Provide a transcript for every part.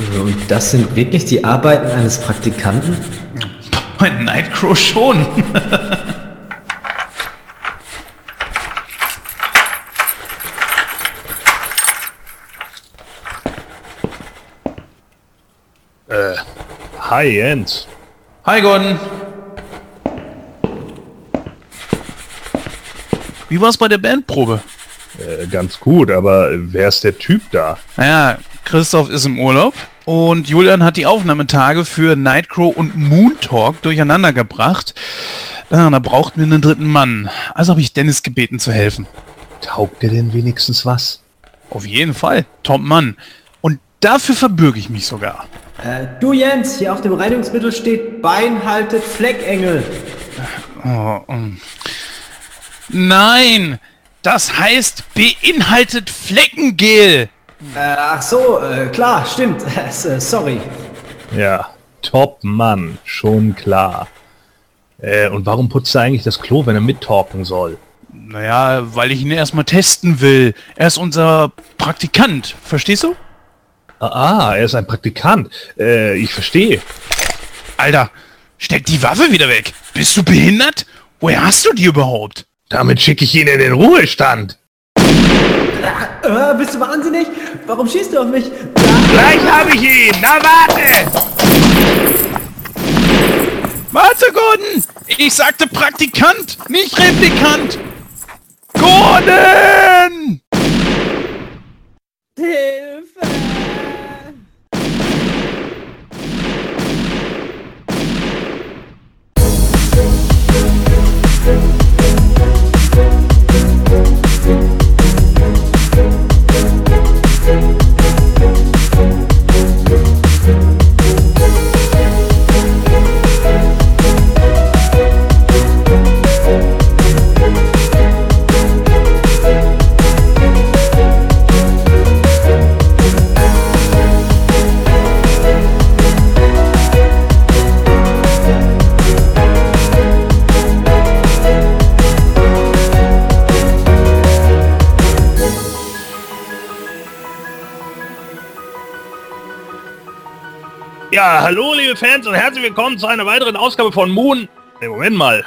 Und das sind wirklich die Arbeiten eines Praktikanten? Bei Nightcrow schon. Äh, hi Jens. Hi Gordon. Wie war's bei der Bandprobe? Äh, ganz gut, aber wer ist der Typ da? Naja, Christoph ist im Urlaub und Julian hat die Aufnahmetage für Nightcrow und Moon Talk durcheinander gebracht. Ah, da brauchten wir einen dritten Mann. Also habe ich Dennis gebeten zu helfen. Taugt dir denn wenigstens was? Auf jeden Fall. Top Mann. Und dafür verbürge ich mich sogar. Äh, du Jens, hier auf dem Reinigungsmittel steht Beinhaltet Fleckengel. Oh, um. Nein! Das heißt beinhaltet Fleckengel! Äh, ach so, äh, klar, stimmt. Äh, sorry. Ja, top Mann, schon klar. Äh, und warum putzt er eigentlich das Klo, wenn er mittalken soll? Naja, weil ich ihn erstmal testen will. Er ist unser Praktikant, verstehst du? Ah, er ist ein Praktikant. Äh, ich verstehe. Alter, steck die Waffe wieder weg. Bist du behindert? Woher hast du die überhaupt? Damit schicke ich ihn in den Ruhestand. Äh, bist du wahnsinnig? Warum schießt du auf mich? Gleich habe ich ihn. Na warte! Warte, Gordon! Ich sagte Praktikant, nicht Replikant! Gordon! Hilfe! Hallo liebe Fans und herzlich willkommen zu einer weiteren Ausgabe von Moon. Ne, Moment mal.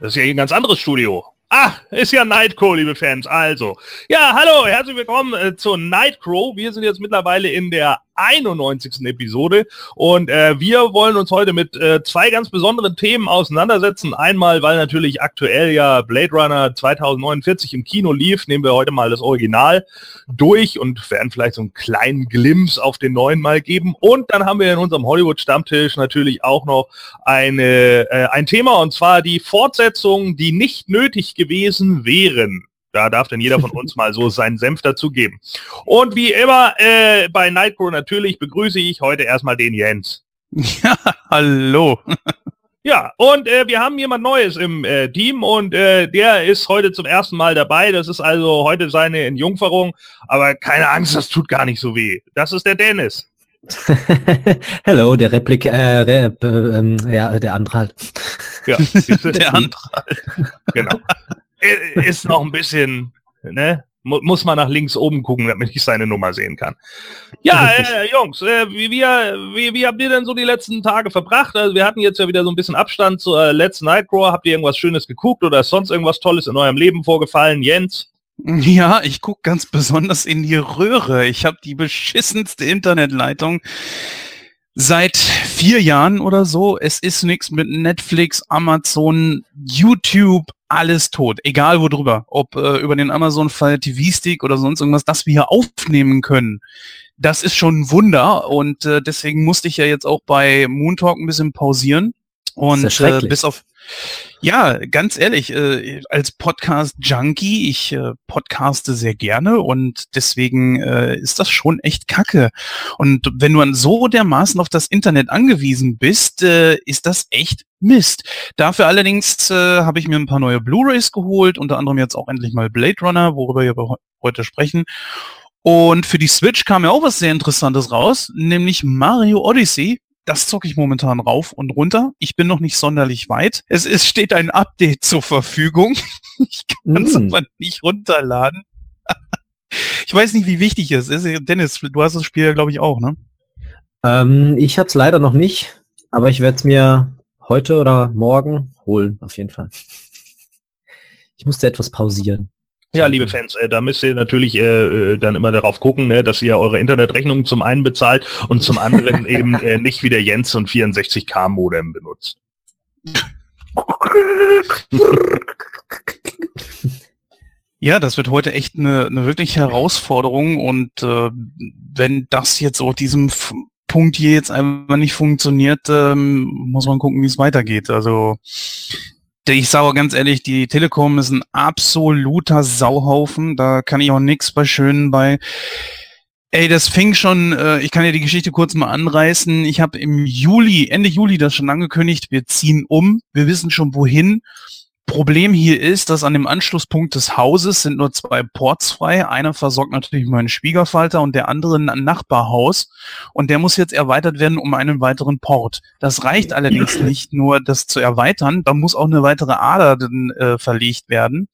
Das ist ja hier ein ganz anderes Studio. Ah, ist ja Nightcrow, liebe Fans. Also, ja, hallo, herzlich willkommen äh, zu Nightcrow. Wir sind jetzt mittlerweile in der 91. Episode und äh, wir wollen uns heute mit äh, zwei ganz besonderen Themen auseinandersetzen. Einmal, weil natürlich aktuell ja Blade Runner 2049 im Kino lief, nehmen wir heute mal das Original durch und werden vielleicht so einen kleinen Glimpse auf den neuen mal geben. Und dann haben wir in unserem Hollywood-Stammtisch natürlich auch noch eine, äh, ein Thema und zwar die Fortsetzungen, die nicht nötig gewesen wären. Da darf denn jeder von uns mal so seinen Senf dazugeben. Und wie immer äh, bei Nightcrow natürlich begrüße ich heute erstmal den Jens. Ja, hallo. Ja, und äh, wir haben jemand Neues im äh, Team und äh, der ist heute zum ersten Mal dabei. Das ist also heute seine Entjungferung. Aber keine Angst, das tut gar nicht so weh. Das ist der Dennis. Hello, der Replik, äh, Rep, ähm, ja, der andere halt. Ja, Der andere. genau. Äh, ist noch ein bisschen, ne? Mu- Muss man nach links oben gucken, damit ich seine Nummer sehen kann. Ja, äh, Jungs, äh, wie, wie, wie, wie habt ihr denn so die letzten Tage verbracht? Also wir hatten jetzt ja wieder so ein bisschen Abstand zur äh, letzten Nightcraw. Habt ihr irgendwas Schönes geguckt oder ist sonst irgendwas Tolles in eurem Leben vorgefallen? Jens? Ja, ich guck ganz besonders in die Röhre. Ich habe die beschissenste Internetleitung seit vier Jahren oder so. Es ist nichts mit Netflix, Amazon, YouTube, alles tot. Egal wo drüber. Ob äh, über den Amazon Fire TV Stick oder sonst irgendwas, das wir hier aufnehmen können. Das ist schon ein Wunder und äh, deswegen musste ich ja jetzt auch bei Moon Talk ein bisschen pausieren. Und äh, bis auf ja, ganz ehrlich, äh, als Podcast-Junkie, ich äh, podcaste sehr gerne und deswegen äh, ist das schon echt kacke. Und wenn du so dermaßen auf das Internet angewiesen bist, äh, ist das echt Mist. Dafür allerdings äh, habe ich mir ein paar neue Blu-rays geholt, unter anderem jetzt auch endlich mal Blade Runner, worüber wir heu- heute sprechen. Und für die Switch kam ja auch was sehr Interessantes raus, nämlich Mario Odyssey. Das zocke ich momentan rauf und runter. Ich bin noch nicht sonderlich weit. Es ist, steht ein Update zur Verfügung. Ich kann es Mm. aber nicht runterladen. Ich weiß nicht, wie wichtig es ist. Dennis, du hast das Spiel ja, glaube ich, auch, ne? Ähm, ich hab's leider noch nicht, aber ich werde es mir heute oder morgen holen, auf jeden Fall. Ich musste etwas pausieren. Ja, liebe Fans, äh, da müsst ihr natürlich äh, äh dann immer darauf gucken, ne, dass ihr eure Internetrechnungen zum einen bezahlt und zum anderen eben äh, nicht wie der Jens und 64K Modem benutzt. Ja, das wird heute echt eine, eine wirklich Herausforderung und äh, wenn das jetzt auf diesem F Punkt hier jetzt einfach nicht funktioniert, ähm, muss man gucken, wie es weitergeht. Also ich sage ganz ehrlich, die Telekom ist ein absoluter Sauhaufen. Da kann ich auch nichts bei schönen bei. Ey, das fing schon, äh, ich kann ja die Geschichte kurz mal anreißen. Ich habe im Juli, Ende Juli das schon angekündigt, wir ziehen um, wir wissen schon wohin. Problem hier ist, dass an dem Anschlusspunkt des Hauses sind nur zwei Ports frei. Einer versorgt natürlich meinen Schwiegervater und der andere ein Nachbarhaus. Und der muss jetzt erweitert werden um einen weiteren Port. Das reicht allerdings nicht nur, das zu erweitern. Da muss auch eine weitere Ader äh, verlegt werden.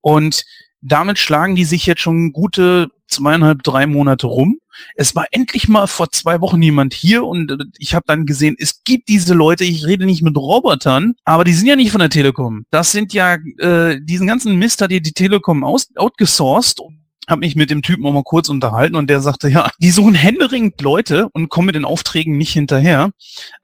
Und damit schlagen die sich jetzt schon gute zweieinhalb, drei Monate rum. Es war endlich mal vor zwei Wochen jemand hier und äh, ich habe dann gesehen, es gibt diese Leute, ich rede nicht mit Robotern, aber die sind ja nicht von der Telekom. Das sind ja, äh, diesen ganzen Mist hat die, die Telekom aus, outgesourced habe mich mit dem Typen auch mal kurz unterhalten und der sagte, ja, die suchen händeringend Leute und kommen mit den Aufträgen nicht hinterher.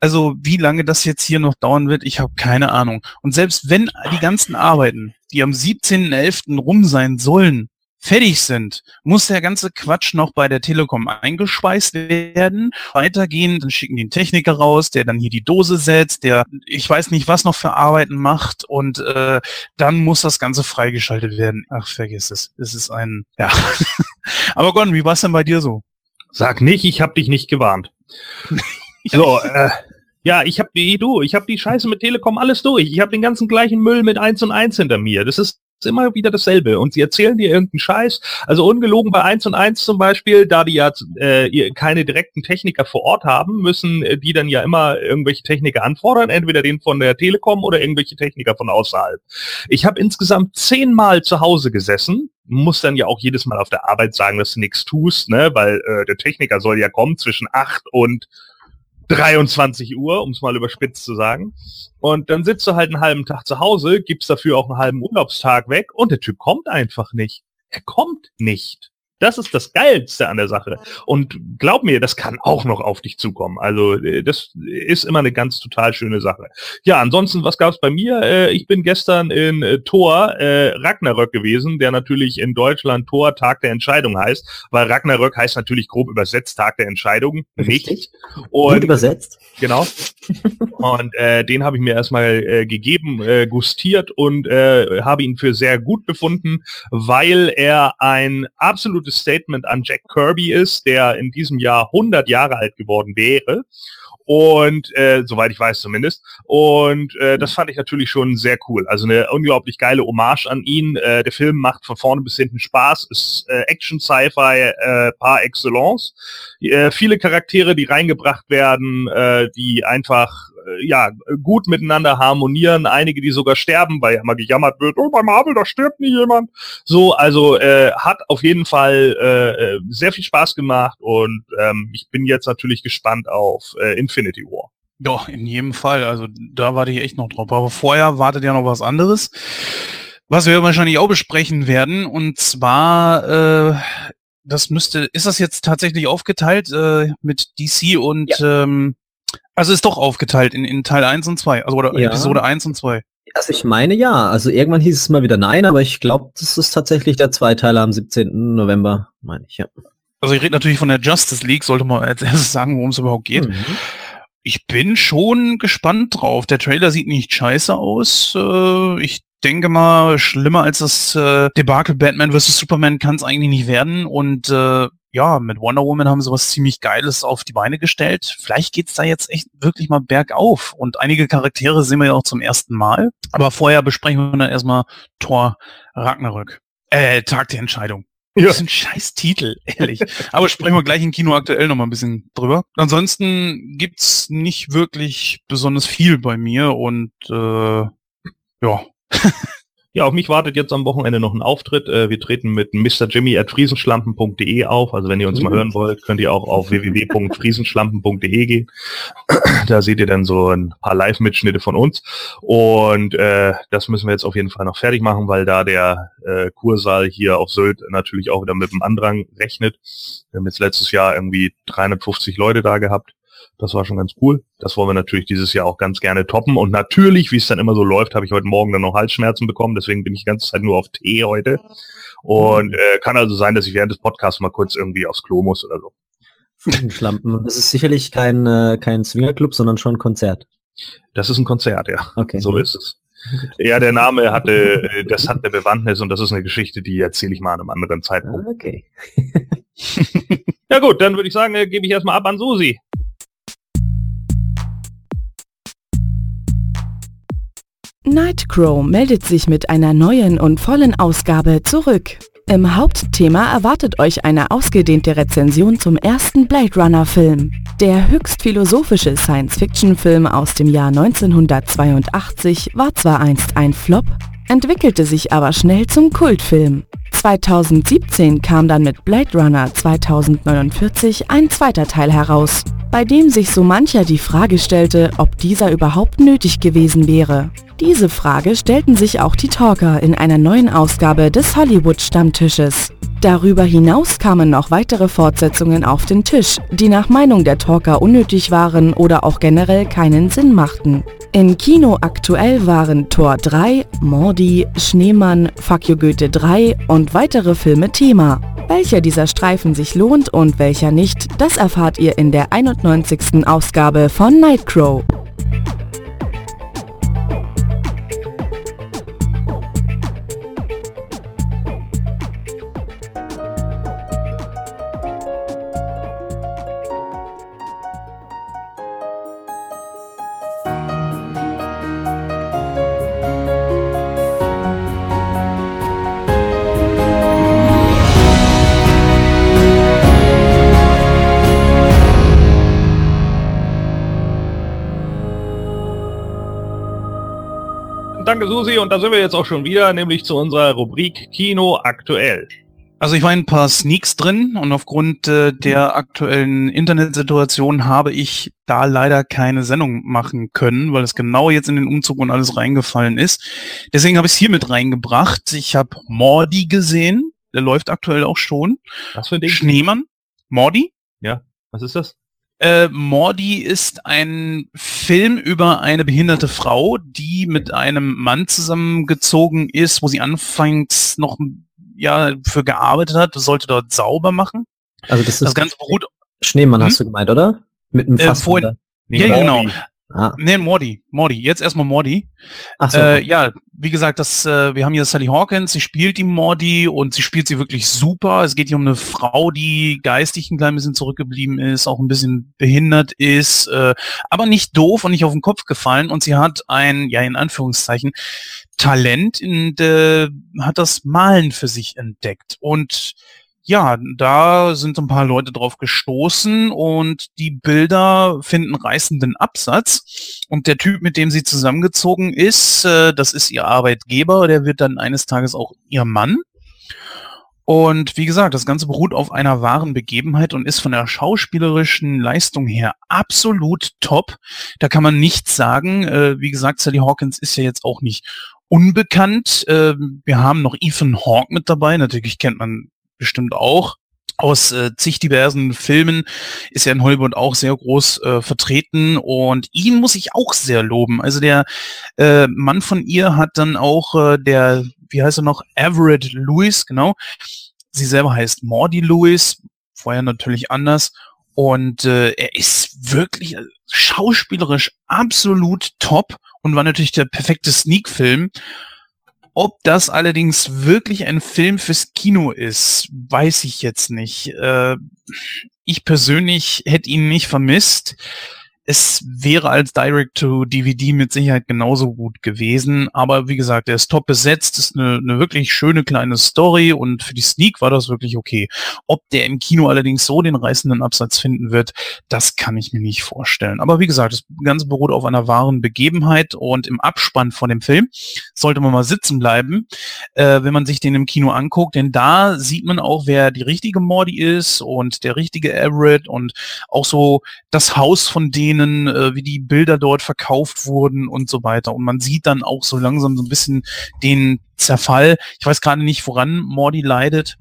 Also wie lange das jetzt hier noch dauern wird, ich habe keine Ahnung. Und selbst wenn die ganzen Arbeiten, die am 17.11. rum sein sollen, fertig sind, muss der ganze Quatsch noch bei der Telekom eingespeist werden, weitergehen, dann schicken die einen Techniker raus, der dann hier die Dose setzt, der ich weiß nicht, was noch für Arbeiten macht und äh, dann muss das Ganze freigeschaltet werden. Ach, vergiss es. Es ist ein, ja. Aber Gordon, wie war es denn bei dir so? Sag nicht, ich hab dich nicht gewarnt. so, äh, ja, ich habe die, du, ich habe die Scheiße mit Telekom alles durch. Ich habe den ganzen gleichen Müll mit eins und eins hinter mir. Das ist ist immer wieder dasselbe und sie erzählen dir irgendeinen Scheiß. Also ungelogen bei 1 und 1 zum Beispiel, da die ja äh, keine direkten Techniker vor Ort haben, müssen äh, die dann ja immer irgendwelche Techniker anfordern, entweder den von der Telekom oder irgendwelche Techniker von außerhalb. Ich habe insgesamt zehnmal zu Hause gesessen, muss dann ja auch jedes Mal auf der Arbeit sagen, dass du nichts tust, ne, weil äh, der Techniker soll ja kommen zwischen 8 und 23 Uhr, um es mal überspitzt zu sagen. Und dann sitzt du halt einen halben Tag zu Hause, gibst dafür auch einen halben Urlaubstag weg und der Typ kommt einfach nicht. Er kommt nicht. Das ist das Geilste an der Sache. Und glaub mir, das kann auch noch auf dich zukommen. Also äh, das ist immer eine ganz total schöne Sache. Ja, ansonsten, was gab's bei mir? Äh, ich bin gestern in äh, Thor äh, Ragnarök gewesen, der natürlich in Deutschland Thor Tag der Entscheidung heißt, weil Ragnarök heißt natürlich grob übersetzt Tag der Entscheidung. Richtig. Und, Gut übersetzt. Genau. und äh, den habe ich mir erstmal äh, gegeben, äh, gustiert und äh, habe ihn für sehr gut befunden, weil er ein absolutes gutes Statement an Jack Kirby ist, der in diesem Jahr 100 Jahre alt geworden wäre. Und äh, soweit ich weiß zumindest. Und äh, das fand ich natürlich schon sehr cool. Also eine unglaublich geile Hommage an ihn. Äh, der Film macht von vorne bis hinten Spaß, ist äh, Action Sci-Fi äh, par excellence. Äh, viele Charaktere, die reingebracht werden, äh, die einfach ja, gut miteinander harmonieren, einige, die sogar sterben, weil ja immer gejammert wird, oh, bei Marvel, da stirbt nie jemand. So, also äh, hat auf jeden Fall äh, äh, sehr viel Spaß gemacht und ähm, ich bin jetzt natürlich gespannt auf äh, Infinity War. Ja, in jedem Fall. Also da warte ich echt noch drauf. Aber vorher wartet ja noch was anderes, was wir wahrscheinlich auch besprechen werden. Und zwar, äh, das müsste, ist das jetzt tatsächlich aufgeteilt äh, mit DC und ja. ähm, also ist doch aufgeteilt in, in Teil 1 und 2, also oder ja. Episode 1 und 2. Also ich meine ja, also irgendwann hieß es mal wieder nein, aber ich glaube, das ist tatsächlich der Zweiteiler am 17. November, meine ich, ja. Also ich rede natürlich von der Justice League, sollte man als erstes sagen, worum es überhaupt geht. Mhm. Ich bin schon gespannt drauf. Der Trailer sieht nicht scheiße aus. Äh, ich denke mal, schlimmer als das äh, Debakel Batman vs. Superman kann es eigentlich nicht werden. Und äh, ja, mit Wonder Woman haben sie was ziemlich Geiles auf die Beine gestellt. Vielleicht geht's da jetzt echt wirklich mal bergauf. Und einige Charaktere sehen wir ja auch zum ersten Mal. Aber vorher besprechen wir dann erstmal Thor Ragnarök. Äh, Tag der Entscheidung. Ja. Das ist ein scheiß Titel, ehrlich. Aber sprechen wir gleich im Kino aktuell noch mal ein bisschen drüber. Ansonsten gibt's nicht wirklich besonders viel bei mir und äh, ja. Ja, auf mich wartet jetzt am Wochenende noch ein Auftritt. Äh, wir treten mit Mr. Jimmy at friesenschlampen.de auf. Also wenn ihr uns mhm. mal hören wollt, könnt ihr auch auf www.friesenschlampen.de gehen. da seht ihr dann so ein paar Live-Mitschnitte von uns. Und äh, das müssen wir jetzt auf jeden Fall noch fertig machen, weil da der äh, Kursaal hier auf Sylt natürlich auch wieder mit dem Andrang rechnet. Wir haben jetzt letztes Jahr irgendwie 350 Leute da gehabt. Das war schon ganz cool. Das wollen wir natürlich dieses Jahr auch ganz gerne toppen. Und natürlich, wie es dann immer so läuft, habe ich heute Morgen dann noch Halsschmerzen bekommen. Deswegen bin ich die ganze Zeit nur auf Tee heute. Und äh, kann also sein, dass ich während des Podcasts mal kurz irgendwie aufs Klo muss oder so. Schlampen. Das ist sicherlich kein, äh, kein Swingerclub, sondern schon ein Konzert. Das ist ein Konzert, ja. Okay. So ist es. Ja, der Name hatte, äh, das hat eine Bewandtnis und das ist eine Geschichte, die erzähle ich mal an einem anderen Zeitpunkt. Okay. ja gut, dann würde ich sagen, äh, gebe ich erstmal ab an Susi. Nightcrow meldet sich mit einer neuen und vollen Ausgabe zurück. Im Hauptthema erwartet euch eine ausgedehnte Rezension zum ersten Blade Runner Film. Der höchst philosophische Science-Fiction-Film aus dem Jahr 1982 war zwar einst ein Flop, entwickelte sich aber schnell zum Kultfilm. 2017 kam dann mit Blade Runner 2049 ein zweiter Teil heraus, bei dem sich so mancher die Frage stellte, ob dieser überhaupt nötig gewesen wäre. Diese Frage stellten sich auch die Talker in einer neuen Ausgabe des Hollywood-Stammtisches. Darüber hinaus kamen noch weitere Fortsetzungen auf den Tisch, die nach Meinung der Talker unnötig waren oder auch generell keinen Sinn machten. In Kino aktuell waren Tor 3, Mordi, Schneemann, Fuck Goethe 3 und weitere Filme Thema. Welcher dieser Streifen sich lohnt und welcher nicht, das erfahrt ihr in der 91. Ausgabe von Nightcrow. Danke Susi und da sind wir jetzt auch schon wieder, nämlich zu unserer Rubrik Kino aktuell. Also ich war in ein paar Sneaks drin und aufgrund äh, der aktuellen Internetsituation habe ich da leider keine Sendung machen können, weil es genau jetzt in den Umzug und alles reingefallen ist. Deswegen habe ich es hier mit reingebracht. Ich habe Mordi gesehen, der läuft aktuell auch schon. Was für ein Ding? Schneemann. Mordi? Ja, was ist das? Äh, Mordi ist ein Film über eine behinderte Frau, die mit einem Mann zusammengezogen ist, wo sie anfangs noch ja für gearbeitet hat, sollte dort sauber machen. Also das ist das ganze beruht. Schneemann hm? hast du gemeint, oder? Mit einem Fass. Äh, ja, genau. Ah. Nee, Mordi. Mordi. Jetzt erstmal Mordi. Ach so. Äh, ja, wie gesagt, das, äh, wir haben hier Sally Hawkins, sie spielt die Mordi und sie spielt sie wirklich super. Es geht hier um eine Frau, die geistig ein klein bisschen zurückgeblieben ist, auch ein bisschen behindert ist, äh, aber nicht doof und nicht auf den Kopf gefallen. Und sie hat ein, ja, in Anführungszeichen, Talent, äh, hat das Malen für sich entdeckt. Und ja, da sind ein paar Leute drauf gestoßen und die Bilder finden reißenden Absatz. Und der Typ, mit dem sie zusammengezogen ist, äh, das ist ihr Arbeitgeber, der wird dann eines Tages auch ihr Mann. Und wie gesagt, das Ganze beruht auf einer wahren Begebenheit und ist von der schauspielerischen Leistung her absolut top. Da kann man nichts sagen. Äh, wie gesagt, Sally Hawkins ist ja jetzt auch nicht unbekannt. Äh, wir haben noch Ethan Hawke mit dabei. Natürlich kennt man bestimmt auch aus äh, zig diversen Filmen ist ja in Hollywood auch sehr groß äh, vertreten und ihn muss ich auch sehr loben. Also der äh, Mann von ihr hat dann auch äh, der, wie heißt er noch, Everett Lewis, genau. Sie selber heißt Maudie Lewis, vorher natürlich anders. Und äh, er ist wirklich schauspielerisch absolut top und war natürlich der perfekte Sneak-Film. Ob das allerdings wirklich ein Film fürs Kino ist, weiß ich jetzt nicht. Äh, ich persönlich hätte ihn nicht vermisst. Es wäre als Direct-to-DVD mit Sicherheit genauso gut gewesen. Aber wie gesagt, der ist top besetzt, ist eine, eine wirklich schöne kleine Story und für die Sneak war das wirklich okay. Ob der im Kino allerdings so den reißenden Absatz finden wird, das kann ich mir nicht vorstellen. Aber wie gesagt, das Ganze beruht auf einer wahren Begebenheit und im Abspann von dem Film sollte man mal sitzen bleiben, äh, wenn man sich den im Kino anguckt, denn da sieht man auch, wer die richtige Mordi ist und der richtige Everett und auch so das Haus von denen, Szenen, äh, wie die Bilder dort verkauft wurden und so weiter. Und man sieht dann auch so langsam so ein bisschen den Zerfall. Ich weiß gerade nicht, woran Mordi leidet.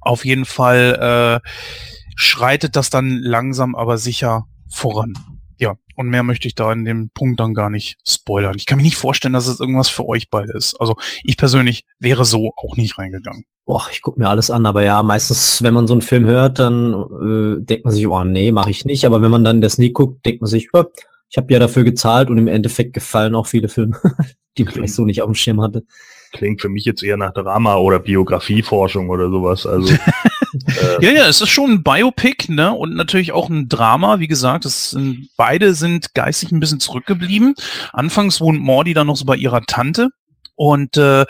Auf jeden Fall äh, schreitet das dann langsam aber sicher voran. Ja, und mehr möchte ich da in dem Punkt dann gar nicht spoilern. Ich kann mir nicht vorstellen, dass es irgendwas für euch beide ist. Also ich persönlich wäre so auch nicht reingegangen. Boah, ich gucke mir alles an, aber ja, meistens, wenn man so einen Film hört, dann äh, denkt man sich, oh nee, mache ich nicht. Aber wenn man dann das Sneak guckt, denkt man sich, oh, ich habe ja dafür gezahlt und im Endeffekt gefallen auch viele Filme, die man vielleicht so nicht auf dem Schirm hatte. Klingt für mich jetzt eher nach Drama oder Biografieforschung oder sowas. Also äh, ja, ja, es ist schon ein Biopic, ne? Und natürlich auch ein Drama. Wie gesagt, es sind, beide sind geistig ein bisschen zurückgeblieben. Anfangs wohnt Mordi dann noch so bei ihrer Tante. Und äh,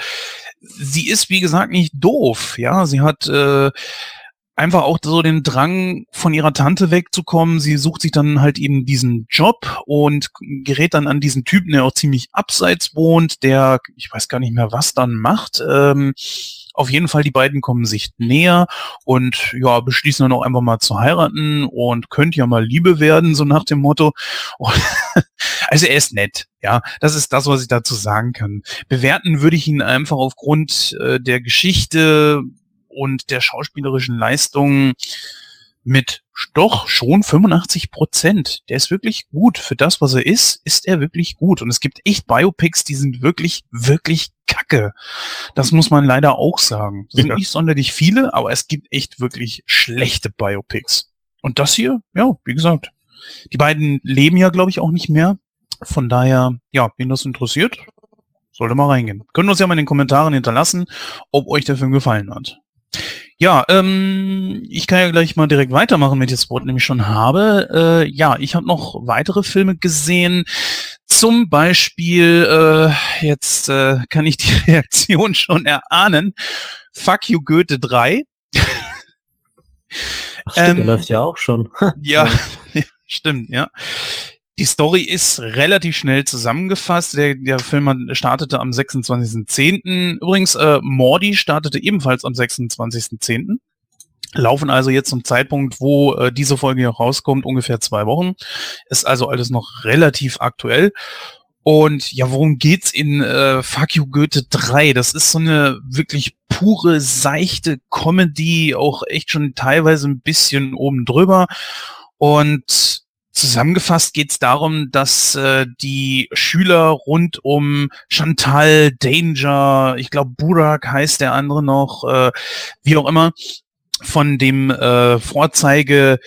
sie ist, wie gesagt, nicht doof. Ja, sie hat äh, einfach auch so den Drang, von ihrer Tante wegzukommen. Sie sucht sich dann halt eben diesen Job und gerät dann an diesen Typen, der auch ziemlich abseits wohnt, der, ich weiß gar nicht mehr, was dann macht. Ähm, auf jeden Fall, die beiden kommen sich näher und ja, beschließen dann auch einfach mal zu heiraten und könnt ja mal Liebe werden, so nach dem Motto. also er ist nett, ja. Das ist das, was ich dazu sagen kann. Bewerten würde ich ihn einfach aufgrund äh, der Geschichte und der schauspielerischen Leistung mit doch schon 85 Prozent. Der ist wirklich gut. Für das, was er ist, ist er wirklich gut. Und es gibt echt Biopics, die sind wirklich, wirklich kacke. Das muss man leider auch sagen. Es sind ja. nicht sonderlich viele, aber es gibt echt wirklich schlechte Biopics. Und das hier, ja, wie gesagt. Die beiden leben ja, glaube ich, auch nicht mehr. Von daher, ja, wen das interessiert, sollte mal reingehen. Können uns ja mal in den Kommentaren hinterlassen, ob euch der Film gefallen hat. Ja, ähm, ich kann ja gleich mal direkt weitermachen, wenn ich das Wort nämlich schon habe. Äh, ja, ich habe noch weitere Filme gesehen. Zum Beispiel, äh, jetzt äh, kann ich die Reaktion schon erahnen. Fuck You Goethe 3. Ach, stimmt, ähm, läuft ja auch schon. ja, stimmt, ja. Die Story ist relativ schnell zusammengefasst. Der, der Film startete am 26.10. Übrigens, äh, Mordi startete ebenfalls am 26.10. Laufen also jetzt zum Zeitpunkt, wo äh, diese Folge hier rauskommt, ungefähr zwei Wochen. Ist also alles noch relativ aktuell. Und ja, worum geht's in äh, Fuck You Goethe 3? Das ist so eine wirklich pure, seichte Comedy, auch echt schon teilweise ein bisschen oben drüber. Und Zusammengefasst geht es darum, dass äh, die Schüler rund um Chantal, Danger, ich glaube Burak heißt der andere noch, äh, wie auch immer, von dem äh, Vorzeige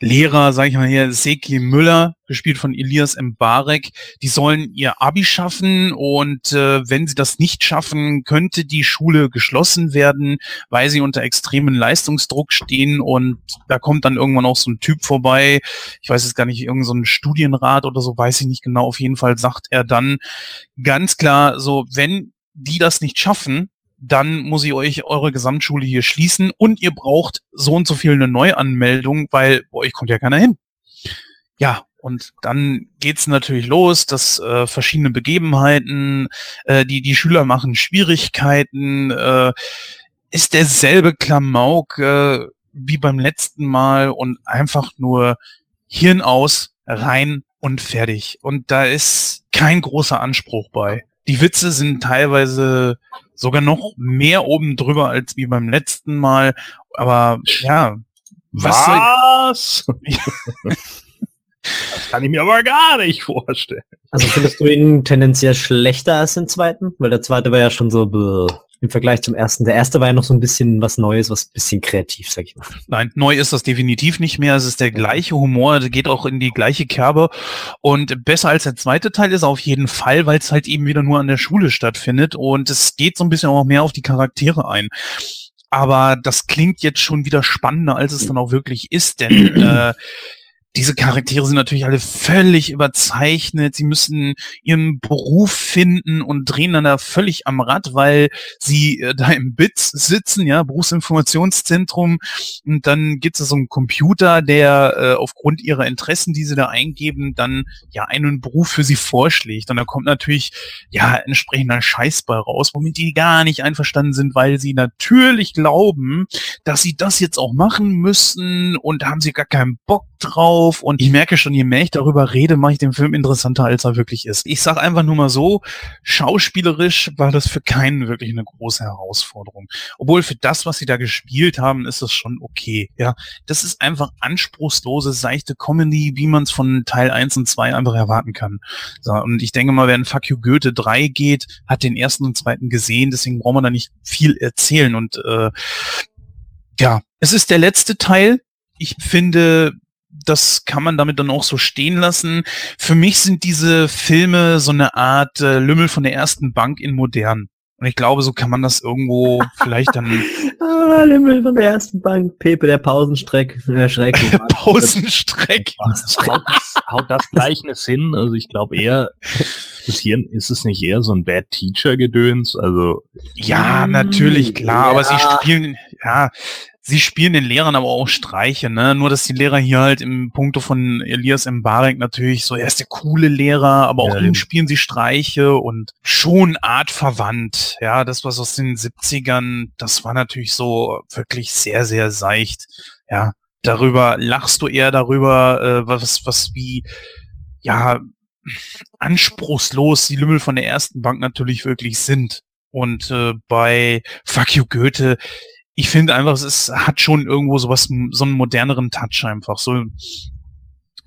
Lehrer, sage ich mal hier, Seki Müller, gespielt von Elias Mbarek, die sollen ihr Abi schaffen und äh, wenn sie das nicht schaffen, könnte die Schule geschlossen werden, weil sie unter extremen Leistungsdruck stehen und da kommt dann irgendwann auch so ein Typ vorbei, ich weiß jetzt gar nicht, irgendein so Studienrat oder so, weiß ich nicht genau, auf jeden Fall sagt er dann ganz klar so, wenn die das nicht schaffen, dann muss ich euch eure Gesamtschule hier schließen und ihr braucht so und so viel eine Neuanmeldung, weil bei euch kommt ja keiner hin. Ja, und dann geht's natürlich los, dass äh, verschiedene Begebenheiten, äh, die die Schüler machen Schwierigkeiten, äh, ist derselbe Klamauk äh, wie beim letzten Mal und einfach nur Hirn aus, rein und fertig. Und da ist kein großer Anspruch bei. Die Witze sind teilweise sogar noch mehr oben drüber als wie beim letzten Mal. Aber ja. Was? was? das kann ich mir aber gar nicht vorstellen. Also findest du ihn tendenziell schlechter als den zweiten? Weil der zweite war ja schon so bäh im Vergleich zum ersten. Der erste war ja noch so ein bisschen was Neues, was ein bisschen kreativ, sag ich mal. Nein, neu ist das definitiv nicht mehr. Es ist der gleiche Humor, geht auch in die gleiche Kerbe. Und besser als der zweite Teil ist auf jeden Fall, weil es halt eben wieder nur an der Schule stattfindet. Und es geht so ein bisschen auch mehr auf die Charaktere ein. Aber das klingt jetzt schon wieder spannender, als es dann auch wirklich ist, denn äh, diese Charaktere sind natürlich alle völlig überzeichnet. Sie müssen ihren Beruf finden und drehen dann da völlig am Rad, weil sie äh, da im BITS sitzen, ja, Berufsinformationszentrum. Und dann gibt es so einen Computer, der äh, aufgrund ihrer Interessen, die sie da eingeben, dann ja einen Beruf für sie vorschlägt. Und da kommt natürlich ja entsprechender Scheißball raus, womit die gar nicht einverstanden sind, weil sie natürlich glauben, dass sie das jetzt auch machen müssen und haben sie gar keinen Bock drauf. Und ich merke schon, je mehr ich darüber rede, mache ich den Film interessanter, als er wirklich ist. Ich sage einfach nur mal so, schauspielerisch war das für keinen wirklich eine große Herausforderung. Obwohl für das, was sie da gespielt haben, ist das schon okay. Ja, das ist einfach anspruchslose, seichte Comedy, wie man es von Teil 1 und 2 einfach erwarten kann. So, und ich denke mal, wer in Fuck You Goethe 3 geht, hat den ersten und zweiten gesehen, deswegen braucht man da nicht viel erzählen. Und äh, ja, es ist der letzte Teil. Ich finde, das kann man damit dann auch so stehen lassen. Für mich sind diese Filme so eine Art äh, Lümmel von der ersten Bank in modern. Und ich glaube, so kann man das irgendwo vielleicht dann. ah, Lümmel von der ersten Bank, Pepe der Pausenstreck, der Schreck. Pausenstreck. haut, das, haut das Gleichnis hin? Also ich glaube eher, das Hirn, ist es nicht eher so ein Bad Teacher Gedöns? Also ja, natürlich klar, ja. aber sie spielen ja sie spielen den Lehrern aber auch Streiche, ne? Nur, dass die Lehrer hier halt im Punkto von Elias Mbarek natürlich so, er ist der coole Lehrer, aber auch Ja, ihm spielen sie Streiche und schon artverwandt. Ja, das was aus den 70ern, das war natürlich so wirklich sehr, sehr seicht. Ja, darüber lachst du eher darüber, äh, was, was wie, ja, anspruchslos die Lümmel von der ersten Bank natürlich wirklich sind. Und äh, bei Fuck You Goethe, ich finde einfach, es hat schon irgendwo sowas, so einen moderneren Touch einfach. So,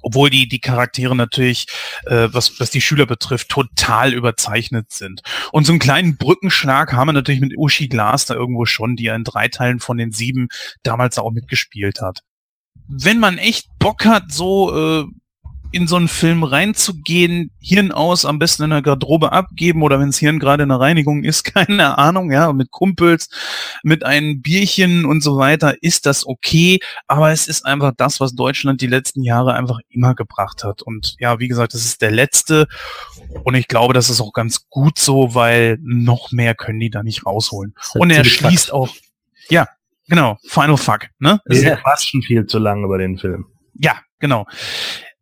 obwohl die, die Charaktere natürlich, äh, was, was die Schüler betrifft, total überzeichnet sind. Und so einen kleinen Brückenschlag haben wir natürlich mit Uschi Glas da irgendwo schon, die ja in drei Teilen von den sieben damals auch mitgespielt hat. Wenn man echt Bock hat, so äh, in so einen Film reinzugehen, Hirn aus, am besten in der Garderobe abgeben oder wenn das Hirn gerade in der Reinigung ist, keine Ahnung, ja, mit Kumpels, mit einem Bierchen und so weiter, ist das okay, aber es ist einfach das, was Deutschland die letzten Jahre einfach immer gebracht hat. Und ja, wie gesagt, das ist der letzte und ich glaube, das ist auch ganz gut so, weil noch mehr können die da nicht rausholen. Und er schließt auch, ja, genau, Final Fuck, ne? wir Ja. quatschen viel zu lang über den Film. Ja, genau.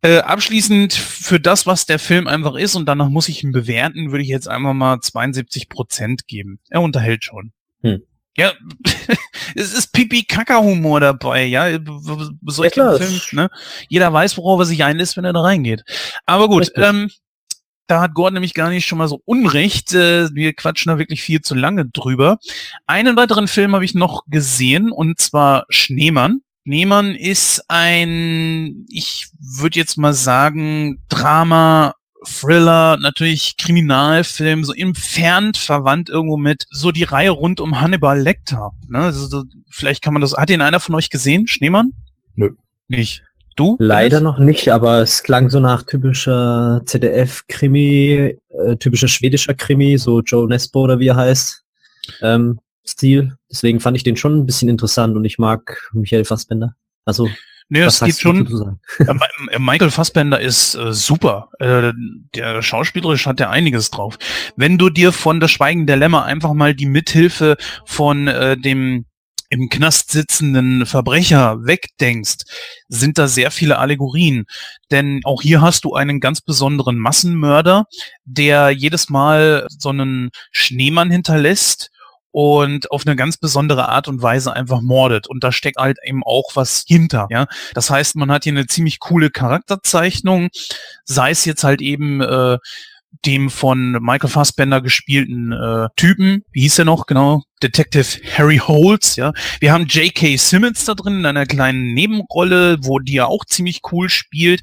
Äh, abschließend für das, was der Film einfach ist, und danach muss ich ihn bewerten, würde ich jetzt einfach mal 72 Prozent geben. Er unterhält schon. Hm. Ja, es ist Pipi-Kaka-Humor dabei, ja. b- b- b- Solche klar. Filme, ne? Jeder weiß, worauf er sich einlässt, wenn er da reingeht. Aber gut, ähm, da hat Gordon nämlich gar nicht schon mal so Unrecht. Äh, wir quatschen da wirklich viel zu lange drüber. Einen weiteren Film habe ich noch gesehen, und zwar Schneemann. Schneemann ist ein, ich würde jetzt mal sagen, Drama, Thriller, natürlich Kriminalfilm, so entfernt verwandt irgendwo mit so die Reihe rund um Hannibal Lecter. Ne? Also, so, vielleicht kann man das. Hat den einer von euch gesehen, Schneemann? Nö. Nicht. Du? Leider noch nicht, aber es klang so nach typischer ZDF-Krimi, äh, typischer schwedischer Krimi, so Joe Nesbo oder wie er heißt, ähm, Stil. Deswegen fand ich den schon ein bisschen interessant und ich mag Michael Fassbender. Also, Nee, es geht schon. Ja, äh, Michael Fassbender ist äh, super. Äh, der schauspielerisch hat der einiges drauf. Wenn du dir von Das Schweigen der Lämmer einfach mal die Mithilfe von äh, dem im Knast sitzenden Verbrecher wegdenkst, sind da sehr viele Allegorien. Denn auch hier hast du einen ganz besonderen Massenmörder, der jedes Mal so einen Schneemann hinterlässt und auf eine ganz besondere Art und Weise einfach mordet. Und da steckt halt eben auch was hinter, ja. Das heißt, man hat hier eine ziemlich coole Charakterzeichnung, sei es jetzt halt eben äh, dem von Michael Fassbender gespielten äh, Typen, wie hieß er noch, genau, Detective Harry Holtz, ja. Wir haben J.K. Simmons da drin in einer kleinen Nebenrolle, wo die ja auch ziemlich cool spielt.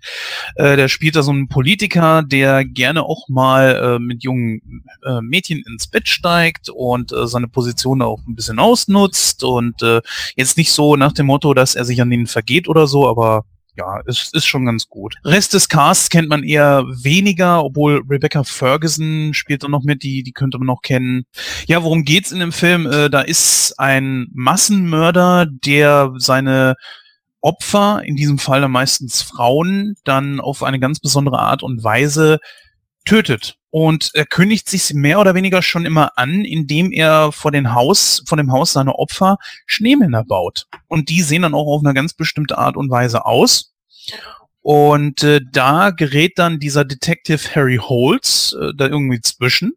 Äh, der spielt da so einen Politiker, der gerne auch mal äh, mit jungen äh, Mädchen ins Bett steigt und äh, seine Position auch ein bisschen ausnutzt und äh, jetzt nicht so nach dem Motto, dass er sich an denen vergeht oder so, aber ja, es ist schon ganz gut. Rest des Casts kennt man eher weniger, obwohl Rebecca Ferguson spielt da noch mit, die, die könnte man noch kennen. Ja, worum geht's in dem Film? Äh, da ist ein Massenmörder, der seine Opfer, in diesem Fall dann meistens Frauen, dann auf eine ganz besondere Art und Weise tötet. Und er kündigt sich mehr oder weniger schon immer an, indem er vor dem Haus, vor dem Haus seiner Opfer Schneemänner baut. Und die sehen dann auch auf eine ganz bestimmte Art und Weise aus. Und äh, da gerät dann dieser Detective Harry Holtz äh, da irgendwie zwischen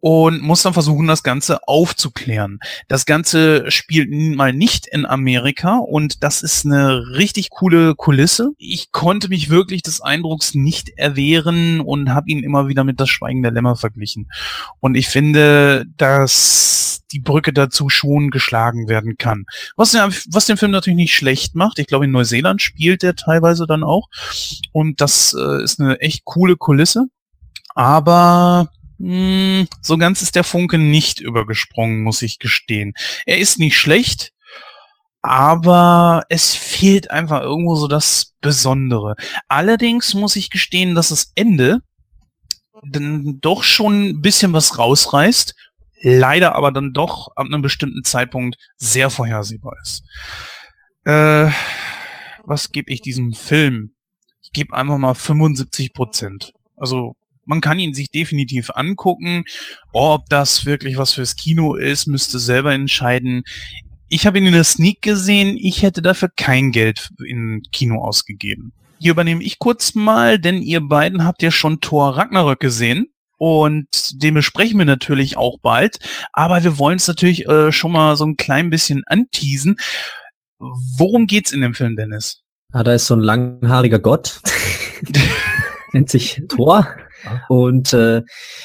und muss dann versuchen, das Ganze aufzuklären. Das Ganze spielt mal nicht in Amerika und das ist eine richtig coole Kulisse. Ich konnte mich wirklich des Eindrucks nicht erwehren und habe ihn immer wieder mit das Schweigen der Lämmer verglichen. Und ich finde, dass die Brücke dazu schon geschlagen werden kann. Was, was den Film natürlich nicht schlecht macht. Ich glaube, in Neuseeland spielt er teilweise dann auch. Und das äh, ist eine echt coole Kulisse. Aber hm, so ganz ist der Funke nicht übergesprungen, muss ich gestehen. Er ist nicht schlecht, aber es fehlt einfach irgendwo so das Besondere. Allerdings muss ich gestehen, dass das Ende dann doch schon ein bisschen was rausreißt, leider aber dann doch ab einem bestimmten Zeitpunkt sehr vorhersehbar ist. Äh, was gebe ich diesem Film? Ich gebe einfach mal 75 Prozent. Also man kann ihn sich definitiv angucken. Ob das wirklich was fürs Kino ist, müsste selber entscheiden. Ich habe ihn in der Sneak gesehen. Ich hätte dafür kein Geld in Kino ausgegeben. Hier übernehme ich kurz mal, denn ihr beiden habt ja schon Thor Ragnarök gesehen. Und den besprechen wir natürlich auch bald. Aber wir wollen es natürlich äh, schon mal so ein klein bisschen anteasen. Worum geht's in dem Film, Dennis? Ah, da ist so ein langhaariger Gott. Nennt sich Thor. Und äh,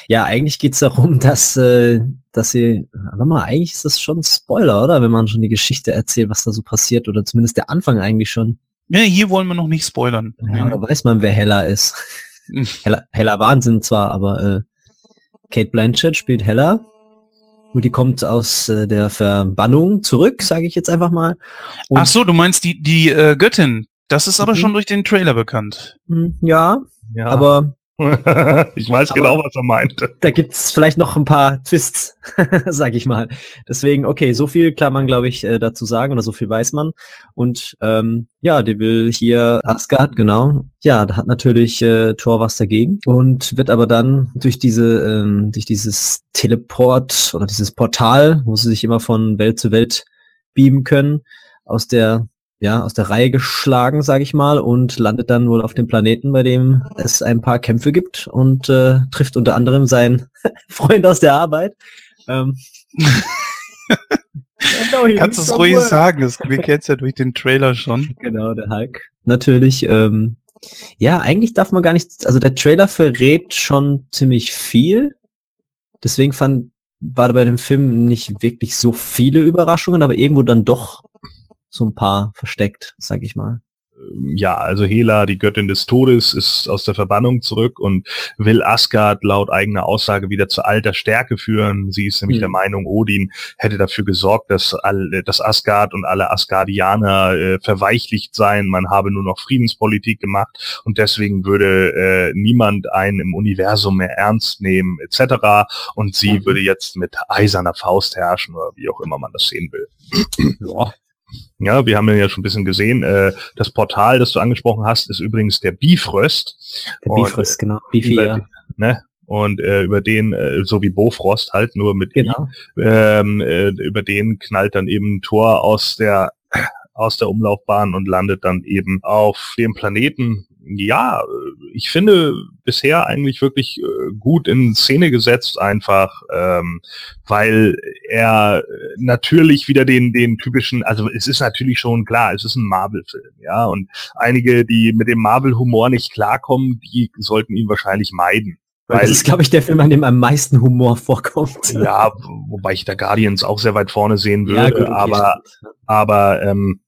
ja, eigentlich geht's darum, dass, äh, dass sie, warte mal, eigentlich ist das schon ein Spoiler, oder? Wenn man schon die Geschichte erzählt, was da so passiert, oder zumindest der Anfang eigentlich schon. Ja, hier wollen wir noch nicht spoilern. Ja, da weiß man, wer Hella ist. Hella, Hella Wahnsinn zwar, aber äh, Kate Blanchett spielt Hella. Und die kommt aus äh, der Verbannung zurück, sage ich jetzt einfach mal. Und Ach so, du meinst die, die äh, Göttin. Das ist aber mhm. schon durch den Trailer bekannt. Hm, ja, ja. aber ich weiß Aber genau, was er meinte. Da gibt's vielleicht noch ein paar Twists, sag ich mal. Deswegen, okay, so viel kann man, glaube ich, äh, dazu sagen oder so viel weiß man. Und ähm, ja, der will hier Asgard, genau. Ja, da hat natürlich äh, Thor was dagegen und wird aber dann durch diese, ähm, durch dieses Teleport oder dieses Portal, wo sie sich immer von Welt zu Welt beamen können, aus der ja, aus der Reihe geschlagen, sage ich mal, und landet dann wohl auf dem Planeten, bei dem es ein paar Kämpfe gibt und äh, trifft unter anderem seinen Freund aus der Arbeit. Ähm. Kannst du es ruhig sagen, das, wir kennen es ja durch den Trailer schon. Genau, der Hulk. Natürlich. Ähm, ja, eigentlich darf man gar nicht, also der Trailer verrät schon ziemlich viel. Deswegen fand, war bei dem Film nicht wirklich so viele Überraschungen, aber irgendwo dann doch so ein paar versteckt, sag ich mal. Ja, also Hela, die Göttin des Todes, ist aus der Verbannung zurück und will Asgard laut eigener Aussage wieder zu alter Stärke führen. Sie ist nämlich mhm. der Meinung, Odin hätte dafür gesorgt, dass, all, dass Asgard und alle Asgardianer äh, verweichlicht seien. Man habe nur noch Friedenspolitik gemacht und deswegen würde äh, niemand einen im Universum mehr ernst nehmen etc. Und sie mhm. würde jetzt mit eiserner Faust herrschen oder wie auch immer man das sehen will. ja. Ja, wir haben ja schon ein bisschen gesehen. Äh, das Portal, das du angesprochen hast, ist übrigens der Bifröst. Der und, Bifröst, genau. Bifi, über, ja. ne? Und äh, über den, äh, so wie Bofrost halt, nur mit genau. I, ähm, äh, über den knallt dann eben ein Tor aus der aus der Umlaufbahn und landet dann eben auf dem Planeten, ja, ich finde bisher eigentlich wirklich äh, gut in Szene gesetzt einfach, ähm, weil er natürlich wieder den, den typischen, also es ist natürlich schon klar, es ist ein Marvel-Film, ja, und einige, die mit dem Marvel-Humor nicht klarkommen, die sollten ihn wahrscheinlich meiden. Weil das ist, glaube ich, der Film, an dem am meisten Humor vorkommt. Ja, wobei ich da Guardians auch sehr weit vorne sehen würde, ja, gut, okay, aber, aber ähm,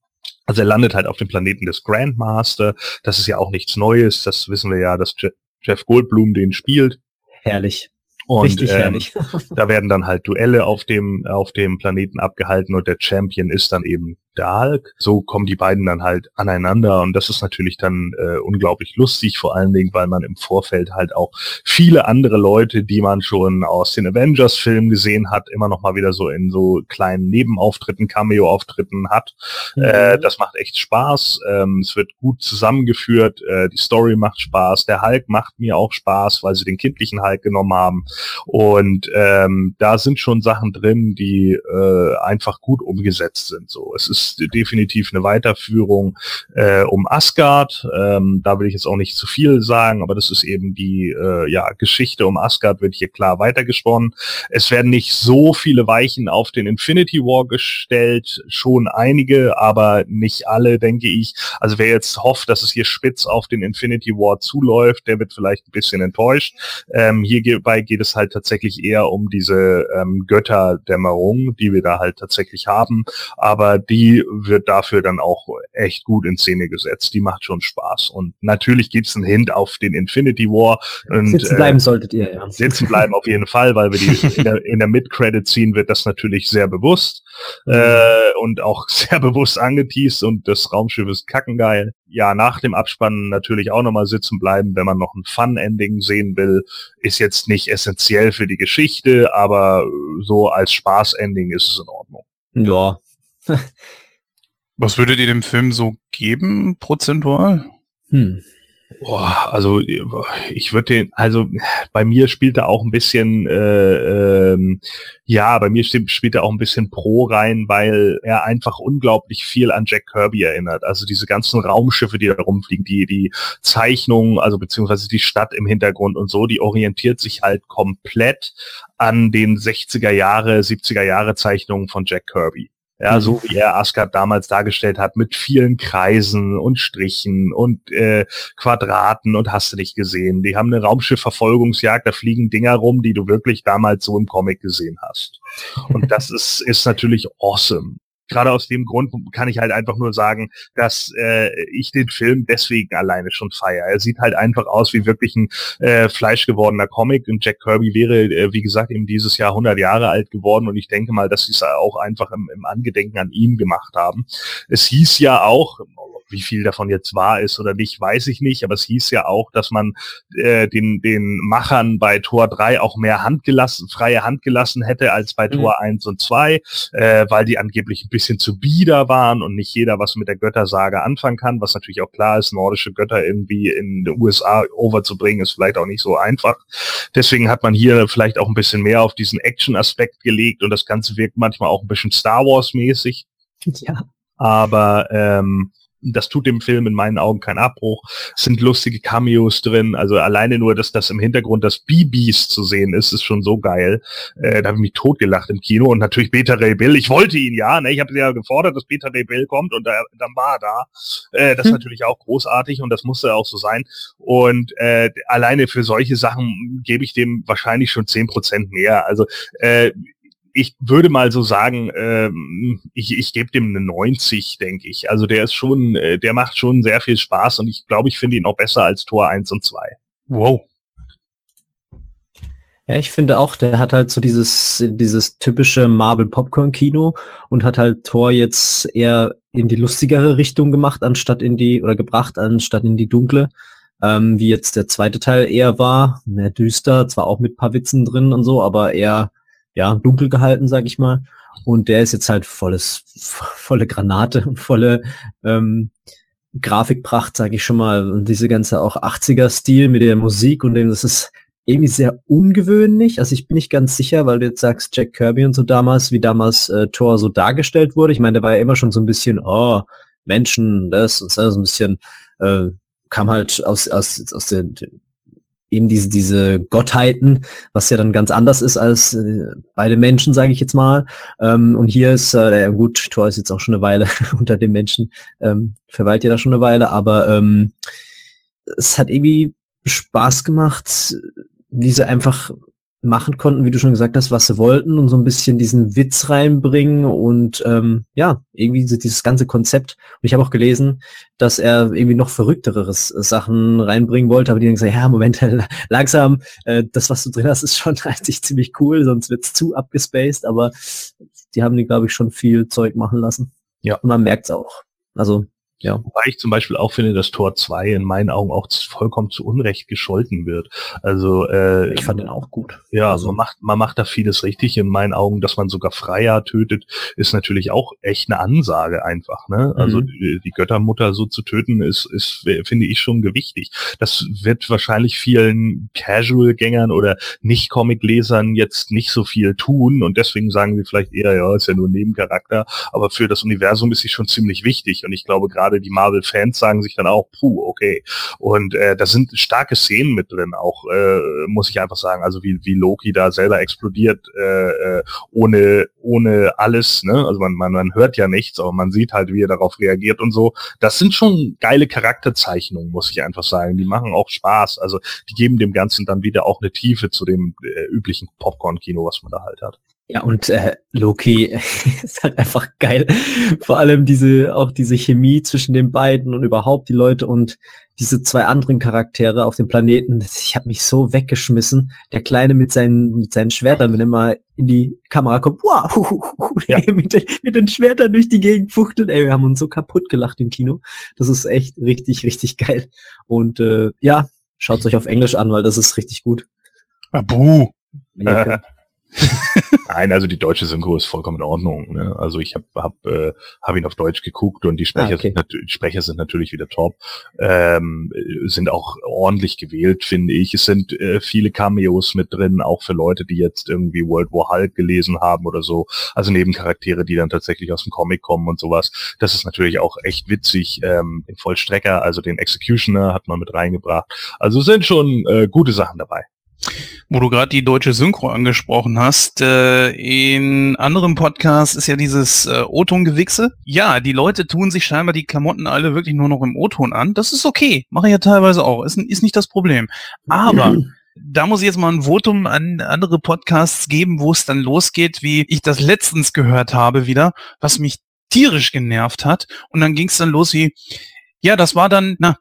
also er landet halt auf dem Planeten des Grandmaster. Das ist ja auch nichts Neues. Das wissen wir ja, dass Jeff Goldblum den spielt. Herrlich. Und Richtig ähm, herrlich. da werden dann halt Duelle auf dem, auf dem Planeten abgehalten und der Champion ist dann eben Hulk. So kommen die beiden dann halt aneinander und das ist natürlich dann äh, unglaublich lustig, vor allen Dingen, weil man im Vorfeld halt auch viele andere Leute, die man schon aus den Avengers-Filmen gesehen hat, immer noch mal wieder so in so kleinen Nebenauftritten, Cameo-Auftritten hat. Mhm. Äh, das macht echt Spaß. Ähm, es wird gut zusammengeführt. Äh, die Story macht Spaß. Der Hulk macht mir auch Spaß, weil sie den kindlichen Hulk genommen haben. Und ähm, da sind schon Sachen drin, die äh, einfach gut umgesetzt sind. So, es ist definitiv eine Weiterführung äh, um Asgard. Ähm, da will ich jetzt auch nicht zu viel sagen, aber das ist eben die äh, ja, Geschichte um Asgard wird hier klar weitergesponnen. Es werden nicht so viele Weichen auf den Infinity War gestellt, schon einige, aber nicht alle, denke ich. Also wer jetzt hofft, dass es hier spitz auf den Infinity War zuläuft, der wird vielleicht ein bisschen enttäuscht. Ähm, hierbei geht es halt tatsächlich eher um diese ähm, Götterdämmerung, die wir da halt tatsächlich haben. Aber die wird dafür dann auch echt gut in Szene gesetzt. Die macht schon Spaß. Und natürlich gibt es einen Hint auf den Infinity War. Und, sitzen bleiben äh, solltet ihr, ja. Sitzen bleiben auf jeden Fall, weil wir die in der, in der Mid-Credit ziehen, wird das natürlich sehr bewusst. Mhm. Äh, und auch sehr bewusst angeteased und das Raumschiff ist kackengeil. Ja, nach dem Abspannen natürlich auch nochmal sitzen bleiben, wenn man noch ein Fun-Ending sehen will. Ist jetzt nicht essentiell für die Geschichte, aber so als Spaß-Ending ist es in Ordnung. Ja. Was würdet ihr dem Film so geben, prozentual? Hm. Boah, also ich würde den, also bei mir spielt er auch ein bisschen, äh, ähm, ja, bei mir spielt er auch ein bisschen Pro rein, weil er einfach unglaublich viel an Jack Kirby erinnert. Also diese ganzen Raumschiffe, die da rumfliegen, die die Zeichnungen, also beziehungsweise die Stadt im Hintergrund und so, die orientiert sich halt komplett an den 60er Jahre, 70er Jahre Zeichnungen von Jack Kirby. Ja, so mhm. wie er Asgard damals dargestellt hat, mit vielen Kreisen und Strichen und äh, Quadraten und hast du nicht gesehen. Die haben eine Raumschiffverfolgungsjagd, da fliegen Dinger rum, die du wirklich damals so im Comic gesehen hast. Und das ist, ist natürlich awesome gerade aus dem Grund kann ich halt einfach nur sagen, dass äh, ich den Film deswegen alleine schon feiere. Er sieht halt einfach aus wie wirklich ein äh, fleischgewordener Comic und Jack Kirby wäre, äh, wie gesagt, eben dieses Jahr 100 Jahre alt geworden und ich denke mal, dass sie es auch einfach im, im Angedenken an ihn gemacht haben. Es hieß ja auch, wie viel davon jetzt wahr ist oder nicht, weiß ich nicht, aber es hieß ja auch, dass man äh, den, den Machern bei Tor 3 auch mehr Hand gelassen, freie Hand gelassen hätte als bei mhm. Tor 1 und 2, äh, weil die angeblich ein bisschen zu bieder waren und nicht jeder was mit der Göttersage anfangen kann, was natürlich auch klar ist, nordische Götter irgendwie in den USA overzubringen, ist vielleicht auch nicht so einfach. Deswegen hat man hier vielleicht auch ein bisschen mehr auf diesen Action-Aspekt gelegt und das Ganze wirkt manchmal auch ein bisschen Star Wars-mäßig. Ja. Aber ähm, das tut dem Film in meinen Augen keinen Abbruch. Es sind lustige Cameos drin. Also alleine nur, dass das im Hintergrund das BBs zu sehen ist, ist schon so geil. Äh, da habe ich mich totgelacht im Kino. Und natürlich Beta Ray Bill. Ich wollte ihn ja. Ne? Ich habe ja gefordert, dass Beta Ray Bill kommt und da, dann war er da. Äh, das hm. ist natürlich auch großartig und das musste auch so sein. Und äh, alleine für solche Sachen gebe ich dem wahrscheinlich schon zehn Prozent mehr. Also äh, ich würde mal so sagen, ähm, ich, ich gebe dem eine 90, denke ich. Also der ist schon, äh, der macht schon sehr viel Spaß und ich glaube, ich finde ihn auch besser als Tor 1 und 2. Wow. Ja, ich finde auch, der hat halt so dieses, dieses typische Marvel Popcorn Kino und hat halt Tor jetzt eher in die lustigere Richtung gemacht, anstatt in die, oder gebracht, anstatt in die dunkle. Ähm, wie jetzt der zweite Teil eher war, mehr düster, zwar auch mit paar Witzen drin und so, aber eher ja, dunkel gehalten, sag ich mal. Und der ist jetzt halt volles, volle Granate und volle ähm, Grafikpracht, sag ich schon mal. Und diese ganze auch 80er-Stil mit der Musik und dem, das ist irgendwie sehr ungewöhnlich. Also ich bin nicht ganz sicher, weil du jetzt sagst, Jack Kirby und so damals, wie damals äh, Thor so dargestellt wurde. Ich meine, der war ja immer schon so ein bisschen, oh, Menschen, das und das, so ein bisschen, äh, kam halt aus, aus, aus den, eben diese, diese Gottheiten, was ja dann ganz anders ist als äh, beide Menschen, sage ich jetzt mal. Ähm, und hier ist, äh, gut, Thor ist jetzt auch schon eine Weile unter den Menschen, ähm, verweilt ja da schon eine Weile, aber ähm, es hat irgendwie Spaß gemacht, diese einfach machen konnten, wie du schon gesagt hast, was sie wollten und so ein bisschen diesen Witz reinbringen und ähm, ja, irgendwie dieses ganze Konzept. Und ich habe auch gelesen, dass er irgendwie noch verrückteres Sachen reinbringen wollte, aber die haben gesagt, ja, Moment, langsam, äh, das, was du drin hast, ist schon eigentlich ziemlich cool, sonst wird's zu abgespaced, aber die haben die, glaube ich, schon viel Zeug machen lassen. Ja. Und man merkt's auch. Also ja. Wobei ich zum Beispiel auch finde, dass Tor 2 in meinen Augen auch vollkommen zu Unrecht gescholten wird. Also äh, ich fand den auch gut. Ja, also man macht man macht da vieles richtig. In meinen Augen, dass man sogar Freier tötet, ist natürlich auch echt eine Ansage einfach. Ne? Also mhm. die, die, Göttermutter so zu töten, ist ist finde ich schon gewichtig. Das wird wahrscheinlich vielen Casual-Gängern oder nicht Comic-Lesern jetzt nicht so viel tun und deswegen sagen sie vielleicht eher, ja, ist ja nur ein Nebencharakter. Aber für das Universum ist sie schon ziemlich wichtig und ich glaube gerade gerade die Marvel-Fans sagen sich dann auch, puh, okay. Und äh, da sind starke Szenen mit drin, auch äh, muss ich einfach sagen, also wie, wie Loki da selber explodiert, äh, äh, ohne, ohne alles, ne? Also man, man, man hört ja nichts, aber man sieht halt, wie er darauf reagiert und so. Das sind schon geile Charakterzeichnungen, muss ich einfach sagen. Die machen auch Spaß. Also die geben dem Ganzen dann wieder auch eine Tiefe zu dem äh, üblichen Popcorn-Kino, was man da halt hat. Ja, und äh, Loki ist halt einfach geil. Vor allem diese, auch diese Chemie zwischen den beiden und überhaupt die Leute und diese zwei anderen Charaktere auf dem Planeten. Ich habe mich so weggeschmissen. Der Kleine mit seinen, mit seinen Schwertern, wenn er mal in die Kamera kommt, wow, ja. mit, den, mit den Schwertern durch die Gegend fuchtelt. Ey, wir haben uns so kaputt gelacht im Kino. Das ist echt richtig, richtig geil. Und äh, ja, schaut euch auf Englisch an, weil das ist richtig gut. Abu. Ja, Nein, also die deutsche Synchro ist vollkommen in Ordnung. Ne? Also ich habe hab, äh, hab ihn auf Deutsch geguckt und die Sprecher, ah, okay. sind, Sprecher sind natürlich wieder top. Ähm, sind auch ordentlich gewählt, finde ich. Es sind äh, viele Cameos mit drin, auch für Leute, die jetzt irgendwie World War Hulk gelesen haben oder so. Also Nebencharaktere, die dann tatsächlich aus dem Comic kommen und sowas. Das ist natürlich auch echt witzig. Ähm, den Vollstrecker, also den Executioner hat man mit reingebracht. Also sind schon äh, gute Sachen dabei. Wo du gerade die deutsche Synchro angesprochen hast, äh, in anderen Podcasts ist ja dieses äh, O-Ton-Gewichse. Ja, die Leute tun sich scheinbar die Klamotten alle wirklich nur noch im O-Ton an. Das ist okay, mache ich ja teilweise auch, ist, ist nicht das Problem. Aber da muss ich jetzt mal ein Votum an andere Podcasts geben, wo es dann losgeht, wie ich das letztens gehört habe wieder, was mich tierisch genervt hat. Und dann ging es dann los wie, ja, das war dann, na,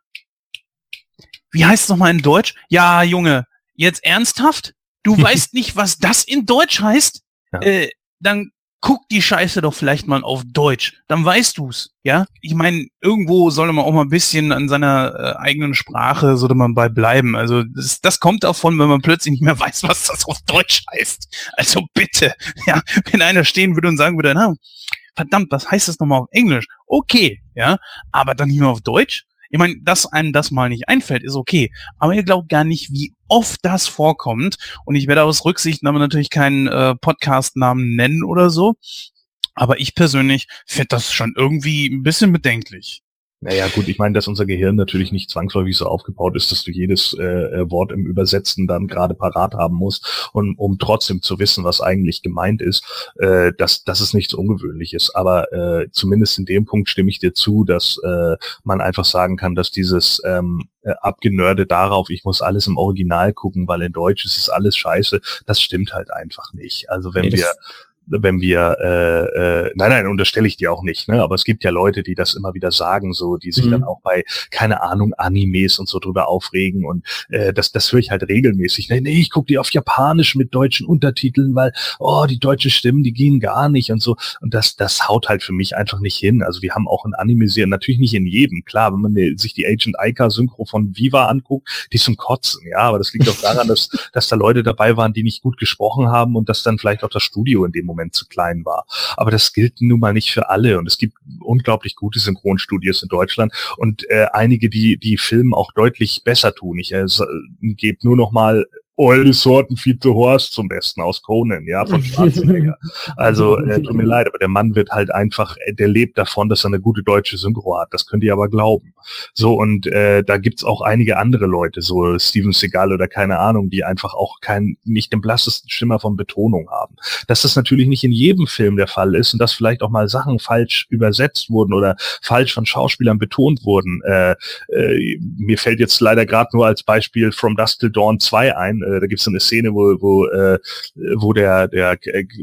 wie heißt es nochmal in Deutsch? Ja, Junge, jetzt ernsthaft? Du weißt nicht, was das in Deutsch heißt? Ja. Äh, dann guck die Scheiße doch vielleicht mal auf Deutsch. Dann weißt du's, ja? Ich meine, irgendwo sollte man auch mal ein bisschen an seiner äh, eigenen Sprache, sollte man bei bleiben. Also das, das kommt davon, wenn man plötzlich nicht mehr weiß, was das auf Deutsch heißt. Also bitte, ja, wenn einer stehen würde und sagen würde, na, verdammt, was heißt das nochmal auf Englisch? Okay, ja, aber dann nicht mehr auf Deutsch? Ich meine, dass einem das mal nicht einfällt, ist okay. Aber ihr glaubt gar nicht, wie oft das vorkommt. Und ich werde aus Rücksicht aber natürlich keinen äh, Podcast-Namen nennen oder so. Aber ich persönlich finde das schon irgendwie ein bisschen bedenklich. Naja, gut, ich meine, dass unser Gehirn natürlich nicht zwangsläufig so aufgebaut ist, dass du jedes äh, äh, Wort im Übersetzen dann gerade parat haben musst, und, um trotzdem zu wissen, was eigentlich gemeint ist. Äh, das, das ist nichts Ungewöhnliches. Aber äh, zumindest in dem Punkt stimme ich dir zu, dass äh, man einfach sagen kann, dass dieses ähm, äh, abgenörde darauf, ich muss alles im Original gucken, weil in Deutsch ist es alles scheiße, das stimmt halt einfach nicht. Also wenn nee, wir wenn wir, äh, äh, nein, nein, unterstelle ich dir auch nicht, ne? aber es gibt ja Leute, die das immer wieder sagen, so, die sich mhm. dann auch bei, keine Ahnung, Animes und so drüber aufregen und äh, das, das höre ich halt regelmäßig. Nee, nee, ich gucke die auf Japanisch mit deutschen Untertiteln, weil, oh, die deutschen Stimmen, die gehen gar nicht und so und das, das haut halt für mich einfach nicht hin. Also wir haben auch ein Anime-Serien, natürlich nicht in jedem, klar, wenn man sich die Agent Aika Synchro von Viva anguckt, die zum Kotzen, ja, aber das liegt auch daran, dass, dass da Leute dabei waren, die nicht gut gesprochen haben und dass dann vielleicht auch das Studio in dem Moment Moment zu klein war. Aber das gilt nun mal nicht für alle und es gibt unglaublich gute Synchronstudios in Deutschland und äh, einige, die die Film auch deutlich besser tun. Ich äh, gebe nur noch mal All Sorten viel zu Horst zum Besten aus Conan, ja, von Schwarzenegger. also, äh, tut mir leid, aber der Mann wird halt einfach, äh, der lebt davon, dass er eine gute deutsche Synchro hat. Das könnt ihr aber glauben. So, und äh, da gibt's auch einige andere Leute, so Steven Seagal oder keine Ahnung, die einfach auch kein, nicht den blassesten Schimmer von Betonung haben. Dass das natürlich nicht in jedem Film der Fall ist und dass vielleicht auch mal Sachen falsch übersetzt wurden oder falsch von Schauspielern betont wurden. Äh, äh, mir fällt jetzt leider gerade nur als Beispiel From Dust Till Dawn 2 ein, äh, da gibt es eine Szene, wo, wo, äh, wo der, der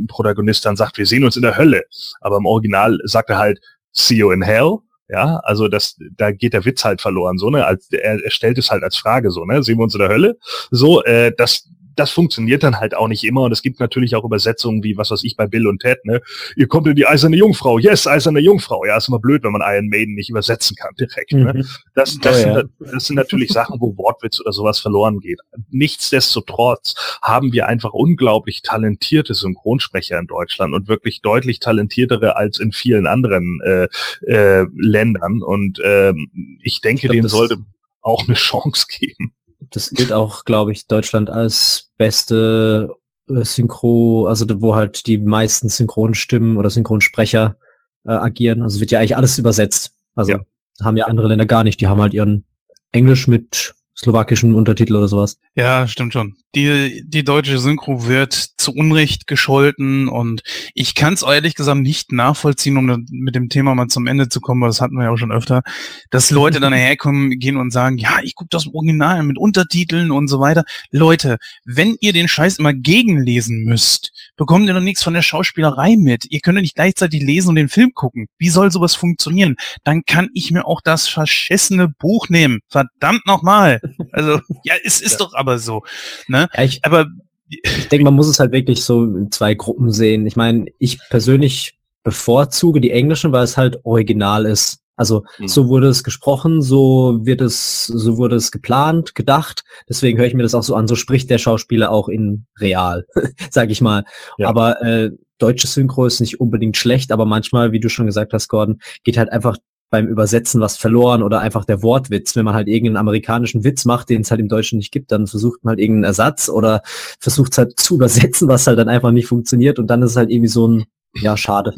Protagonist dann sagt, wir sehen uns in der Hölle. Aber im Original sagt er halt, see you in hell. Ja, also das, da geht der Witz halt verloren, so, ne? Als, er, er stellt es halt als Frage so, ne? Sehen wir uns in der Hölle? So, äh, das, das funktioniert dann halt auch nicht immer und es gibt natürlich auch Übersetzungen wie, was weiß ich, bei Bill und Ted, ne? Ihr kommt in die eiserne Jungfrau, yes, eiserne Jungfrau. Ja, ist immer blöd, wenn man Iron Maiden nicht übersetzen kann direkt. Ne? Mhm. Das, das, Oh, sind, ja. das sind natürlich Sachen, wo Wortwitz oder sowas verloren geht. Nichtsdestotrotz haben wir einfach unglaublich talentierte Synchronsprecher in Deutschland und wirklich deutlich talentiertere als in vielen anderen äh, äh, Ländern. Und ähm, ich denke, glaub, denen das- sollte auch eine Chance geben. Das gilt auch, glaube ich, Deutschland als beste äh, Synchro, also wo halt die meisten Synchronstimmen oder Synchronsprecher äh, agieren. Also wird ja eigentlich alles übersetzt. Also Ja. haben ja andere Länder gar nicht. Die haben halt ihren Englisch mit slowakischen Untertitel oder sowas. Ja, stimmt schon. Die, die deutsche Synchro wird zu Unrecht gescholten und ich kann es ehrlich gesagt nicht nachvollziehen, um mit dem Thema mal zum Ende zu kommen, weil das hatten wir ja auch schon öfter, dass Leute dann herkommen, gehen und sagen, ja, ich gucke das Original mit Untertiteln und so weiter. Leute, wenn ihr den Scheiß immer gegenlesen müsst, bekommt ihr doch nichts von der Schauspielerei mit. Ihr könnt nicht gleichzeitig lesen und den Film gucken. Wie soll sowas funktionieren? Dann kann ich mir auch das verschissene Buch nehmen. Verdammt nochmal. Also, ja, es ist doch aber so. Ne? Ja, ich, Aber ich denke, man muss es halt wirklich so in zwei Gruppen sehen. Ich meine, ich persönlich bevorzuge die englischen, weil es halt original ist. Also Mhm. so wurde es gesprochen, so wird es, so wurde es geplant, gedacht. Deswegen höre ich mir das auch so an. So spricht der Schauspieler auch in real, sag ich mal. Ja. Aber äh, deutsche Synchro ist nicht unbedingt schlecht, aber manchmal, wie du schon gesagt hast, Gordon, geht halt einfach beim Übersetzen was verloren oder einfach der Wortwitz. Wenn man halt irgendeinen amerikanischen Witz macht, den es halt im Deutschen nicht gibt, dann versucht man halt irgendeinen Ersatz oder versucht es halt zu übersetzen, was halt dann einfach nicht funktioniert und dann ist es halt irgendwie so ein, ja, schade.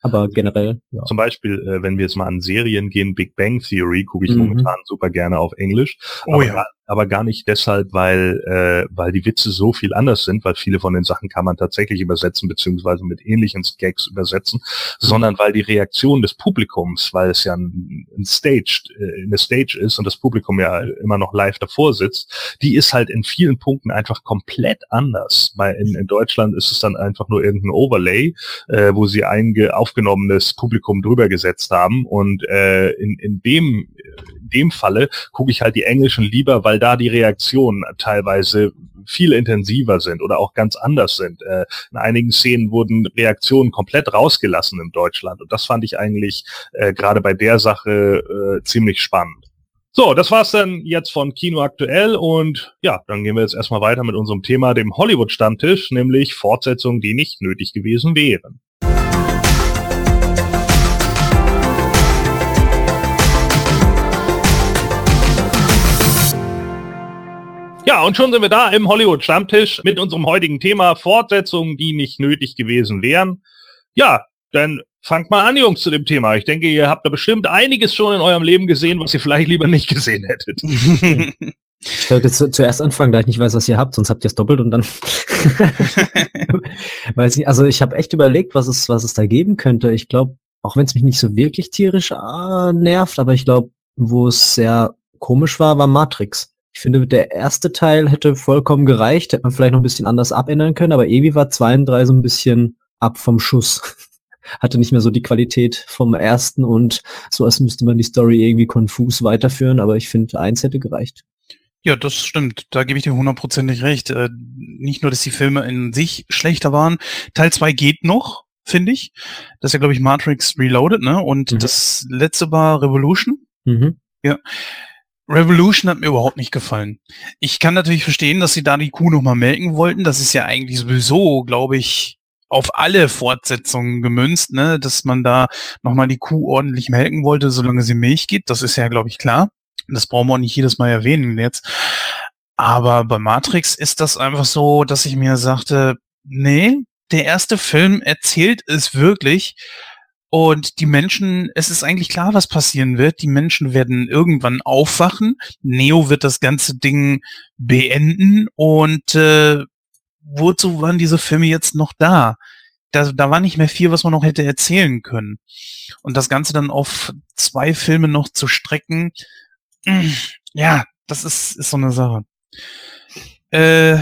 Aber generell, ja. Zum Beispiel, äh, wenn wir jetzt mal an Serien gehen, Big Bang Theory gucke ich Mhm. momentan super gerne auf Englisch. Oh aber, ja. Aber gar nicht deshalb, weil, äh, weil die Witze so viel anders sind, weil viele von den Sachen kann man tatsächlich übersetzen, beziehungsweise mit ähnlichen Gags übersetzen, sondern weil die Reaktion des Publikums, weil es ja ein, ein Stage, äh, eine Stage ist und das Publikum ja immer noch live davor sitzt, die ist halt in vielen Punkten einfach komplett anders. Weil in, in Deutschland ist es dann einfach nur irgendein Overlay, äh, wo sie ein ge- aufgenommenes Publikum drüber gesetzt haben. Und äh, in, in dem in dem Falle gucke ich halt die Englischen lieber, weil da die Reaktionen teilweise viel intensiver sind oder auch ganz anders sind. Äh, in einigen Szenen wurden Reaktionen komplett rausgelassen in Deutschland und das fand ich eigentlich äh, gerade bei der Sache äh, ziemlich spannend. So, das war's dann jetzt von Kino aktuell und ja, dann gehen wir jetzt erstmal weiter mit unserem Thema, dem Hollywood-Stammtisch, nämlich Fortsetzungen, die nicht nötig gewesen wären. Ja, und schon sind wir da im Hollywood-Stammtisch mit unserem heutigen Thema Fortsetzungen, die nicht nötig gewesen wären. Ja, dann fangt mal an, Jungs, zu dem Thema. Ich denke, ihr habt da bestimmt einiges schon in eurem Leben gesehen, was ihr vielleicht lieber nicht gesehen hättet. Ich wollte zu, zuerst anfangen, da ich nicht weiß, was ihr habt, sonst habt ihr es doppelt und dann weiß nicht. Also ich habe echt überlegt, was es, was es da geben könnte. Ich glaube, auch wenn es mich nicht so wirklich tierisch äh, nervt, aber ich glaube, wo es sehr komisch war, war Matrix. Ich finde, der erste Teil hätte vollkommen gereicht, hätte man vielleicht noch ein bisschen anders abändern können, aber irgendwie war zwei und drei so ein bisschen ab vom Schuss. Hatte nicht mehr so die Qualität vom ersten und so als müsste man die Story irgendwie konfus weiterführen, aber ich finde, eins hätte gereicht. Ja, das stimmt. Da gebe ich dir hundertprozentig recht. Äh, nicht nur, dass die Filme in sich schlechter waren. Teil 2 geht noch, finde ich. Das ist ja, glaube ich, Matrix Reloaded, ne? Und Mhm. das letzte war Revolution. Mhm. Revolution hat mir überhaupt nicht gefallen. Ich kann natürlich verstehen, dass sie da die Kuh nochmal melken wollten. Das ist ja eigentlich sowieso, glaube ich, auf alle Fortsetzungen gemünzt, ne? dass man da nochmal die Kuh ordentlich melken wollte, solange sie Milch gibt. Das ist ja, glaube ich, klar. Das brauchen wir auch nicht jedes Mal erwähnen jetzt. Aber bei Matrix ist das einfach so, dass ich mir sagte, nee, der erste Film erzählt es wirklich. Und die Menschen, es ist eigentlich klar, was passieren wird. Die Menschen werden irgendwann aufwachen. Neo wird das ganze Ding beenden. Und äh, wozu waren diese Filme jetzt noch da? Da, da war nicht mehr viel, was man noch hätte erzählen können. Und das Ganze dann auf zwei Filme noch zu strecken, ja, das ist, ist so eine Sache. Äh,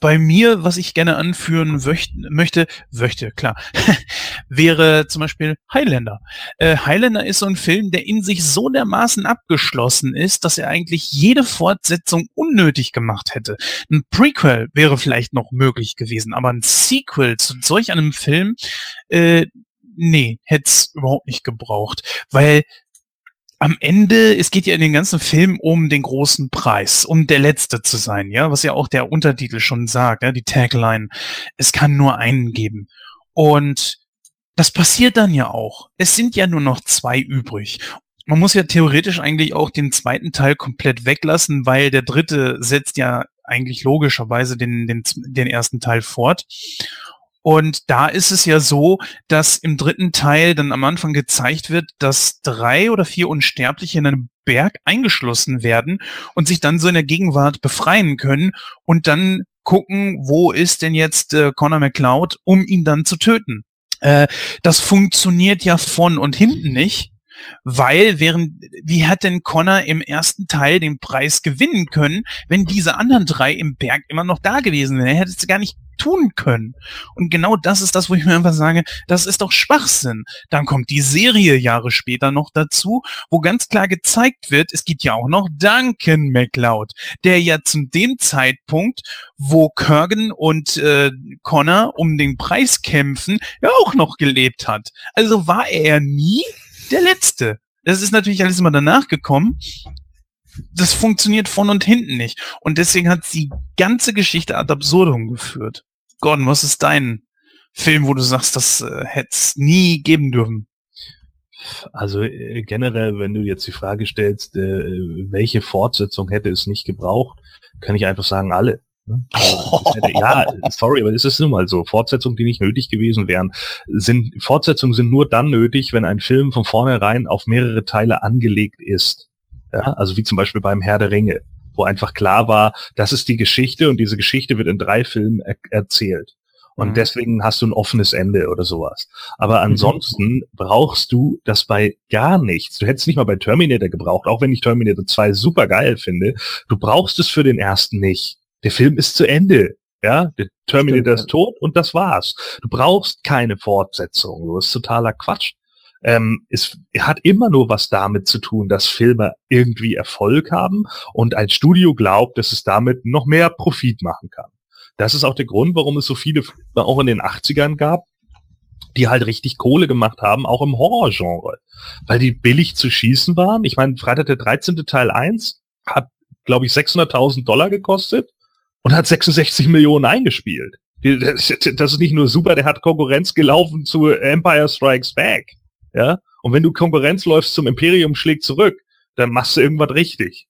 bei mir, was ich gerne anführen wöcht, möchte, möchte, klar, wäre zum Beispiel Highlander. Äh, Highlander ist so ein Film, der in sich so dermaßen abgeschlossen ist, dass er eigentlich jede Fortsetzung unnötig gemacht hätte. Ein Prequel wäre vielleicht noch möglich gewesen, aber ein Sequel zu solch einem Film, äh, nee, hätte es überhaupt nicht gebraucht, weil am Ende, es geht ja in den ganzen Film um den großen Preis, um der Letzte zu sein, ja, was ja auch der Untertitel schon sagt, ja, die Tagline. Es kann nur einen geben. Und das passiert dann ja auch. Es sind ja nur noch zwei übrig. Man muss ja theoretisch eigentlich auch den zweiten Teil komplett weglassen, weil der dritte setzt ja eigentlich logischerweise den, den, den ersten Teil fort. Und da ist es ja so, dass im dritten Teil dann am Anfang gezeigt wird, dass drei oder vier Unsterbliche in einem Berg eingeschlossen werden und sich dann so in der Gegenwart befreien können und dann gucken, wo ist denn jetzt äh, Connor McCloud, um ihn dann zu töten. Äh, das funktioniert ja von und hinten nicht, weil während, wie hat denn Connor im ersten Teil den Preis gewinnen können, wenn diese anderen drei im Berg immer noch da gewesen wären? Er hätte es gar nicht tun können. Und genau das ist das, wo ich mir einfach sage, das ist doch Schwachsinn. Dann kommt die Serie Jahre später noch dazu, wo ganz klar gezeigt wird, es gibt ja auch noch Duncan MacLeod, der ja zu dem Zeitpunkt, wo Kurgan und äh, Connor um den Preis kämpfen, ja auch noch gelebt hat. Also war er nie der Letzte. Das ist natürlich alles immer danach gekommen, das funktioniert von und hinten nicht. Und deswegen hat die ganze Geschichte ad absurdum geführt. Gordon, was ist dein Film, wo du sagst, das äh, hätte es nie geben dürfen? Also äh, generell, wenn du jetzt die Frage stellst, äh, welche Fortsetzung hätte es nicht gebraucht, kann ich einfach sagen, alle. Ne? Hätte, ja, sorry, aber es ist nun mal so. Fortsetzungen, die nicht nötig gewesen wären, sind Fortsetzungen sind nur dann nötig, wenn ein Film von vornherein auf mehrere Teile angelegt ist. Ja, also wie zum Beispiel beim Herr der Ringe wo einfach klar war, das ist die Geschichte und diese Geschichte wird in drei Filmen er erzählt. Und mhm. deswegen hast du ein offenes Ende oder sowas. Aber mhm. ansonsten mhm. brauchst du das bei gar nichts. Du hättest nicht mal bei Terminator gebraucht, auch wenn ich Terminator 2 super geil finde. Du brauchst es für den ersten nicht. Der Film ist zu Ende. Ja, der Terminator ist tot und das war's. Du brauchst keine Fortsetzung. Das ist totaler Quatsch ähm, es hat immer nur was damit zu tun, dass Filme irgendwie Erfolg haben und ein Studio glaubt, dass es damit noch mehr Profit machen kann. Das ist auch der Grund, warum es so viele Filme auch in den 80ern gab, die halt richtig Kohle gemacht haben, auch im Horrorgenre. Weil die billig zu schießen waren. Ich meine, Freitag der 13. Teil 1 hat, glaube ich, 600.000 Dollar gekostet und hat 66 Millionen eingespielt. Das ist nicht nur super, der hat Konkurrenz gelaufen zu Empire Strikes Back. Ja? Und wenn du Konkurrenz läufst zum Imperium schlägt zurück, dann machst du irgendwas richtig.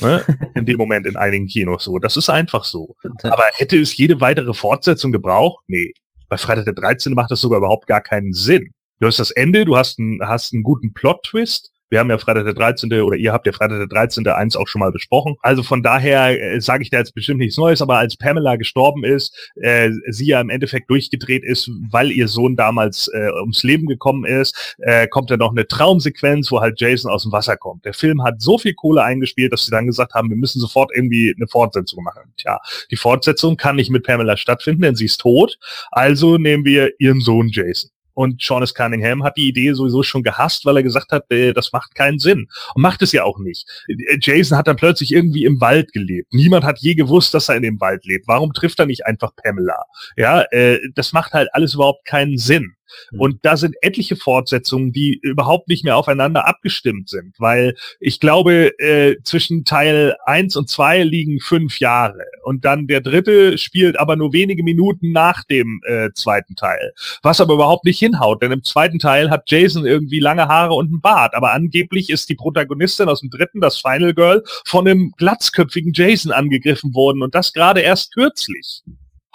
Ne? In dem Moment in einigen Kinos so. Das ist einfach so. Aber hätte es jede weitere Fortsetzung gebraucht? Nee. Bei Freitag der 13. macht das sogar überhaupt gar keinen Sinn. Du hast das Ende, du hast einen, hast einen guten Plot-Twist, wir haben ja Freitag der 13. oder ihr habt ja Freitag der 13. eins auch schon mal besprochen. Also von daher äh, sage ich da jetzt bestimmt nichts Neues, aber als Pamela gestorben ist, äh, sie ja im Endeffekt durchgedreht ist, weil ihr Sohn damals äh, ums Leben gekommen ist, äh, kommt dann noch eine Traumsequenz, wo halt Jason aus dem Wasser kommt. Der Film hat so viel Kohle eingespielt, dass sie dann gesagt haben, wir müssen sofort irgendwie eine Fortsetzung machen. Tja, die Fortsetzung kann nicht mit Pamela stattfinden, denn sie ist tot. Also nehmen wir ihren Sohn Jason. Und Sean S. Cunningham hat die Idee sowieso schon gehasst, weil er gesagt hat, äh, das macht keinen Sinn. Und macht es ja auch nicht. Äh, Jason hat dann plötzlich irgendwie im Wald gelebt. Niemand hat je gewusst, dass er in dem Wald lebt. Warum trifft er nicht einfach Pamela? Ja, äh, das macht halt alles überhaupt keinen Sinn. Mhm. Und da sind etliche Fortsetzungen, die überhaupt nicht mehr aufeinander abgestimmt sind, weil ich glaube, äh, zwischen Teil 1 und 2 liegen fünf Jahre. Und dann der dritte spielt aber nur wenige Minuten nach dem äh, zweiten Teil. Was aber überhaupt nicht hinhaut, denn im zweiten Teil hat Jason irgendwie lange Haare und einen Bart. Aber angeblich ist die Protagonistin aus dem dritten, das Final Girl, von einem glatzköpfigen Jason angegriffen worden und das gerade erst kürzlich.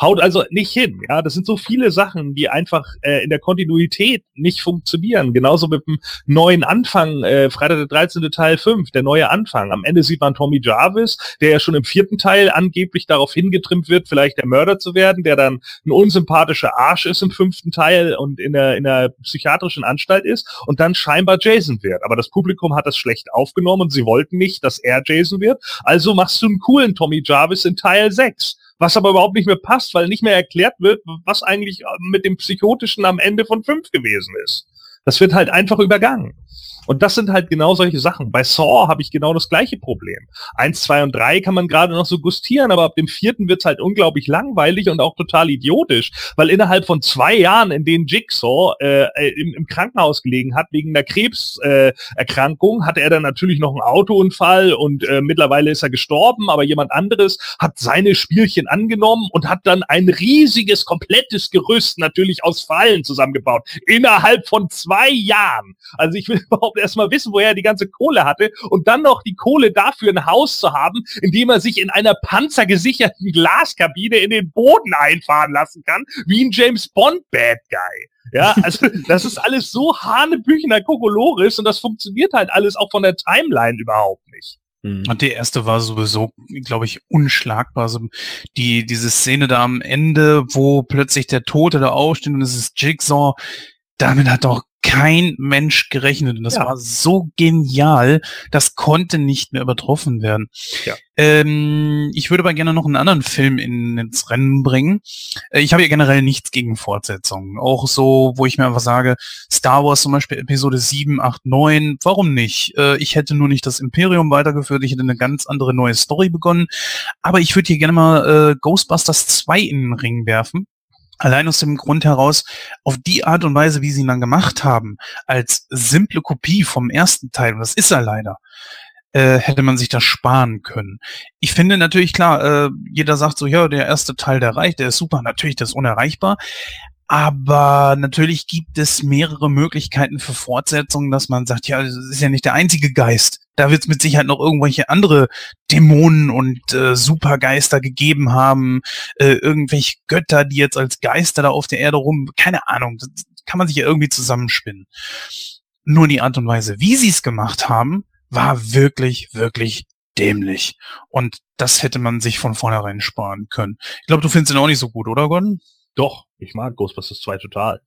Haut also nicht hin. Ja, das sind so viele Sachen, die einfach äh, in der Kontinuität nicht funktionieren. Genauso mit dem neuen Anfang, äh, Freitag der 13. Teil 5, der neue Anfang. Am Ende sieht man Tommy Jarvis, der ja schon im vierten Teil angeblich darauf hingetrimmt wird, vielleicht der Mörder zu werden, der dann ein unsympathischer Arsch ist im fünften Teil und in der, in der psychiatrischen Anstalt ist und dann scheinbar Jason wird. Aber das Publikum hat das schlecht aufgenommen und sie wollten nicht, dass er Jason wird. Also machst du einen coolen Tommy Jarvis in Teil 6 was aber überhaupt nicht mehr passt, weil nicht mehr erklärt wird, was eigentlich mit dem Psychotischen am Ende von fünf gewesen ist. Das wird halt einfach übergangen. Und das sind halt genau solche Sachen. Bei Saw habe ich genau das gleiche Problem. Eins, zwei und drei kann man gerade noch so gustieren, aber ab dem vierten wird's halt unglaublich langweilig und auch total idiotisch, weil innerhalb von zwei Jahren, in denen Jigsaw äh, äh im, im Krankenhaus gelegen hat, wegen einer Krebserkrankung, äh, hatte er dann natürlich noch einen Autounfall und äh, mittlerweile ist er gestorben, aber jemand anderes hat seine Spielchen angenommen und hat dann ein riesiges, komplettes Gerüst natürlich aus Fallen zusammengebaut. Innerhalb von zwei Jahren. Also ich will überhaupt erstmal wissen, woher er die ganze Kohle hatte und dann noch die Kohle dafür ein Haus zu haben, in dem er sich in einer panzergesicherten Glaskabine in den Boden einfahren lassen kann, wie ein James Bond Bad Guy. Ja, also das ist alles so hanebüchener Kokolores und das funktioniert halt alles auch von der Timeline überhaupt nicht. Mhm. Und die erste war sowieso, glaube ich, unschlagbar. Also die, diese Szene da am Ende, wo plötzlich der Tote da aufsteht und es ist Jigsaw, damit hat doch kein Mensch gerechnet. Und das ja. war so genial, das konnte nicht mehr übertroffen werden. Ja. Ähm, ich würde aber gerne noch einen anderen Film in, ins Rennen bringen. Äh, ich habe ja generell nichts gegen Fortsetzungen. Auch so, wo ich mir einfach sage, Star Wars zum Beispiel Episode 7, 8, 9, warum nicht? Äh, ich hätte nur nicht das Imperium weitergeführt, ich hätte eine ganz andere neue Story begonnen. Aber ich würde hier gerne mal äh, Ghostbusters 2 in den Ring werfen Allein aus dem Grund heraus, auf die Art und Weise, wie sie ihn dann gemacht haben, als simple Kopie vom ersten Teil, und das ist er leider, äh, hätte man sich das sparen können. Ich finde natürlich klar, äh, jeder sagt so, ja, der erste Teil, der reicht, der ist super, natürlich, das ist unerreichbar. Aber natürlich gibt es mehrere Möglichkeiten für Fortsetzungen, dass man sagt, ja, das ist ja nicht der einzige Geist. Da wird es mit Sicherheit noch irgendwelche andere Dämonen und äh, Supergeister gegeben haben, äh, irgendwelche Götter, die jetzt als Geister da auf der Erde rum, keine Ahnung, das kann man sich ja irgendwie zusammenspinnen. Nur die Art und Weise, wie sie es gemacht haben, war wirklich, wirklich dämlich. Und das hätte man sich von vornherein sparen können. Ich glaube, du findest ihn auch nicht so gut, oder Gordon? Doch, ich mag Ghostbusters 2 total.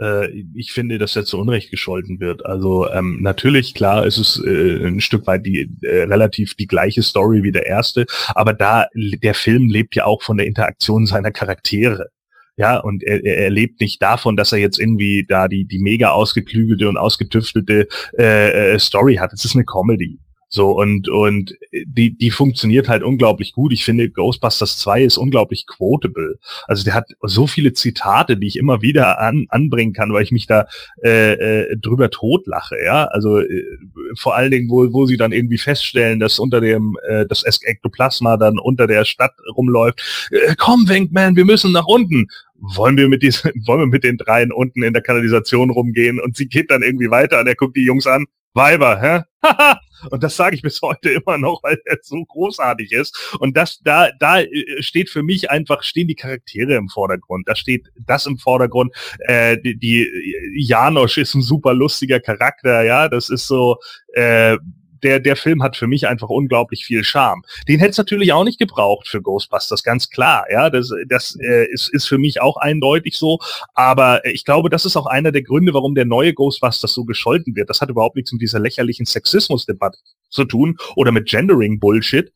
Äh, ich finde, dass er zu Unrecht gescholten wird. Also ähm, natürlich, klar, ist es äh, ein Stück weit die äh, relativ die gleiche Story wie der erste, aber da der Film lebt ja auch von der Interaktion seiner Charaktere. Ja, und er, er lebt nicht davon, dass er jetzt irgendwie da die, die mega ausgeklügelte und ausgetüftelte äh, äh Story hat. Es ist eine Comedy. So, und, und die, die funktioniert halt unglaublich gut. Ich finde, Ghostbusters 2 ist unglaublich quotable. Also der hat so viele Zitate, die ich immer wieder an, anbringen kann, weil ich mich da äh, äh, drüber totlache, ja. Also äh, vor allen Dingen, wo, wo sie dann irgendwie feststellen, dass unter dem, äh, das Ektoplasma dann unter der Stadt rumläuft. Äh, komm, Winkman, wir müssen nach unten wollen wir mit diesen, wollen wir mit den dreien unten in der Kanalisation rumgehen und sie geht dann irgendwie weiter und er guckt die Jungs an, Weiber, hä? und das sage ich bis heute immer noch, weil er so großartig ist. Und das, da, da äh, steht für mich einfach, stehen die Charaktere im Vordergrund. Da steht das im Vordergrund. Äh, die, die Janosch ist ein super lustiger Charakter, ja. Das ist so, äh, der, der Film hat für mich einfach unglaublich viel Charme. Den hätte es natürlich auch nicht gebraucht für Ghostbusters, ganz klar. Ja, das, das äh, ist, ist für mich auch eindeutig so. Aber ich glaube, das ist auch einer der Gründe, warum der neue Ghostbusters so gescholten wird. Das hat überhaupt nichts mit dieser lächerlichen Sexismusdebatte zu tun oder mit Gendering-Bullshit,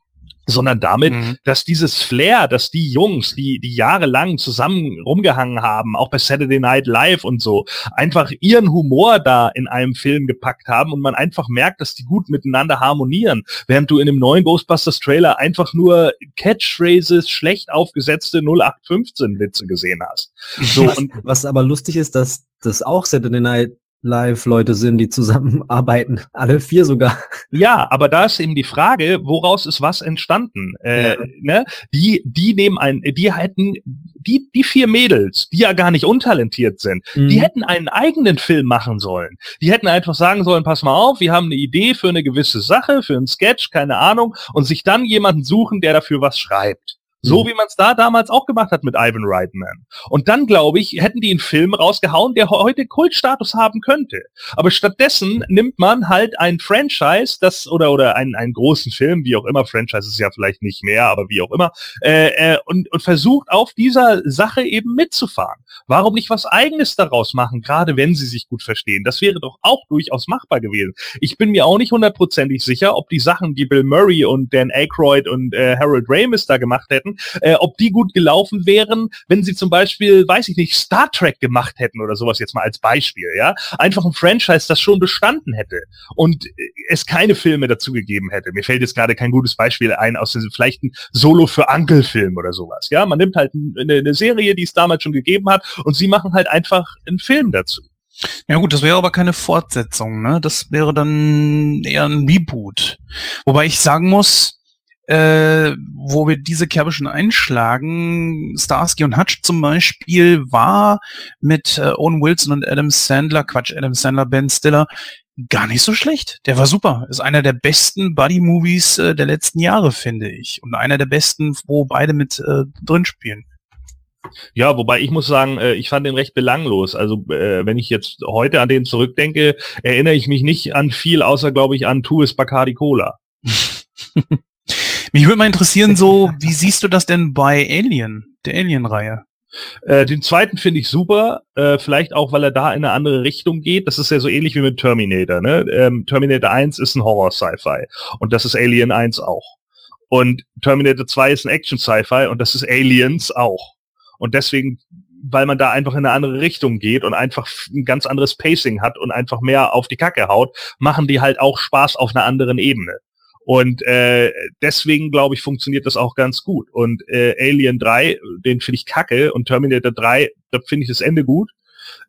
sondern damit, mhm. dass dieses Flair, dass die Jungs, die, die jahrelang zusammen rumgehangen haben, auch bei Saturday Night Live und so, einfach ihren Humor da in einem Film gepackt haben und man einfach merkt, dass die gut miteinander harmonieren, während du in dem neuen Ghostbusters Trailer einfach nur Catchphrases, schlecht aufgesetzte 0815 Witze gesehen hast. So, was, was aber lustig ist, dass das auch Saturday Night Live-Leute sind, die zusammenarbeiten. Alle vier sogar. Ja, aber da ist eben die Frage, woraus ist was entstanden? Äh, ja. ne? Die, die nehmen ein, die hätten, die, die vier Mädels, die ja gar nicht untalentiert sind, mhm. die hätten einen eigenen Film machen sollen. Die hätten einfach sagen sollen, pass mal auf, wir haben eine Idee für eine gewisse Sache, für einen Sketch, keine Ahnung, und sich dann jemanden suchen, der dafür was schreibt. So mhm. wie man es da damals auch gemacht hat mit Ivan Reitman. Und dann, glaube ich, hätten die einen Film rausgehauen, der heute Kultstatus haben könnte. Aber stattdessen nimmt man halt ein Franchise, das oder oder einen, einen großen Film, wie auch immer, Franchise ist ja vielleicht nicht mehr, aber wie auch immer, äh, äh, und, und versucht auf dieser Sache eben mitzufahren. Warum nicht was Eigenes daraus machen, gerade wenn sie sich gut verstehen? Das wäre doch auch durchaus machbar gewesen. Ich bin mir auch nicht hundertprozentig sicher, ob die Sachen, die Bill Murray und Dan Aykroyd und äh, Harold Ramis da gemacht hätten, hätten, äh, ob die gut gelaufen wären, wenn sie zum Beispiel, weiß ich nicht, Star Trek gemacht hätten oder sowas jetzt mal als Beispiel, ja. Einfach ein Franchise, das schon bestanden hätte und es keine Filme dazu gegeben hätte. Mir fällt jetzt gerade kein gutes Beispiel ein aus diesem vielleicht ein Solo für Ankel-Film oder sowas, ja. Man nimmt halt eine, eine Serie, die es damals schon gegeben hat und sie machen halt einfach einen Film dazu. Ja gut, das wäre aber keine Fortsetzung, ne? Das wäre dann eher ein Reboot. Wobei ich sagen muss, äh, wo wir diese Kerbe schon einschlagen, Starsky und Hutch zum Beispiel war mit äh, Owen Wilson und Adam Sandler, Quatsch, Adam Sandler, Ben Stiller, gar nicht so schlecht. Der war super. Ist einer der besten Buddy-Movies äh, der letzten Jahre, finde ich. Und einer der besten, wo beide mit äh, drin spielen. Ja, wobei ich muss sagen, äh, ich fand den recht belanglos. Also äh, wenn ich jetzt heute an den zurückdenke, erinnere ich mich nicht an viel, außer glaube ich an Tues Bacardi Cola. Mich würde mal interessieren, so wie siehst du das denn bei Alien, der Alien-Reihe? Äh, den zweiten finde ich super, äh, vielleicht auch, weil er da in eine andere Richtung geht. Das ist ja so ähnlich wie mit Terminator. Ne? Ähm, Terminator 1 ist ein Horror-Sci-Fi und das ist Alien 1 auch. Und Terminator 2 ist ein Action-Sci-Fi und das ist Aliens auch. Und deswegen, weil man da einfach in eine andere Richtung geht und einfach ein ganz anderes Pacing hat und einfach mehr auf die Kacke haut, machen die halt auch Spaß auf einer anderen Ebene. Und äh, deswegen, glaube ich, funktioniert das auch ganz gut. Und äh, Alien 3, den finde ich kacke und Terminator 3, da finde ich das Ende gut.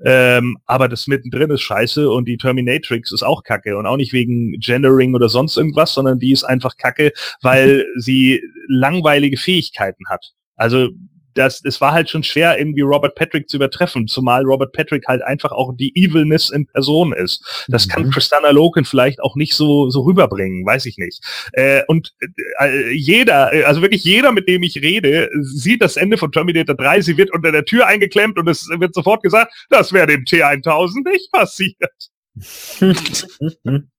Ähm, aber das mittendrin ist scheiße und die Terminatrix ist auch kacke und auch nicht wegen Gendering oder sonst irgendwas, sondern die ist einfach kacke, weil sie langweilige Fähigkeiten hat. Also das, es war halt schon schwer, irgendwie Robert Patrick zu übertreffen, zumal Robert Patrick halt einfach auch die Evilness in Person ist. Das mhm. kann Christina Loken vielleicht auch nicht so, so rüberbringen, weiß ich nicht. Äh, und äh, jeder, äh, also wirklich jeder, mit dem ich rede, sieht das Ende von Terminator 3, sie wird unter der Tür eingeklemmt und es wird sofort gesagt, das wäre dem T1000 nicht passiert.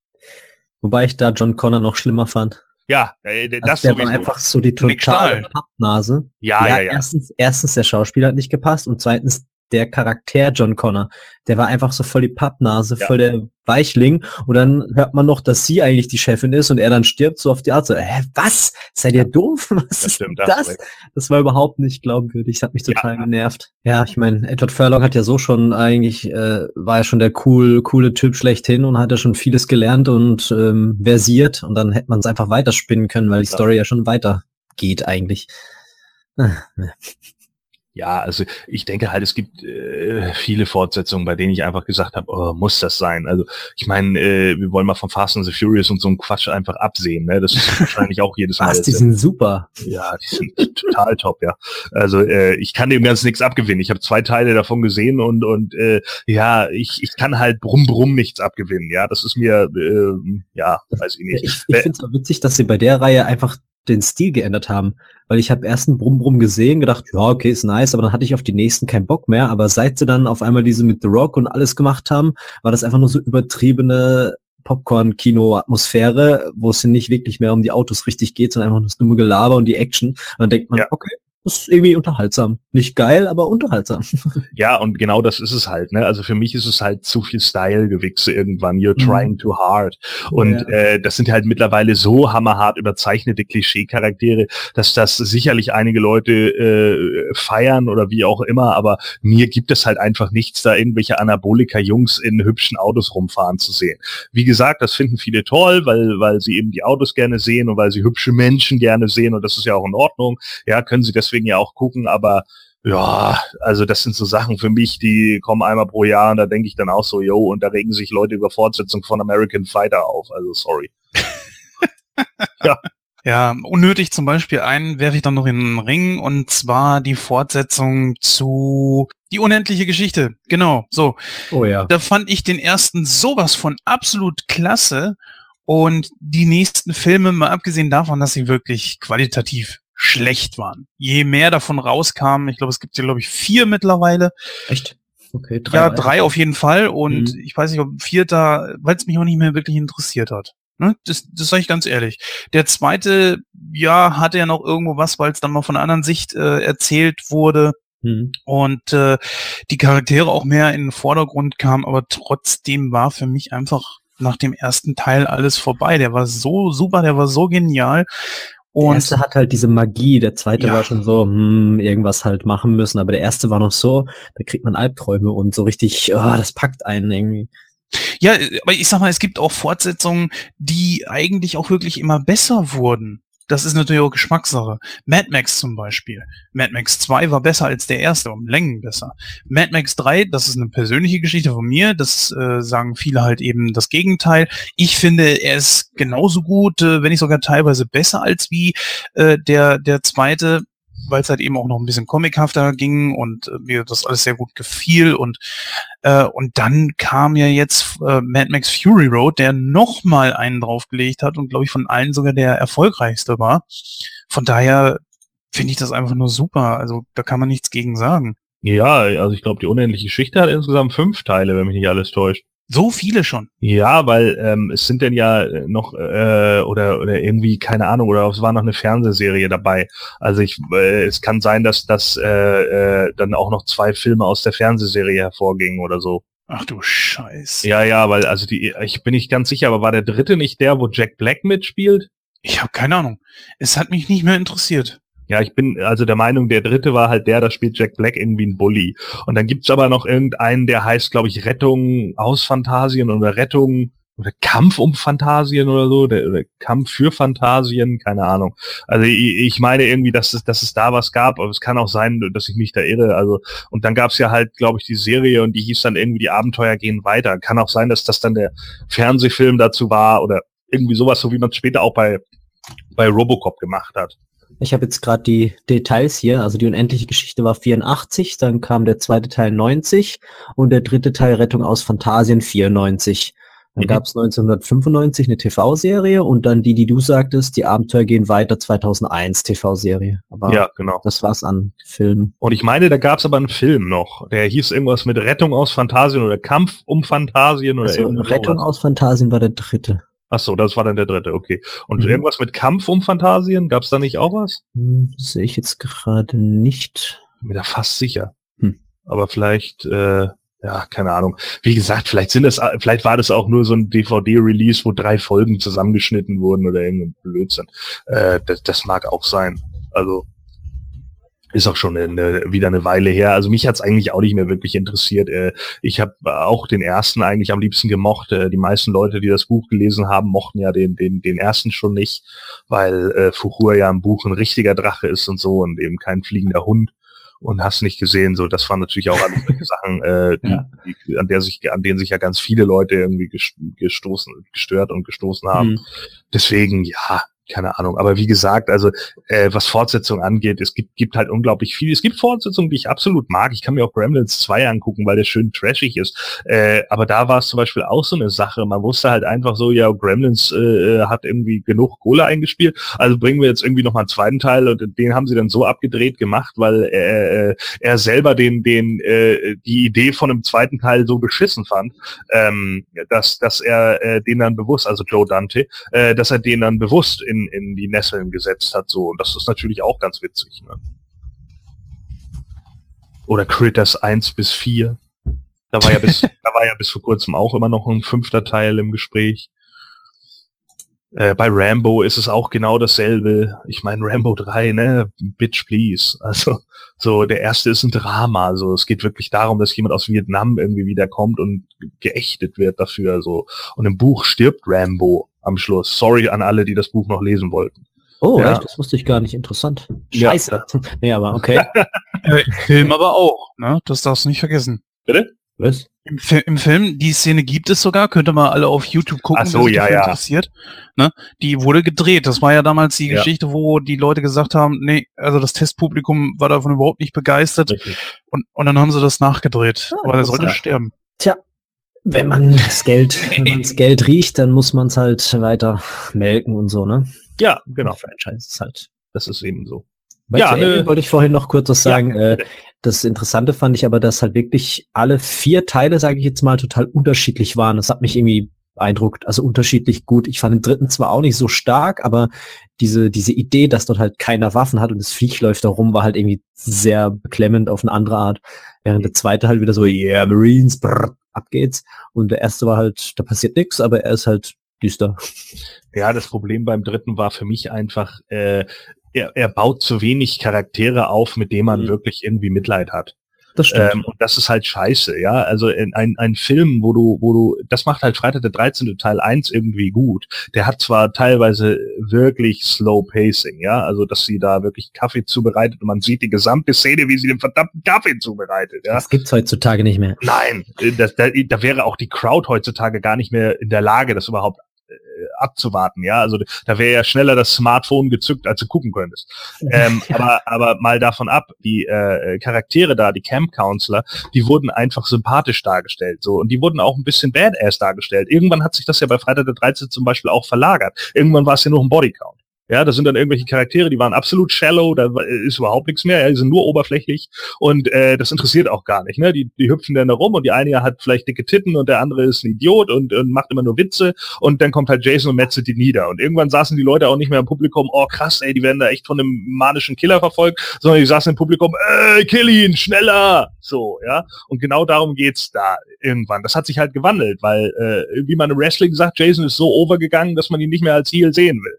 Wobei ich da John Connor noch schlimmer fand. Ja, äh, das also der war einfach so die totale Pappnase. Ja, ja, ja. Erstens, erstens, der Schauspieler hat nicht gepasst und zweitens, der Charakter John Connor, der war einfach so voll die Pappnase, ja. voll der Weichling. Und dann hört man noch, dass sie eigentlich die Chefin ist und er dann stirbt so auf die Art so, hä, was? Seid ihr doof? Was das ist stimmt, das? Das, das war überhaupt nicht glaubwürdig. Das hat mich total ja. genervt. Ja, ich meine, Edward Furlong hat ja so schon eigentlich, äh, war ja schon der cool, coole Typ schlechthin und hat ja schon vieles gelernt und ähm, versiert und dann hätte man es einfach weiterspinnen können, weil die Story ja schon weiter geht eigentlich. Ah, ja, also ich denke halt, es gibt äh, viele Fortsetzungen, bei denen ich einfach gesagt habe, oh, muss das sein? Also ich meine, äh, wir wollen mal von Fast and the Furious und so einem Quatsch einfach absehen. Ne? Das ist wahrscheinlich auch jedes Mal. Was, die sind super. Ja, die sind total top, ja. Also äh, ich kann dem ganz nichts abgewinnen. Ich habe zwei Teile davon gesehen und und äh, ja, ich, ich kann halt brumm brumm nichts abgewinnen. Ja, das ist mir, äh, ja, weiß ich nicht. Ich, ich finde es witzig, dass sie bei der Reihe einfach den Stil geändert haben. Weil ich habe erst einen Brumm Brumm gesehen, gedacht, ja, okay, ist nice, aber dann hatte ich auf die nächsten keinen Bock mehr. Aber seit sie dann auf einmal diese mit The Rock und alles gemacht haben, war das einfach nur so übertriebene Popcorn-Kino-Atmosphäre, wo es nicht wirklich mehr um die Autos richtig geht, sondern einfach nur das dumme Gelaber und die Action. Und dann denkt man, ja. okay, ist irgendwie unterhaltsam. Nicht geil, aber unterhaltsam. Ja, und genau das ist es halt. Ne? Also für mich ist es halt zu viel Style-Gewichse irgendwann. You're mhm. trying too hard. Und ja. äh, das sind halt mittlerweile so hammerhart überzeichnete Klischee-Charaktere, dass das sicherlich einige Leute äh, feiern oder wie auch immer. Aber mir gibt es halt einfach nichts, da irgendwelche Anabolika-Jungs in hübschen Autos rumfahren zu sehen. Wie gesagt, das finden viele toll, weil, weil sie eben die Autos gerne sehen und weil sie hübsche Menschen gerne sehen. Und das ist ja auch in Ordnung. Ja, können sie das deswegen ja auch gucken, aber ja, also das sind so Sachen für mich, die kommen einmal pro Jahr und da denke ich dann auch so, yo, und da regen sich Leute über Fortsetzung von American Fighter auf. Also sorry. ja. Ja, unnötig zum Beispiel einen werfe ich dann noch in den Ring und zwar die Fortsetzung zu Die unendliche Geschichte. Genau, so. Oh ja. Da fand ich den ersten sowas von absolut klasse und die nächsten Filme, mal abgesehen davon, dass sie wirklich qualitativ schlecht waren. Je mehr davon rauskam, ich glaube, es gibt ja, glaube ich, vier mittlerweile. Echt? Okay, drei. Ja, drei auf jeden Fall. Und mhm. ich weiß nicht, ob vierter, weil es mich auch nicht mehr wirklich interessiert hat. Ne? Das, das sage ich ganz ehrlich. Der zweite, ja, hatte ja noch irgendwo was, weil es dann mal von einer anderen Sicht äh, erzählt wurde. Mhm. Und äh, die Charaktere auch mehr in den Vordergrund kamen, aber trotzdem war für mich einfach nach dem ersten Teil alles vorbei. Der war so super, der war so genial. Und der erste hat halt diese Magie, der zweite ja. war schon so, hm, irgendwas halt machen müssen, aber der erste war noch so, da kriegt man Albträume und so richtig, oh, das packt einen irgendwie. Ja, aber ich sag mal, es gibt auch Fortsetzungen, die eigentlich auch wirklich immer besser wurden. Das ist natürlich auch Geschmackssache. Mad Max zum Beispiel. Mad Max 2 war besser als der erste, um Längen besser. Mad Max 3, das ist eine persönliche Geschichte von mir, das äh, sagen viele halt eben das Gegenteil. Ich finde, er ist genauso gut, äh, wenn nicht sogar teilweise besser als wie äh, der, der zweite weil es halt eben auch noch ein bisschen comichafter ging und äh, mir das alles sehr gut gefiel und äh, und dann kam ja jetzt äh, Mad Max Fury Road, der noch mal einen draufgelegt hat und glaube ich von allen sogar der erfolgreichste war. Von daher finde ich das einfach nur super. Also da kann man nichts gegen sagen. Ja, also ich glaube, die unendliche Geschichte hat insgesamt fünf Teile, wenn mich nicht alles täuscht. So viele schon. Ja, weil ähm, es sind denn ja äh, noch äh, oder oder irgendwie keine Ahnung oder es war noch eine Fernsehserie dabei. Also ich äh, es kann sein, dass das äh, äh, dann auch noch zwei Filme aus der Fernsehserie hervorgingen oder so. Ach du Scheiße. Ja, ja, weil also die ich bin nicht ganz sicher, aber war der dritte nicht der, wo Jack Black mitspielt? Ich habe keine Ahnung. Es hat mich nicht mehr interessiert. Ja, ich bin also der Meinung, der dritte war halt der, da spielt Jack Black irgendwie ein Bully. Und dann gibt's aber noch irgendeinen, der heißt, glaube ich, Rettung aus Phantasien oder Rettung oder Kampf um Phantasien oder so, der, oder Kampf für Phantasien, keine Ahnung. Also ich, ich meine irgendwie, dass es, dass es da was gab, aber es kann auch sein, dass ich mich da irre. Also und dann gab's ja halt, glaube ich, die Serie und die hieß dann irgendwie die Abenteuer gehen weiter. Kann auch sein, dass das dann der Fernsehfilm dazu war oder irgendwie sowas, so wie man es später auch bei bei Robocop gemacht hat. Ich habe jetzt gerade die Details hier. Also die unendliche Geschichte war 84, dann kam der zweite Teil 90 und der dritte Teil Rettung aus Phantasien 94. Dann mhm. gab es 1995 eine TV-Serie und dann die, die du sagtest, die Abenteuer gehen weiter 2001 TV-Serie. Aber ja, genau. Das war's an Filmen. Und ich meine, da gab es aber einen Film noch. Der hieß irgendwas mit Rettung aus Phantasien oder Kampf um Phantasien oder also, Rettung aus Phantasien war der dritte. Ach so, das war dann der dritte, okay. Und mhm. irgendwas mit Kampf um Phantasien? Gab es da nicht auch was? Hm, Sehe ich jetzt gerade nicht. Bin mir da fast sicher. Hm. Aber vielleicht, äh, ja, keine Ahnung. Wie gesagt, vielleicht sind es, vielleicht war das auch nur so ein DVD-Release, wo drei Folgen zusammengeschnitten wurden oder irgendein Blödsinn. Äh, das, das mag auch sein. Also ist auch schon eine, wieder eine Weile her. Also mich hat's eigentlich auch nicht mehr wirklich interessiert. Äh, ich habe auch den ersten eigentlich am liebsten gemocht. Äh, die meisten Leute, die das Buch gelesen haben, mochten ja den, den, den ersten schon nicht, weil äh, Fuchur ja im Buch ein richtiger Drache ist und so und eben kein fliegender Hund und hast nicht gesehen. So, das waren natürlich auch alles solche Sachen, äh, die, ja. die, an der sich, an denen sich ja ganz viele Leute irgendwie gestoßen, gestört und gestoßen haben. Mhm. Deswegen, ja, keine Ahnung. Aber wie gesagt, also äh, was Fortsetzung angeht, es gibt, gibt halt unglaublich viel. Es gibt Fortsetzungen, die ich absolut mag. Ich kann mir auch Gremlins 2 angucken, weil der schön trashig ist. Äh, aber da war es zum Beispiel auch so eine Sache. Man wusste halt einfach so, ja, Gremlins äh, hat irgendwie genug Kohle eingespielt. Also bringen wir jetzt irgendwie noch mal einen zweiten Teil und den haben sie dann so abgedreht gemacht, weil äh, er selber den, den, äh, die Idee von einem zweiten Teil so beschissen fand, ähm, dass, dass er äh, den dann bewusst, also Joe Dante, äh, dass er den dann bewusst in, in die Nesseln gesetzt hat. So. Und das ist natürlich auch ganz witzig. Ne? Oder Critters 1 bis 4. Da war ja bis, da war ja bis vor kurzem auch immer noch ein fünfter Teil im Gespräch. Äh, bei Rambo ist es auch genau dasselbe. Ich meine, Rambo 3, ne? Bitch, please. Also, so, der erste ist ein Drama. Also, es geht wirklich darum, dass jemand aus Vietnam irgendwie wiederkommt und geächtet wird dafür. So. Und im Buch stirbt Rambo am Schluss. Sorry an alle, die das Buch noch lesen wollten. Oh, ja. echt? Das wusste ich gar nicht. Interessant. Scheiße. Ja. nee, aber okay. Film aber auch, ne? Das darfst du nicht vergessen. Bitte? Was? Im, Fi Im, Film, die Szene gibt es sogar, könnte man alle auf YouTube gucken, Ach so, ja, ja. interessiert. Ne? Die wurde gedreht. Das war ja damals die ja. Geschichte, wo die Leute gesagt haben, nee, also das Testpublikum war davon überhaupt nicht begeistert. Und, und dann haben sie das nachgedreht. Ah, aber er sollte sterben. Tja, wenn man das Geld, wenn man das Geld riecht, dann muss man es halt weiter melken und so, ne? Ja, genau. Franchise ist halt. Das ist eben so. Bei ja, ne, wollte ich vorhin noch kurz was sagen. Ja, äh, das Interessante fand ich aber, dass halt wirklich alle vier Teile, sage ich jetzt mal, total unterschiedlich waren. Das hat mich irgendwie beeindruckt, also unterschiedlich gut. Ich fand den dritten zwar auch nicht so stark, aber diese, diese Idee, dass dort halt keiner Waffen hat und das Viech läuft da rum, war halt irgendwie sehr beklemmend auf eine andere Art. Während der zweite halt wieder so, yeah, Marines, brr, ab geht's. Und der erste war halt, da passiert nichts, aber er ist halt düster. Ja, das Problem beim dritten war für mich einfach, äh, er, er baut zu wenig Charaktere auf, mit denen man Mhm. wirklich irgendwie Mitleid hat. Das stimmt. Ähm, und das ist halt scheiße, ja. Also in ein, ein Film, wo du, wo du, das macht halt Freitag der 13. Teil 1 irgendwie gut. Der hat zwar teilweise wirklich slow pacing, ja, also dass sie da wirklich Kaffee zubereitet und man sieht die gesamte Szene, wie sie den verdammten Kaffee zubereitet, ja. das gibt's heutzutage nicht mehr. Nein, äh, das, da, da wäre auch die Crowd heutzutage gar nicht mehr in der Lage, das überhaupt abzuwarten, ja. Also da wäre ja schneller das Smartphone gezückt, als du gucken könntest. Ähm, aber, aber mal davon ab, die äh, Charaktere da, die Camp Counselor, die wurden einfach sympathisch dargestellt, so und die wurden auch ein bisschen badass dargestellt. Irgendwann hat sich das ja bei Freitag der 13. zum Beispiel auch verlagert. Irgendwann war es ja nur ein Bodycount. Ja, da sind dann irgendwelche Charaktere, die waren absolut shallow, da wa- ist überhaupt nichts mehr, ja, die sind nur oberflächlich und äh, das interessiert auch gar nicht. Ne? Die, die hüpfen dann da rum und die eine hat vielleicht dicke Titten und der andere ist ein Idiot und, und macht immer nur Witze und dann kommt halt Jason und metzelt die nieder. Und irgendwann saßen die Leute auch nicht mehr im Publikum, oh krass, ey, die werden da echt von einem manischen Killer verfolgt, sondern die saßen im Publikum, ey, kill ihn, schneller! So, ja. Und genau darum geht's da irgendwann. Das hat sich halt gewandelt, weil, äh, wie man im Wrestling sagt, Jason ist so overgegangen, dass man ihn nicht mehr als Heel sehen will.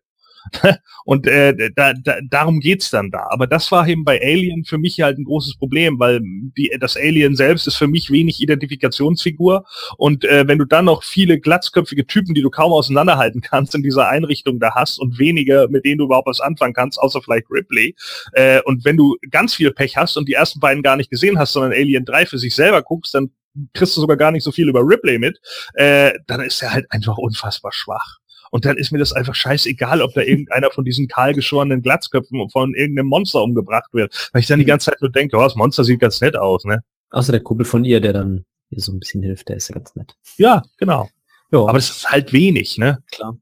Und äh, da, da, darum geht's dann da. Aber das war eben bei Alien für mich halt ein großes Problem, weil die, das Alien selbst ist für mich wenig Identifikationsfigur. Und äh, wenn du dann noch viele glatzköpfige Typen, die du kaum auseinanderhalten kannst, in dieser Einrichtung da hast und wenige, mit denen du überhaupt was anfangen kannst, außer vielleicht Ripley. Äh, und wenn du ganz viel Pech hast und die ersten beiden gar nicht gesehen hast, sondern Alien 3 für sich selber guckst, dann kriegst du sogar gar nicht so viel über Ripley mit, äh, dann ist er halt einfach unfassbar schwach. Und dann ist mir das einfach scheißegal, ob da irgendeiner von diesen kahlgeschorenen Glatzköpfen von irgendeinem Monster umgebracht wird. Weil ich dann die ganze Zeit nur denke, oh, das Monster sieht ganz nett aus, ne? Außer der Kumpel von ihr, der dann ihr so ein bisschen hilft, der ist ja ganz nett. Ja, genau. Ja, Aber das ist halt wenig, ne? klar.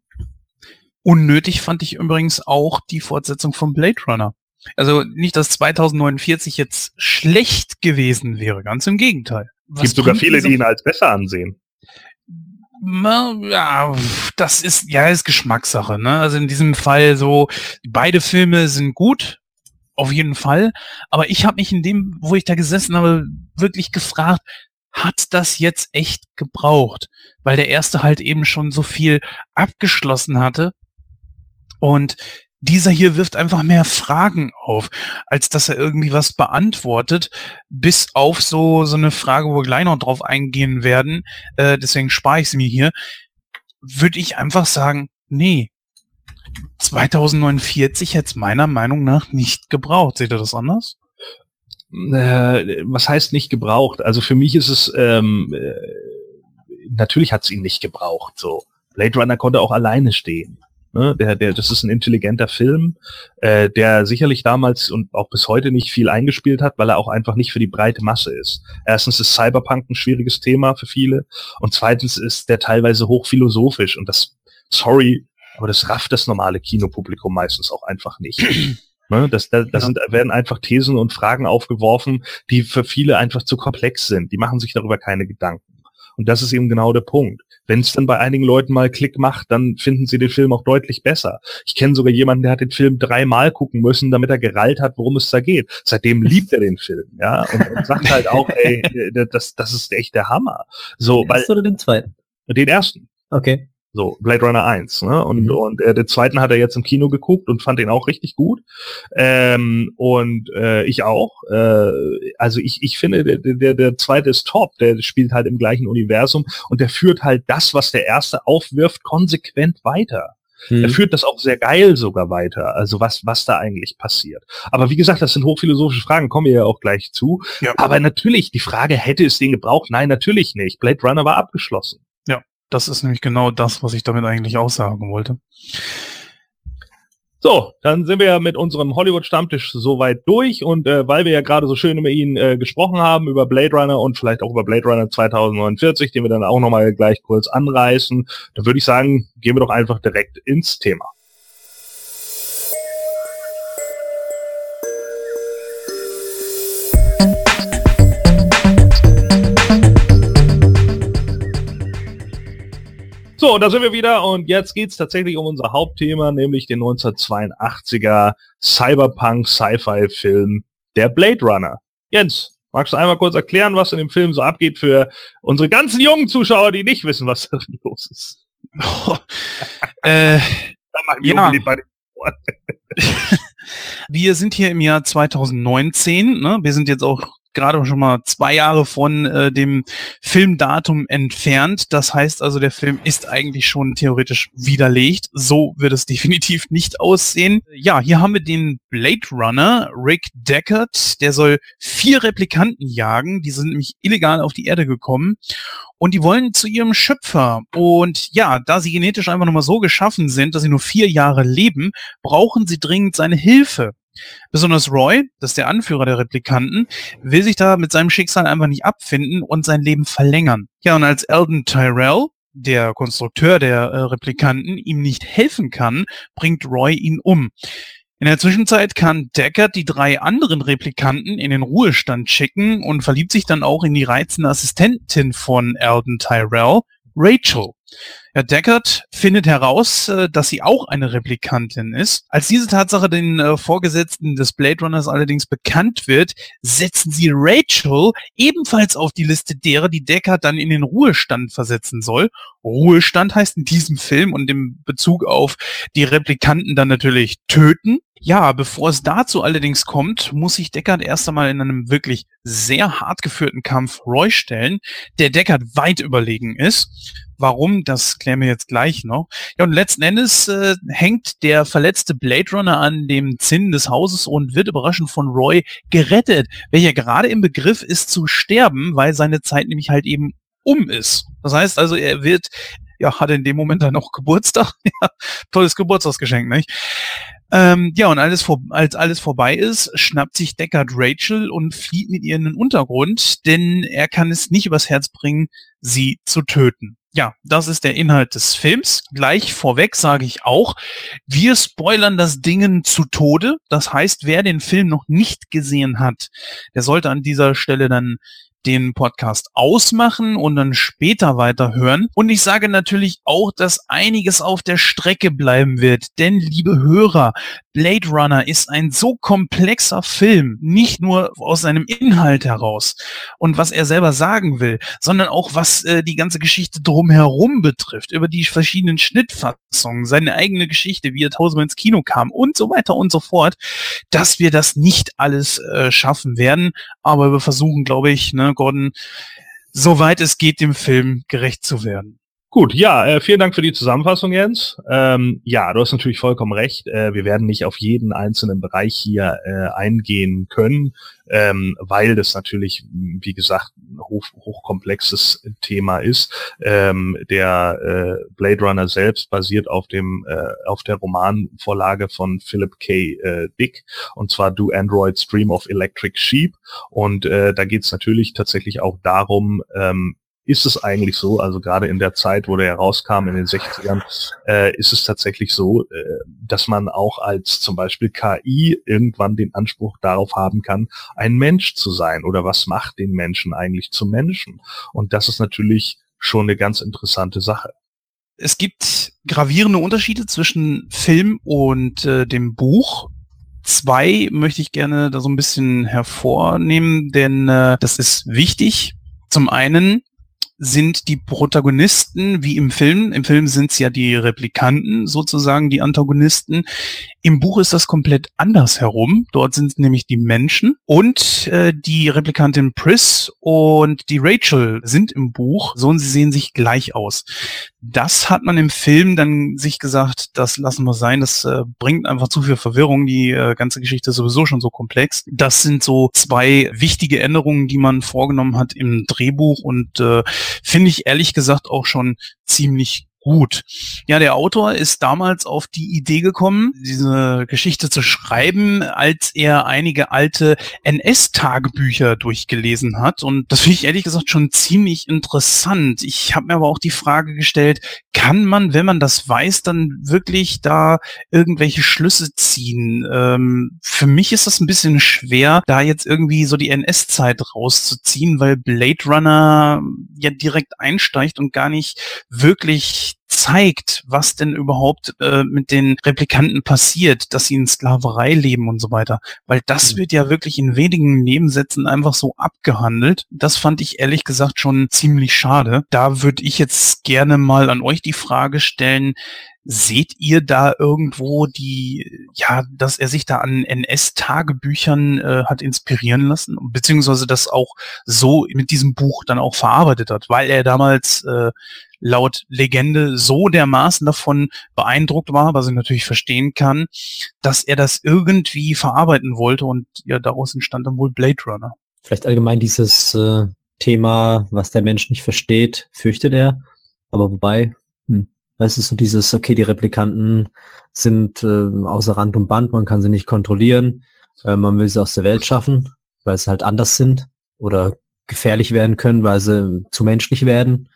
Unnötig fand ich übrigens auch die Fortsetzung von Blade Runner. Also nicht, dass 2049 jetzt schlecht gewesen wäre, ganz im Gegenteil. Was Gibt sogar viele, die ihn als besser ansehen. Ja, das ist, ja, ist Geschmackssache, ne? Also in diesem Fall so, beide Filme sind gut, auf jeden Fall. Aber ich habe mich in dem, wo ich da gesessen habe, wirklich gefragt, hat das jetzt echt gebraucht? Weil der erste halt eben schon so viel abgeschlossen hatte. Und dieser hier wirft einfach mehr Fragen auf, als dass er irgendwie was beantwortet, bis auf so, so eine Frage, wo wir gleich noch drauf eingehen werden, äh, deswegen spare ich es mir hier, würde ich einfach sagen, nee, 2049 hätte es meiner Meinung nach nicht gebraucht. Seht ihr das anders? Äh, was heißt nicht gebraucht? Also für mich ist es, ähm, äh, natürlich hat es ihn nicht gebraucht, so. Blade Runner konnte auch alleine stehen. Ne? Der, der, das ist ein intelligenter Film, äh, der sicherlich damals und auch bis heute nicht viel eingespielt hat, weil er auch einfach nicht für die breite Masse ist. Erstens ist Cyberpunk ein schwieriges Thema für viele und zweitens ist der teilweise hochphilosophisch und das, sorry, aber das rafft das normale Kinopublikum meistens auch einfach nicht. Ne, das, da, da Ja. sind, werden einfach Thesen und Fragen aufgeworfen, die für viele einfach zu komplex sind. Die machen sich darüber keine Gedanken. Und das ist eben genau der Punkt. Wenn es dann bei einigen Leuten mal Klick macht, dann finden sie den Film auch deutlich besser. Ich kenne sogar jemanden, der hat den Film dreimal gucken müssen, damit er gerallt hat, worum es da geht. Seitdem liebt er den Film, ja, und, und sagt halt auch, ey, das, das ist echt der Hammer. So, Den weil ersten oder den zweiten? den ersten. Okay. So, Blade Runner 1. Ne? Und, Mhm. und äh, den zweiten hat er jetzt im Kino geguckt und fand den auch richtig gut. Ähm, und äh, ich auch. Äh, also ich, ich finde, der, der, der zweite ist top. Der spielt halt im gleichen Universum und der führt halt das, was der erste aufwirft, konsequent weiter. Hm. Er führt das auch sehr geil sogar weiter. Also was, was da eigentlich passiert. Aber wie gesagt, das sind hochphilosophische Fragen, kommen wir ja auch gleich zu. Ja. Aber natürlich, die Frage, hätte es den gebraucht? Nein, natürlich nicht. Blade Runner war abgeschlossen. Das ist nämlich genau das, was ich damit eigentlich aussagen wollte. So, dann sind wir ja mit unserem Hollywood-Stammtisch soweit durch und äh, weil wir ja gerade so schön über ihn äh, gesprochen haben, über Blade Runner und vielleicht auch über Blade Runner 2049, den wir dann auch nochmal gleich kurz anreißen, dann würde ich sagen, gehen wir doch einfach direkt ins Thema. So, da sind wir wieder und jetzt geht's tatsächlich um unser Hauptthema, nämlich den 1982er Cyberpunk-Sci-Fi-Film Der Blade Runner. Jens, magst du einmal kurz erklären, was in dem Film so abgeht für unsere ganzen jungen Zuschauer, die nicht wissen, was da los ist? äh, ja. Wir sind hier im Jahr 2019. Ne? Wir sind jetzt auch gerade schon mal zwei Jahre von äh, dem Filmdatum entfernt. Das heißt also, der Film ist eigentlich schon theoretisch widerlegt. So wird es definitiv nicht aussehen. Ja, hier haben wir den Blade Runner, Rick Deckard. Der soll vier Replikanten jagen. Die sind nämlich illegal auf die Erde gekommen. Und die wollen zu ihrem Schöpfer. Und ja, da sie genetisch einfach nochmal so geschaffen sind, dass sie nur vier Jahre leben, brauchen sie dringend seine Hilfe. Besonders Roy, das ist der Anführer der Replikanten, will sich da mit seinem Schicksal einfach nicht abfinden und sein Leben verlängern. Ja, und als Eldon Tyrell, der Konstrukteur der äh, Replikanten, ihm nicht helfen kann, bringt Roy ihn um. In der Zwischenzeit kann Deckard die drei anderen Replikanten in den Ruhestand schicken und verliebt sich dann auch in die reizende Assistentin von Eldon Tyrell, Rachel. Ja, Deckard findet heraus, äh, dass sie auch eine Replikantin ist. Als diese Tatsache den äh, Vorgesetzten des Blade Runners allerdings bekannt wird, setzen sie Rachel ebenfalls auf die Liste derer, die Deckard dann in den Ruhestand versetzen soll. Ruhestand heißt in diesem Film und im Bezug auf die Replikanten dann natürlich töten. Ja, bevor es dazu allerdings kommt, muss sich Deckard erst einmal in einem wirklich sehr hart geführten Kampf Roy stellen, der Deckard weit überlegen ist. Warum, das klären wir jetzt gleich noch. Ja, und letzten Endes äh, hängt der verletzte Blade Runner an dem Zinn des Hauses und wird überraschend von Roy gerettet, welcher gerade im Begriff ist zu sterben, weil seine Zeit nämlich halt eben um ist. Das heißt also, er wird, ja, hat in dem Moment dann noch Geburtstag. ja, tolles Geburtstagsgeschenk, nicht? Ähm, ja, und alles vor, als alles vorbei ist, schnappt sich Deckard Rachel und flieht mit ihr in den Untergrund, denn er kann es nicht übers Herz bringen, sie zu töten. Ja, das ist der Inhalt des Films. Gleich vorweg sage ich auch, wir spoilern das Dingen zu Tode. Das heißt, wer den Film noch nicht gesehen hat, der sollte an dieser Stelle dann den Podcast ausmachen und dann später weiterhören. Und ich sage natürlich auch, dass einiges auf der Strecke bleiben wird. Denn, liebe Hörer, Blade Runner ist ein so komplexer Film, nicht nur aus seinem Inhalt heraus und was er selber sagen will, sondern auch was äh, die ganze Geschichte drumherum betrifft, über die verschiedenen Schnittfassungen, seine eigene Geschichte, wie er tausendmal ins Kino kam und so weiter und so fort, dass wir das nicht alles äh, schaffen werden. Aber wir versuchen, glaube ich, ne, Gordon, soweit es geht, dem Film gerecht zu werden. Gut, ja, äh, vielen Dank für die Zusammenfassung, Jens. Ähm, ja, du hast natürlich vollkommen recht. Äh, wir werden nicht auf jeden einzelnen Bereich hier äh, eingehen können, ähm, weil das natürlich, wie gesagt, ein hoch, hochkomplexes Thema ist. Ähm, der äh, Blade Runner selbst basiert auf dem äh, auf der Romanvorlage von Philip K. Äh, Dick und zwar Do Androids Dream of Electric Sheep. Und äh, da geht es natürlich tatsächlich auch darum, ähm, ist es eigentlich so, also gerade in der Zeit, wo der herauskam, in den 60ern, äh, ist es tatsächlich so, äh, dass man auch als zum Beispiel KI irgendwann den Anspruch darauf haben kann, ein Mensch zu sein oder was macht den Menschen eigentlich zum Menschen? Und das ist natürlich schon eine ganz interessante Sache. Es gibt gravierende Unterschiede zwischen Film und äh, dem Buch. Zwei möchte ich gerne da so ein bisschen hervornehmen, denn äh, das ist wichtig. Zum einen sind die Protagonisten wie im Film. Im Film sind es ja die Replikanten, sozusagen die Antagonisten. Im Buch ist das komplett anders herum. Dort sind nämlich die Menschen und äh, die Replikantin Pris und die Rachel sind im Buch so und sie sehen sich gleich aus. Das hat man im Film dann sich gesagt, das lassen wir sein. Das äh, bringt einfach zu viel Verwirrung. Die äh, ganze Geschichte ist sowieso schon so komplex. Das sind so zwei wichtige Änderungen, die man vorgenommen hat im Drehbuch und äh, finde ich ehrlich gesagt auch schon ziemlich gut. Ja, der Autor ist damals auf die Idee gekommen, diese Geschichte zu schreiben, als er einige alte NS-Tagebücher durchgelesen hat. Und das finde ich ehrlich gesagt schon ziemlich interessant. Ich habe mir aber auch die Frage gestellt, kann man, wenn man das weiß, dann wirklich da irgendwelche Schlüsse ziehen? Ähm, für mich ist das ein bisschen schwer, da jetzt irgendwie so die NS-Zeit rauszuziehen, weil Blade Runner ja direkt einsteigt und gar nicht wirklich zeigt, was denn überhaupt äh, mit den Replikanten passiert, dass sie in Sklaverei leben und so weiter. Weil das mhm. wird ja wirklich in wenigen Nebensätzen einfach so abgehandelt. Das fand ich ehrlich gesagt schon ziemlich schade. Da würde ich jetzt gerne mal an euch die Frage stellen, Seht ihr da irgendwo die, ja, dass er sich da an NS-Tagebüchern äh, hat inspirieren lassen, beziehungsweise das auch so mit diesem Buch dann auch verarbeitet hat, weil er damals äh, laut Legende so dermaßen davon beeindruckt war, was ich natürlich verstehen kann, dass er das irgendwie verarbeiten wollte und ja, daraus entstand dann wohl Blade Runner. Vielleicht allgemein dieses äh, Thema, was der Mensch nicht versteht, fürchtet er. Aber wobei, hm, es ist so dieses, okay, die Replikanten sind äh, außer Rand und Band, man kann sie nicht kontrollieren, äh, man will sie aus der Welt schaffen, weil sie halt anders sind oder gefährlich werden können, weil sie zu menschlich werden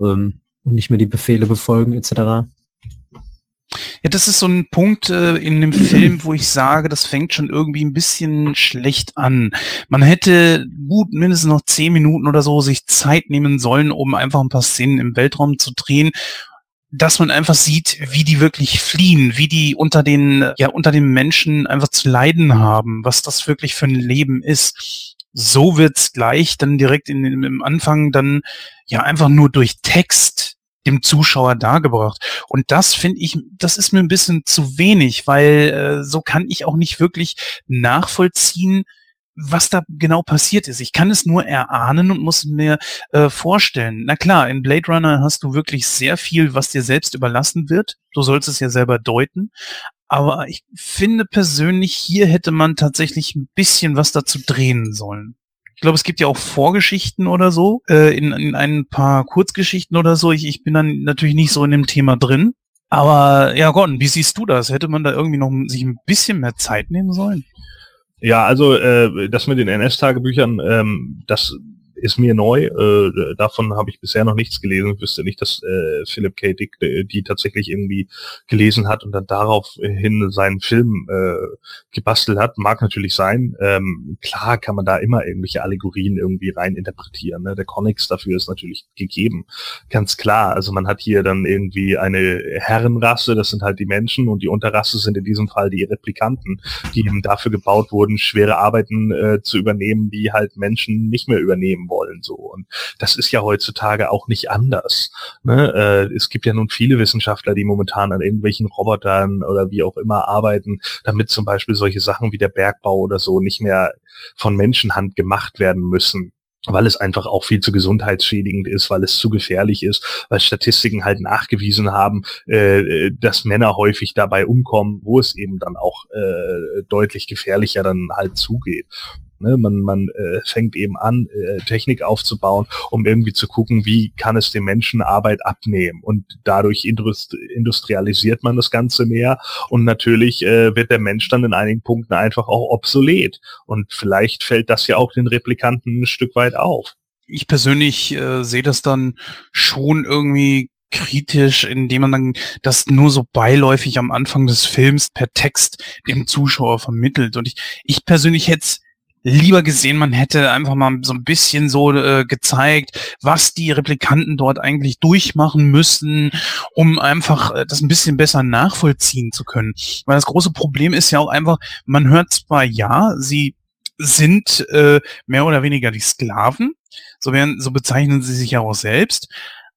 ähm, und nicht mehr die Befehle befolgen etc. Ja, das ist so ein Punkt äh, in dem Film, wo ich sage, das fängt schon irgendwie ein bisschen schlecht an. Man hätte gut mindestens noch zehn Minuten oder so sich Zeit nehmen sollen, um einfach ein paar Szenen im Weltraum zu drehen dass man einfach sieht, wie die wirklich fliehen, wie die unter den, ja, unter den Menschen einfach zu leiden haben, was das wirklich für ein Leben ist. So wird's gleich dann direkt in, im Anfang dann ja einfach nur durch Text dem Zuschauer dargebracht. Und das finde ich, das ist mir ein bisschen zu wenig, weil äh, so kann ich auch nicht wirklich nachvollziehen, was da genau passiert ist. Ich kann es nur erahnen und muss mir äh, vorstellen. Na klar, in Blade Runner hast du wirklich sehr viel, was dir selbst überlassen wird. Du sollst es ja selber deuten. Aber ich finde persönlich, hier hätte man tatsächlich ein bisschen was dazu drehen sollen. Ich glaube, es gibt ja auch Vorgeschichten oder so, äh, in, in ein paar Kurzgeschichten oder so. Ich, ich bin dann natürlich nicht so in dem Thema drin. Aber ja, Gordon, wie siehst du das? Hätte man da irgendwie noch sich ein bisschen mehr Zeit nehmen sollen? Ja, also äh, das mit den NS-Tagebüchern, ähm, das ist mir neu. Äh, davon habe ich bisher noch nichts gelesen. Ich wüsste nicht, dass äh, Philip K. Dick äh, die tatsächlich irgendwie gelesen hat und dann daraufhin seinen Film äh, gebastelt hat. Mag natürlich sein. Ähm, klar kann man da immer irgendwelche Allegorien irgendwie rein interpretieren. Ne? Der Comics dafür ist natürlich gegeben. Ganz klar. Also man hat hier dann irgendwie eine Herrenrasse, das sind halt die Menschen und die Unterrasse sind in diesem Fall die Replikanten, die eben dafür gebaut wurden, schwere Arbeiten äh, zu übernehmen, die halt Menschen nicht mehr übernehmen wollen. So. Und das ist ja heutzutage auch nicht anders. Ne? Äh, es gibt ja nun viele Wissenschaftler, die momentan an irgendwelchen Robotern oder wie auch immer arbeiten, damit zum Beispiel solche Sachen wie der Bergbau oder so nicht mehr von Menschenhand gemacht werden müssen weil es einfach auch viel zu gesundheitsschädigend ist, weil es zu gefährlich ist, weil Statistiken halt nachgewiesen haben, äh, dass Männer häufig dabei umkommen, wo es eben dann auch äh, deutlich gefährlicher dann halt zugeht. Ne? Man, man äh, fängt eben an, äh, Technik aufzubauen, um irgendwie zu gucken, wie kann es den Menschen Arbeit abnehmen. Und dadurch indust industrialisiert man das Ganze mehr. Und natürlich äh, wird der Mensch dann in einigen Punkten einfach auch obsolet. Und vielleicht fällt das ja auch den Replikanten ein Stück weit auf. Ich persönlich äh, sehe das dann schon irgendwie kritisch, indem man dann das nur so beiläufig am Anfang des Films per Text dem Zuschauer vermittelt. Und ich, ich persönlich hätte lieber gesehen, man hätte einfach mal so ein bisschen so äh, gezeigt, was die Replikanten dort eigentlich durchmachen müssen, um einfach äh, das ein bisschen besser nachvollziehen zu können. Weil das große Problem ist ja auch einfach, man hört zwar ja, sie sind äh, mehr oder weniger die Sklaven, so, werden, so bezeichnen sie sich ja auch selbst,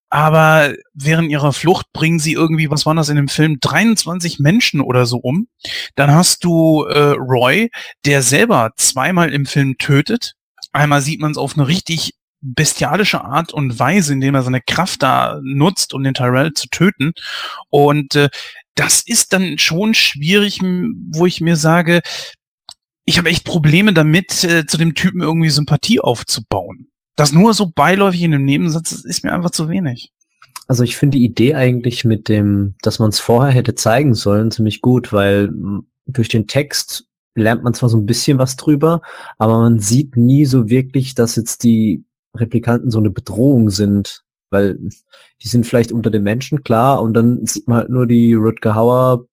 aber während ihrer Flucht bringen sie irgendwie, was waren das in dem Film, 23 Menschen oder so um. Dann hast du äh, Roy, der selber zweimal im Film tötet. Einmal sieht man es auf eine richtig bestialische Art und Weise, indem er seine Kraft da nutzt, um den Tyrell zu töten. Und äh, das ist dann schon schwierig, wo ich mir sage, ich habe echt Probleme damit, äh, zu dem Typen irgendwie Sympathie aufzubauen. Das nur so beiläufig in dem Nebensatz ist mir einfach zu wenig. Also ich finde die Idee eigentlich mit dem, dass man es vorher hätte zeigen sollen, ziemlich gut, weil durch den Text lernt man zwar so ein bisschen was drüber, aber man sieht nie so wirklich, dass jetzt die Replikanten so eine Bedrohung sind, weil die sind vielleicht unter den Menschen, klar, und dann sieht man halt nur die Rutger Hauer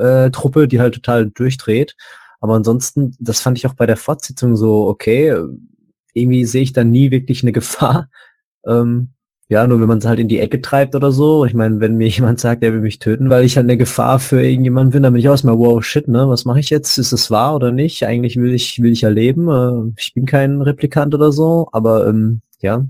äh, Truppe, die halt total durchdreht. Aber ansonsten, das fand ich auch bei der Fortsetzung so okay irgendwie sehe ich da nie wirklich eine Gefahr. Ähm, ja, nur wenn man es halt in die Ecke treibt oder so. Ich meine, wenn mir jemand sagt, er will mich töten, weil ich halt eine Gefahr für irgendjemanden bin, dann bin ich auch erstmal, wow, shit, ne? Was mache ich jetzt? Ist es wahr oder nicht? Eigentlich will ich, will ich ja leben. Äh, ich bin kein Replikant oder so, aber ähm, ja.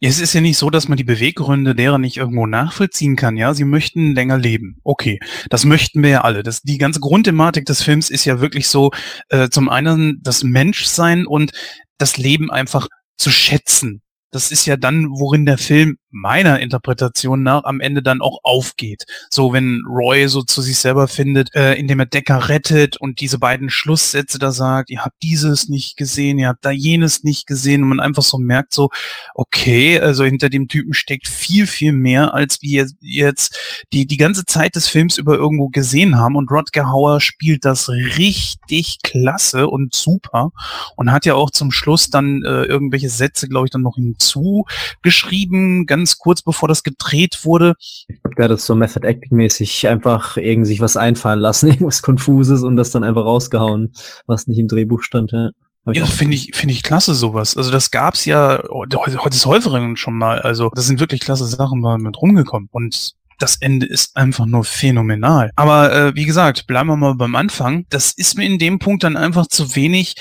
Ja, es ist ja nicht so, dass man die Beweggründe derer nicht irgendwo nachvollziehen kann, ja. Sie möchten länger leben. Okay, das möchten wir ja alle. Das, die ganze Grundthematik des Films ist ja wirklich so, äh, zum einen das Menschsein und das Leben einfach zu schätzen. Das ist ja dann, worin der Film meiner Interpretation nach am Ende dann auch aufgeht. So, wenn Roy so zu sich selber findet, äh, indem er Decker rettet und diese beiden Schlusssätze da sagt, ihr habt dieses nicht gesehen, ihr habt da jenes nicht gesehen und man einfach so merkt so, okay, also hinter dem Typen steckt viel, viel mehr, als wir jetzt die, die ganze Zeit des Films über irgendwo gesehen haben und Rodger Hauer spielt das richtig klasse und super und hat ja auch zum Schluss dann äh, irgendwelche Sätze, glaube ich, dann noch hinzu geschrieben, ganz kurz bevor das gedreht wurde. Ich glaube, der hat das so Method Acting mäßig einfach irgendwie sich was einfallen lassen, irgendwas Konfuses und das dann einfach rausgehauen, was nicht im Drehbuch stand. Ja. Ja, finde ich, finde ich klasse sowas. Also das gab's ja heute, ist häufigeren schon mal. Also das sind wirklich klasse Sachen mal mit rumgekommen. Und das Ende ist einfach nur phänomenal. Aber äh, wie gesagt, bleiben wir mal beim Anfang. Das ist mir in dem Punkt dann einfach zu wenig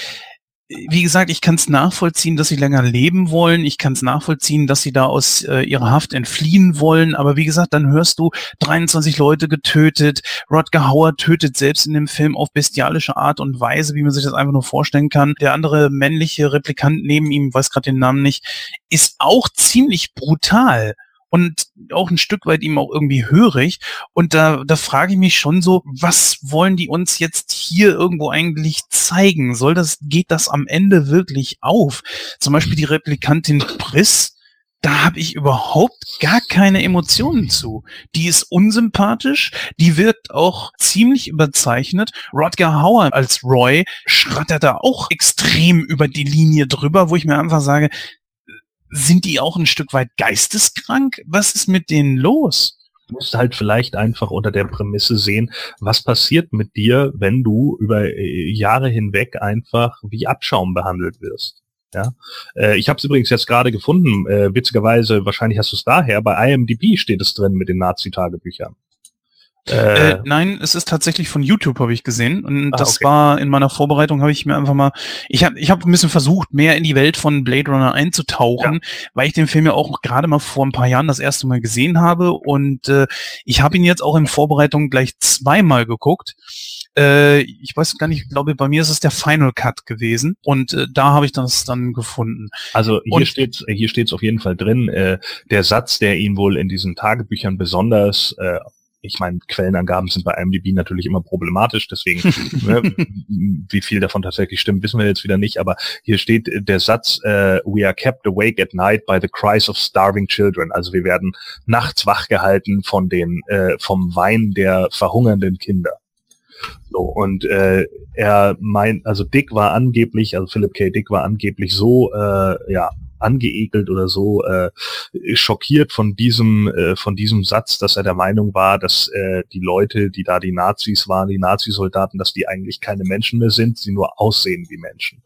wie gesagt, ich kann es nachvollziehen, dass sie länger leben wollen. Ich kann es nachvollziehen, dass sie da aus äh, ihrer Haft entfliehen wollen. Aber wie gesagt, dann hörst du 23 Leute getötet. Rodger Hauer tötet selbst in dem Film auf bestialische Art und Weise, wie man sich das einfach nur vorstellen kann. Der andere männliche Replikant neben ihm, weiß gerade den Namen nicht, ist auch ziemlich brutal und auch ein Stück weit ihm auch irgendwie hörig. Und da, da frage ich mich schon so, was wollen die uns jetzt hier irgendwo eigentlich zeigen? Soll das, geht das am Ende wirklich auf? Zum Beispiel die Replikantin Priss, da habe ich überhaupt gar keine Emotionen zu. Die ist unsympathisch, die wirkt auch ziemlich überzeichnet. Rodger Hauer als Roy schrattert da auch extrem über die Linie drüber, wo ich mir einfach sage, sind die auch ein Stück weit geisteskrank? Was ist mit denen los? Du musst halt vielleicht einfach unter der Prämisse sehen, was passiert mit dir, wenn du über äh, Jahre hinweg einfach wie Abschaum behandelt wirst. Ja, äh, ich habe es übrigens jetzt gerade gefunden. Äh, witzigerweise, wahrscheinlich hast du es daher. Bei IMDb steht es drin mit den Nazi-Tagebüchern. Äh, äh, nein, es ist tatsächlich von YouTube, habe ich gesehen. Und ah, das okay. war in meiner Vorbereitung, habe ich mir einfach mal, ich habe ich hab ein bisschen versucht, mehr in die Welt von Blade Runner einzutauchen, ja. weil ich den Film ja auch gerade mal vor ein paar Jahren das erste Mal gesehen habe. Und äh, ich habe ihn jetzt auch in Vorbereitung gleich zweimal geguckt. Äh, ich weiß gar nicht, ich glaube, bei mir ist es der Final Cut gewesen. Und äh, da habe ich das dann gefunden. Also hier steht hier steht's auf jeden Fall drin, äh, der Satz, der ihn wohl in diesen Tagebüchern besonders äh, ich meine, Quellenangaben sind bei IMDb natürlich immer problematisch, deswegen, ne, wie viel davon tatsächlich stimmt, wissen wir jetzt wieder nicht, aber hier steht der Satz, äh, we are kept awake at night by the cries of starving children. Also wir werden nachts wachgehalten von den, äh, vom Wein der verhungernden Kinder. So, und äh, er meint, also Dick war angeblich, also Philip K. Dick war angeblich so, äh, ja, angeekelt oder so äh, schockiert von diesem äh, von diesem Satz, dass er der Meinung war, dass äh, die Leute, die da die Nazis waren, die Nazisoldaten, dass die eigentlich keine Menschen mehr sind, sie nur aussehen wie Menschen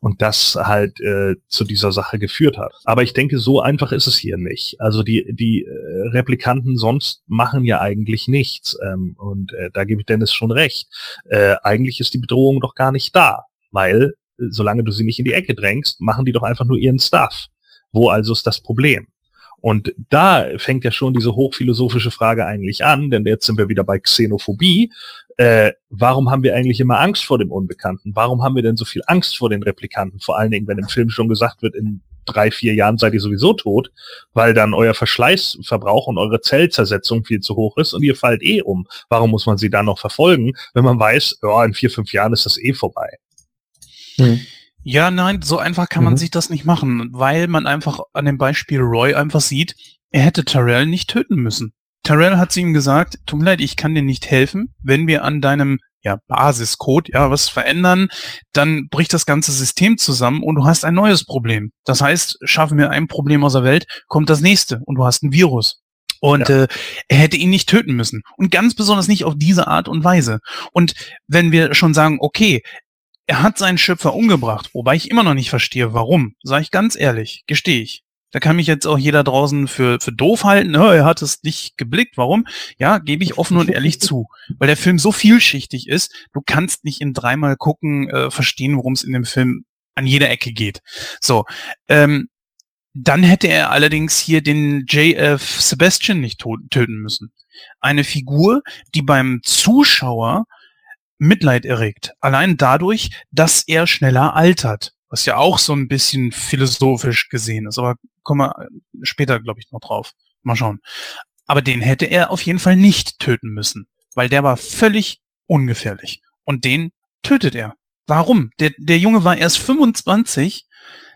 und das halt äh, zu dieser Sache geführt hat. Aber ich denke, so einfach ist es hier nicht. Also die, die äh, Replikanten sonst machen ja eigentlich nichts. Ähm, und äh, da gebe ich Dennis schon recht. Äh, eigentlich ist die Bedrohung doch gar nicht da, weil solange du sie nicht in die Ecke drängst, machen die doch einfach nur ihren Stuff. Wo also ist das Problem? Und da fängt ja schon diese hochphilosophische Frage eigentlich an, denn jetzt sind wir wieder bei Xenophobie. Äh, warum haben wir eigentlich immer Angst vor dem Unbekannten? Warum haben wir denn so viel Angst vor den Replikanten? Vor allen Dingen, wenn im Film schon gesagt wird, in drei, vier Jahren seid ihr sowieso tot, weil dann euer Verschleißverbrauch und eure Zellzersetzung viel zu hoch ist und ihr fallt eh um. Warum muss man sie dann noch verfolgen, wenn man weiß, ja, in vier, fünf Jahren ist das eh vorbei? Hm. Ja, nein, so einfach kann mhm. man sich das nicht machen, weil man einfach an dem Beispiel Roy einfach sieht, er hätte Tyrell nicht töten müssen. Tyrell hat zu ihm gesagt, tut mir leid, ich kann dir nicht helfen, wenn wir an deinem ja, Basiscode, ja, was verändern, dann bricht das ganze System zusammen und du hast ein neues Problem. Das heißt, schaffen wir ein Problem aus der Welt, kommt das nächste und du hast ein Virus. Und ja. äh, er hätte ihn nicht töten müssen. Und ganz besonders nicht auf diese Art und Weise. Und wenn wir schon sagen, okay, er hat seinen Schöpfer umgebracht, wobei ich immer noch nicht verstehe, warum. Sag ich ganz ehrlich, gestehe ich. Da kann mich jetzt auch jeder draußen für, für doof halten. Ne? Er hat es nicht geblickt. Warum? Ja, gebe ich offen und ehrlich zu. Weil der Film so vielschichtig ist, du kannst nicht in dreimal gucken äh, verstehen, worum es in dem Film an jeder Ecke geht. So, ähm, dann hätte er allerdings hier den JF Sebastian nicht töten müssen. Eine Figur, die beim Zuschauer Mitleid erregt. Allein dadurch, dass er schneller altert. Was ja auch so ein bisschen philosophisch gesehen ist. Aber kommen wir später, glaube ich, noch drauf. Mal schauen. Aber den hätte er auf jeden Fall nicht töten müssen. Weil der war völlig ungefährlich. Und den tötet er. Warum? Der, der Junge war erst 25,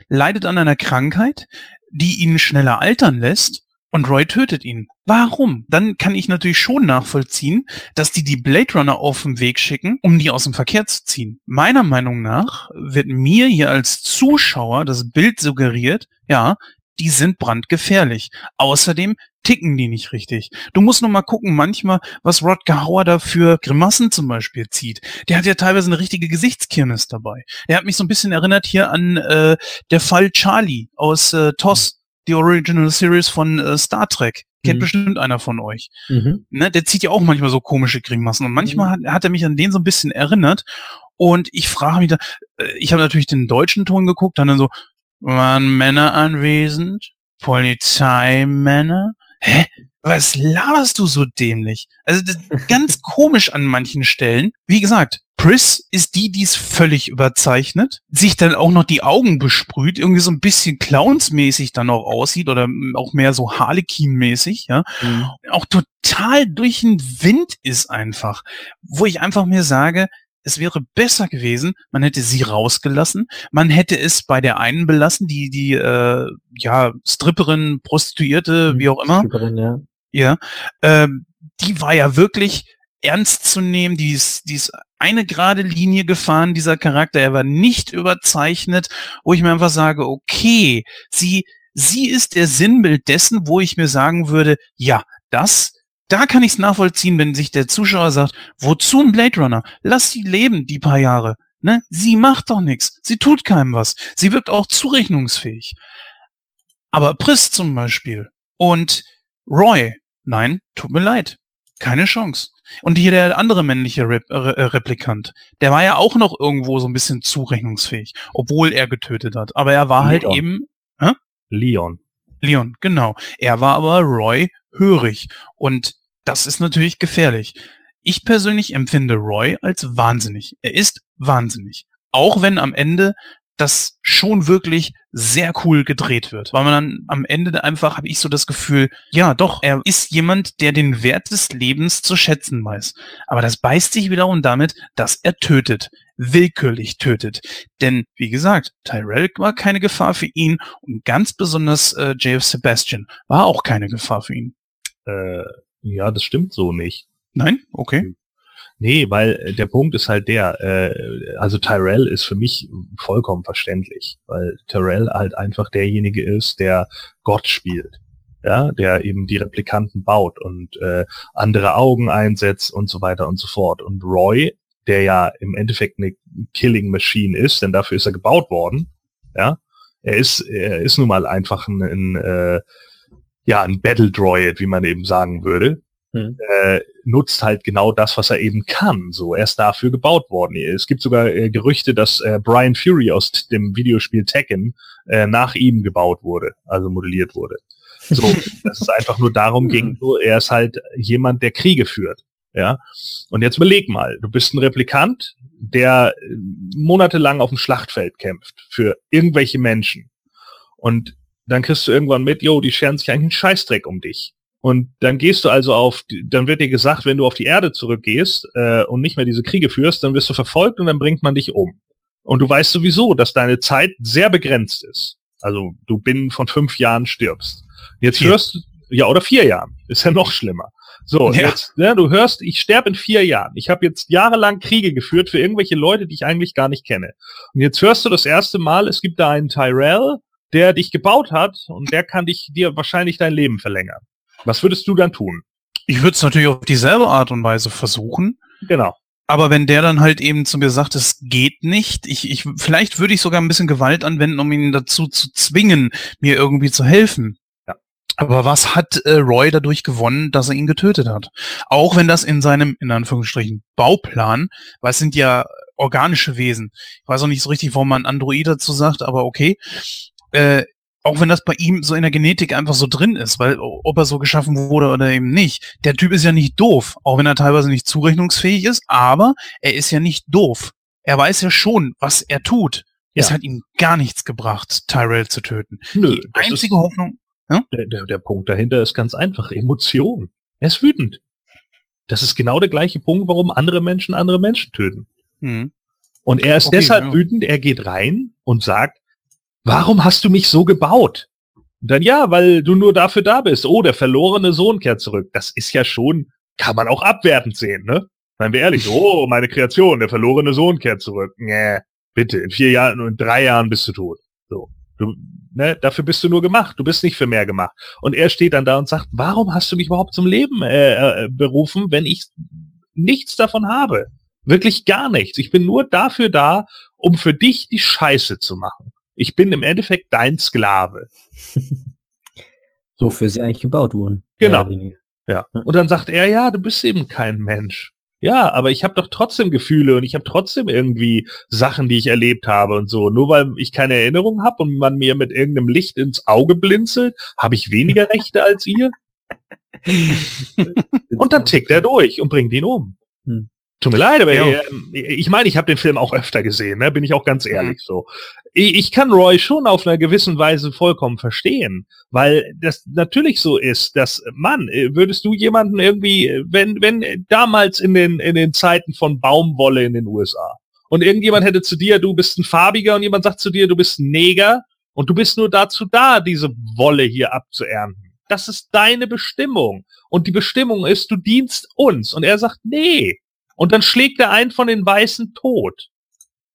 leidet an einer Krankheit, die ihn schneller altern lässt und Roy tötet ihn. Warum? Dann kann ich natürlich schon nachvollziehen, dass die die Blade Runner auf den Weg schicken, um die aus dem Verkehr zu ziehen. Meiner Meinung nach wird mir hier als Zuschauer das Bild suggeriert, ja, die sind brandgefährlich. Außerdem ticken die nicht richtig. Du musst nur mal gucken, manchmal, was Rod Hauer da für Grimassen zum Beispiel zieht. Der hat ja teilweise eine richtige Gesichtskirmes dabei. Der hat mich so ein bisschen erinnert hier an äh, der Fall Charlie aus äh, TOS, die Original Series von äh, Star Trek. Kennt mhm. bestimmt einer von euch. Mhm. Ne, der zieht ja auch manchmal so komische Grimassen. Und manchmal mhm. hat, hat er mich an den so ein bisschen erinnert. Und ich frage mich da, äh, ich habe natürlich den deutschen Ton geguckt, dann, dann so, waren Männer anwesend? Polizeimänner? Hä? Was laberst du so dämlich? Also das ist ganz komisch an manchen Stellen. Wie gesagt, Pris ist die, die es völlig überzeichnet, sich dann auch noch die Augen besprüht, irgendwie so ein bisschen clownsmäßig dann auch aussieht oder auch mehr so Harlequin-mäßig, ja. Mhm. Auch total durch den Wind ist einfach. Wo ich einfach mir sage, es wäre besser gewesen, man hätte sie rausgelassen, man hätte es bei der einen belassen, die, die, äh, ja, Stripperin, Prostituierte, mhm, wie auch immer. Stripperin, ja. Ja, ähm, die war ja wirklich ernst zu nehmen, die ist, die ist eine gerade Linie gefahren, dieser Charakter, er war nicht überzeichnet, wo ich mir einfach sage, okay, sie, sie ist der Sinnbild dessen, wo ich mir sagen würde, ja, das da kann ich es nachvollziehen, wenn sich der Zuschauer sagt, wozu ein Blade Runner? Lass sie leben, die paar Jahre. Ne? Sie macht doch nichts. Sie tut keinem was. Sie wirkt auch zurechnungsfähig. Aber Pris zum Beispiel und Roy, nein, tut mir leid. Keine Chance. Und hier der andere männliche Rep Re äh, Replikant, der war ja auch noch irgendwo so ein bisschen zurechnungsfähig, obwohl er getötet hat. Aber er war halt Leon. halt eben. Hä? Leon. Leon, genau. Er war aber Roy hörig. Und das ist natürlich gefährlich. Ich persönlich empfinde Roy als wahnsinnig. Er ist wahnsinnig. Auch wenn am Ende das schon wirklich sehr cool gedreht wird. Weil man dann am Ende einfach, habe ich so das Gefühl, ja doch, er ist jemand, der den Wert des Lebens zu schätzen weiß. Aber das beißt sich wiederum damit, dass er tötet. Willkürlich tötet. Denn, wie gesagt, Tyrell war keine Gefahr für ihn und ganz besonders äh, JF Sebastian war auch keine Gefahr für ihn. Äh, ja, das stimmt so nicht. Nein? Okay. Nee, weil äh, der Punkt ist halt der, äh, also Tyrell ist für mich vollkommen verständlich, weil Tyrell halt einfach derjenige ist, der Gott spielt. Ja, der eben die Replikanten baut und äh, andere Augen einsetzt und so weiter und so fort. Und Roy, der ja im Endeffekt eine Killing Machine ist, denn dafür ist er gebaut worden, ja, er ist, er ist nun mal einfach ein, ein äh, ja, ein Battle Droid, wie man eben sagen würde, hm. äh, nutzt halt genau das, was er eben kann. So, er ist dafür gebaut worden. Es gibt sogar äh, Gerüchte, dass äh, Brian Fury aus dem Videospiel Tekken äh, nach ihm gebaut wurde, also modelliert wurde. So, dass es einfach nur darum ging, so, er ist halt jemand, der Kriege führt. Ja. Und jetzt überleg mal, du bist ein Replikant, der äh, monatelang auf dem Schlachtfeld kämpft für irgendwelche Menschen. Und dann kriegst du irgendwann mit, jo, die scheren sich eigentlich einen Scheißdreck um dich. Und dann gehst du also auf, dann wird dir gesagt, wenn du auf die Erde zurückgehst äh, und nicht mehr diese Kriege führst, dann wirst du verfolgt und dann bringt man dich um. Und du weißt sowieso, dass deine Zeit sehr begrenzt ist. Also du binnen von fünf Jahren stirbst. Jetzt vier. hörst du, ja, oder vier Jahren. Ist ja noch schlimmer. So, ja. jetzt, ja, du hörst, ich sterbe in vier Jahren. Ich habe jetzt jahrelang Kriege geführt für irgendwelche Leute, die ich eigentlich gar nicht kenne. Und jetzt hörst du das erste Mal, es gibt da einen Tyrell, der dich gebaut hat und der kann dich dir wahrscheinlich dein Leben verlängern. Was würdest du dann tun? Ich würde es natürlich auf dieselbe Art und Weise versuchen. Genau. Aber wenn der dann halt eben zu mir sagt, es geht nicht, ich, ich, vielleicht würde ich sogar ein bisschen Gewalt anwenden, um ihn dazu zu zwingen, mir irgendwie zu helfen. Ja. Aber was hat äh, Roy dadurch gewonnen, dass er ihn getötet hat? Auch wenn das in seinem, in Anführungsstrichen, Bauplan, weil es sind ja organische Wesen. Ich weiß auch nicht so richtig, warum man Android dazu sagt, aber okay. Äh, auch wenn das bei ihm so in der Genetik einfach so drin ist, weil ob er so geschaffen wurde oder eben nicht, der Typ ist ja nicht doof, auch wenn er teilweise nicht zurechnungsfähig ist, aber er ist ja nicht doof. Er weiß ja schon, was er tut. Ja. Es hat ihm gar nichts gebracht, Tyrell zu töten. Nö, Die einzige Hoffnung. Ja? Der, der, der Punkt dahinter ist ganz einfach. Emotion. Er ist wütend. Das ist genau der gleiche Punkt, warum andere Menschen andere Menschen töten. Mhm. Und er ist Okay, deshalb ja. wütend, er geht rein und sagt, warum hast du mich so gebaut? Und dann ja, weil du nur dafür da bist. Oh, der verlorene Sohn kehrt zurück. Das ist ja schon, kann man auch abwertend sehen, ne? Seien wir ehrlich, oh, meine Kreation, der verlorene Sohn kehrt zurück. Nee, bitte, in vier Jahren, in drei Jahren bist du tot. So. Du, ne, dafür bist du nur gemacht. Du bist nicht für mehr gemacht. Und er steht dann da und sagt, warum hast du mich überhaupt zum Leben äh, äh, berufen, wenn ich nichts davon habe? Wirklich gar nichts. Ich bin nur dafür da, um für dich die Scheiße zu machen. Ich bin im Endeffekt dein Sklave. Wofür sie eigentlich gebaut wurden. Genau. Ja. Und dann sagt er, ja, du bist eben kein Mensch. Ja, aber ich habe doch trotzdem Gefühle und ich habe trotzdem irgendwie Sachen, die ich erlebt habe und so. Nur weil ich keine Erinnerung habe und man mir mit irgendeinem Licht ins Auge blinzelt, habe ich weniger Rechte als ihr. Und dann tickt er durch und bringt ihn um. Hm. Tut mir leid, aber Ja. äh, ich meine, ich habe den Film auch öfter gesehen, ne? bin ich auch ganz ehrlich so. Ich, ich kann Roy schon auf einer gewissen Weise vollkommen verstehen, weil das natürlich so ist, dass, Mann, äh, würdest du jemanden irgendwie, äh, wenn, wenn äh, damals in den, in den Zeiten von Baumwolle in den USA und irgendjemand hätte zu dir, du bist ein Farbiger und jemand sagt zu dir, du bist ein Neger und du bist nur dazu da, diese Wolle hier abzuernten. Das ist deine Bestimmung. Und die Bestimmung ist, du dienst uns. Und er sagt, nee. Und dann schlägt er einen von den Weißen tot.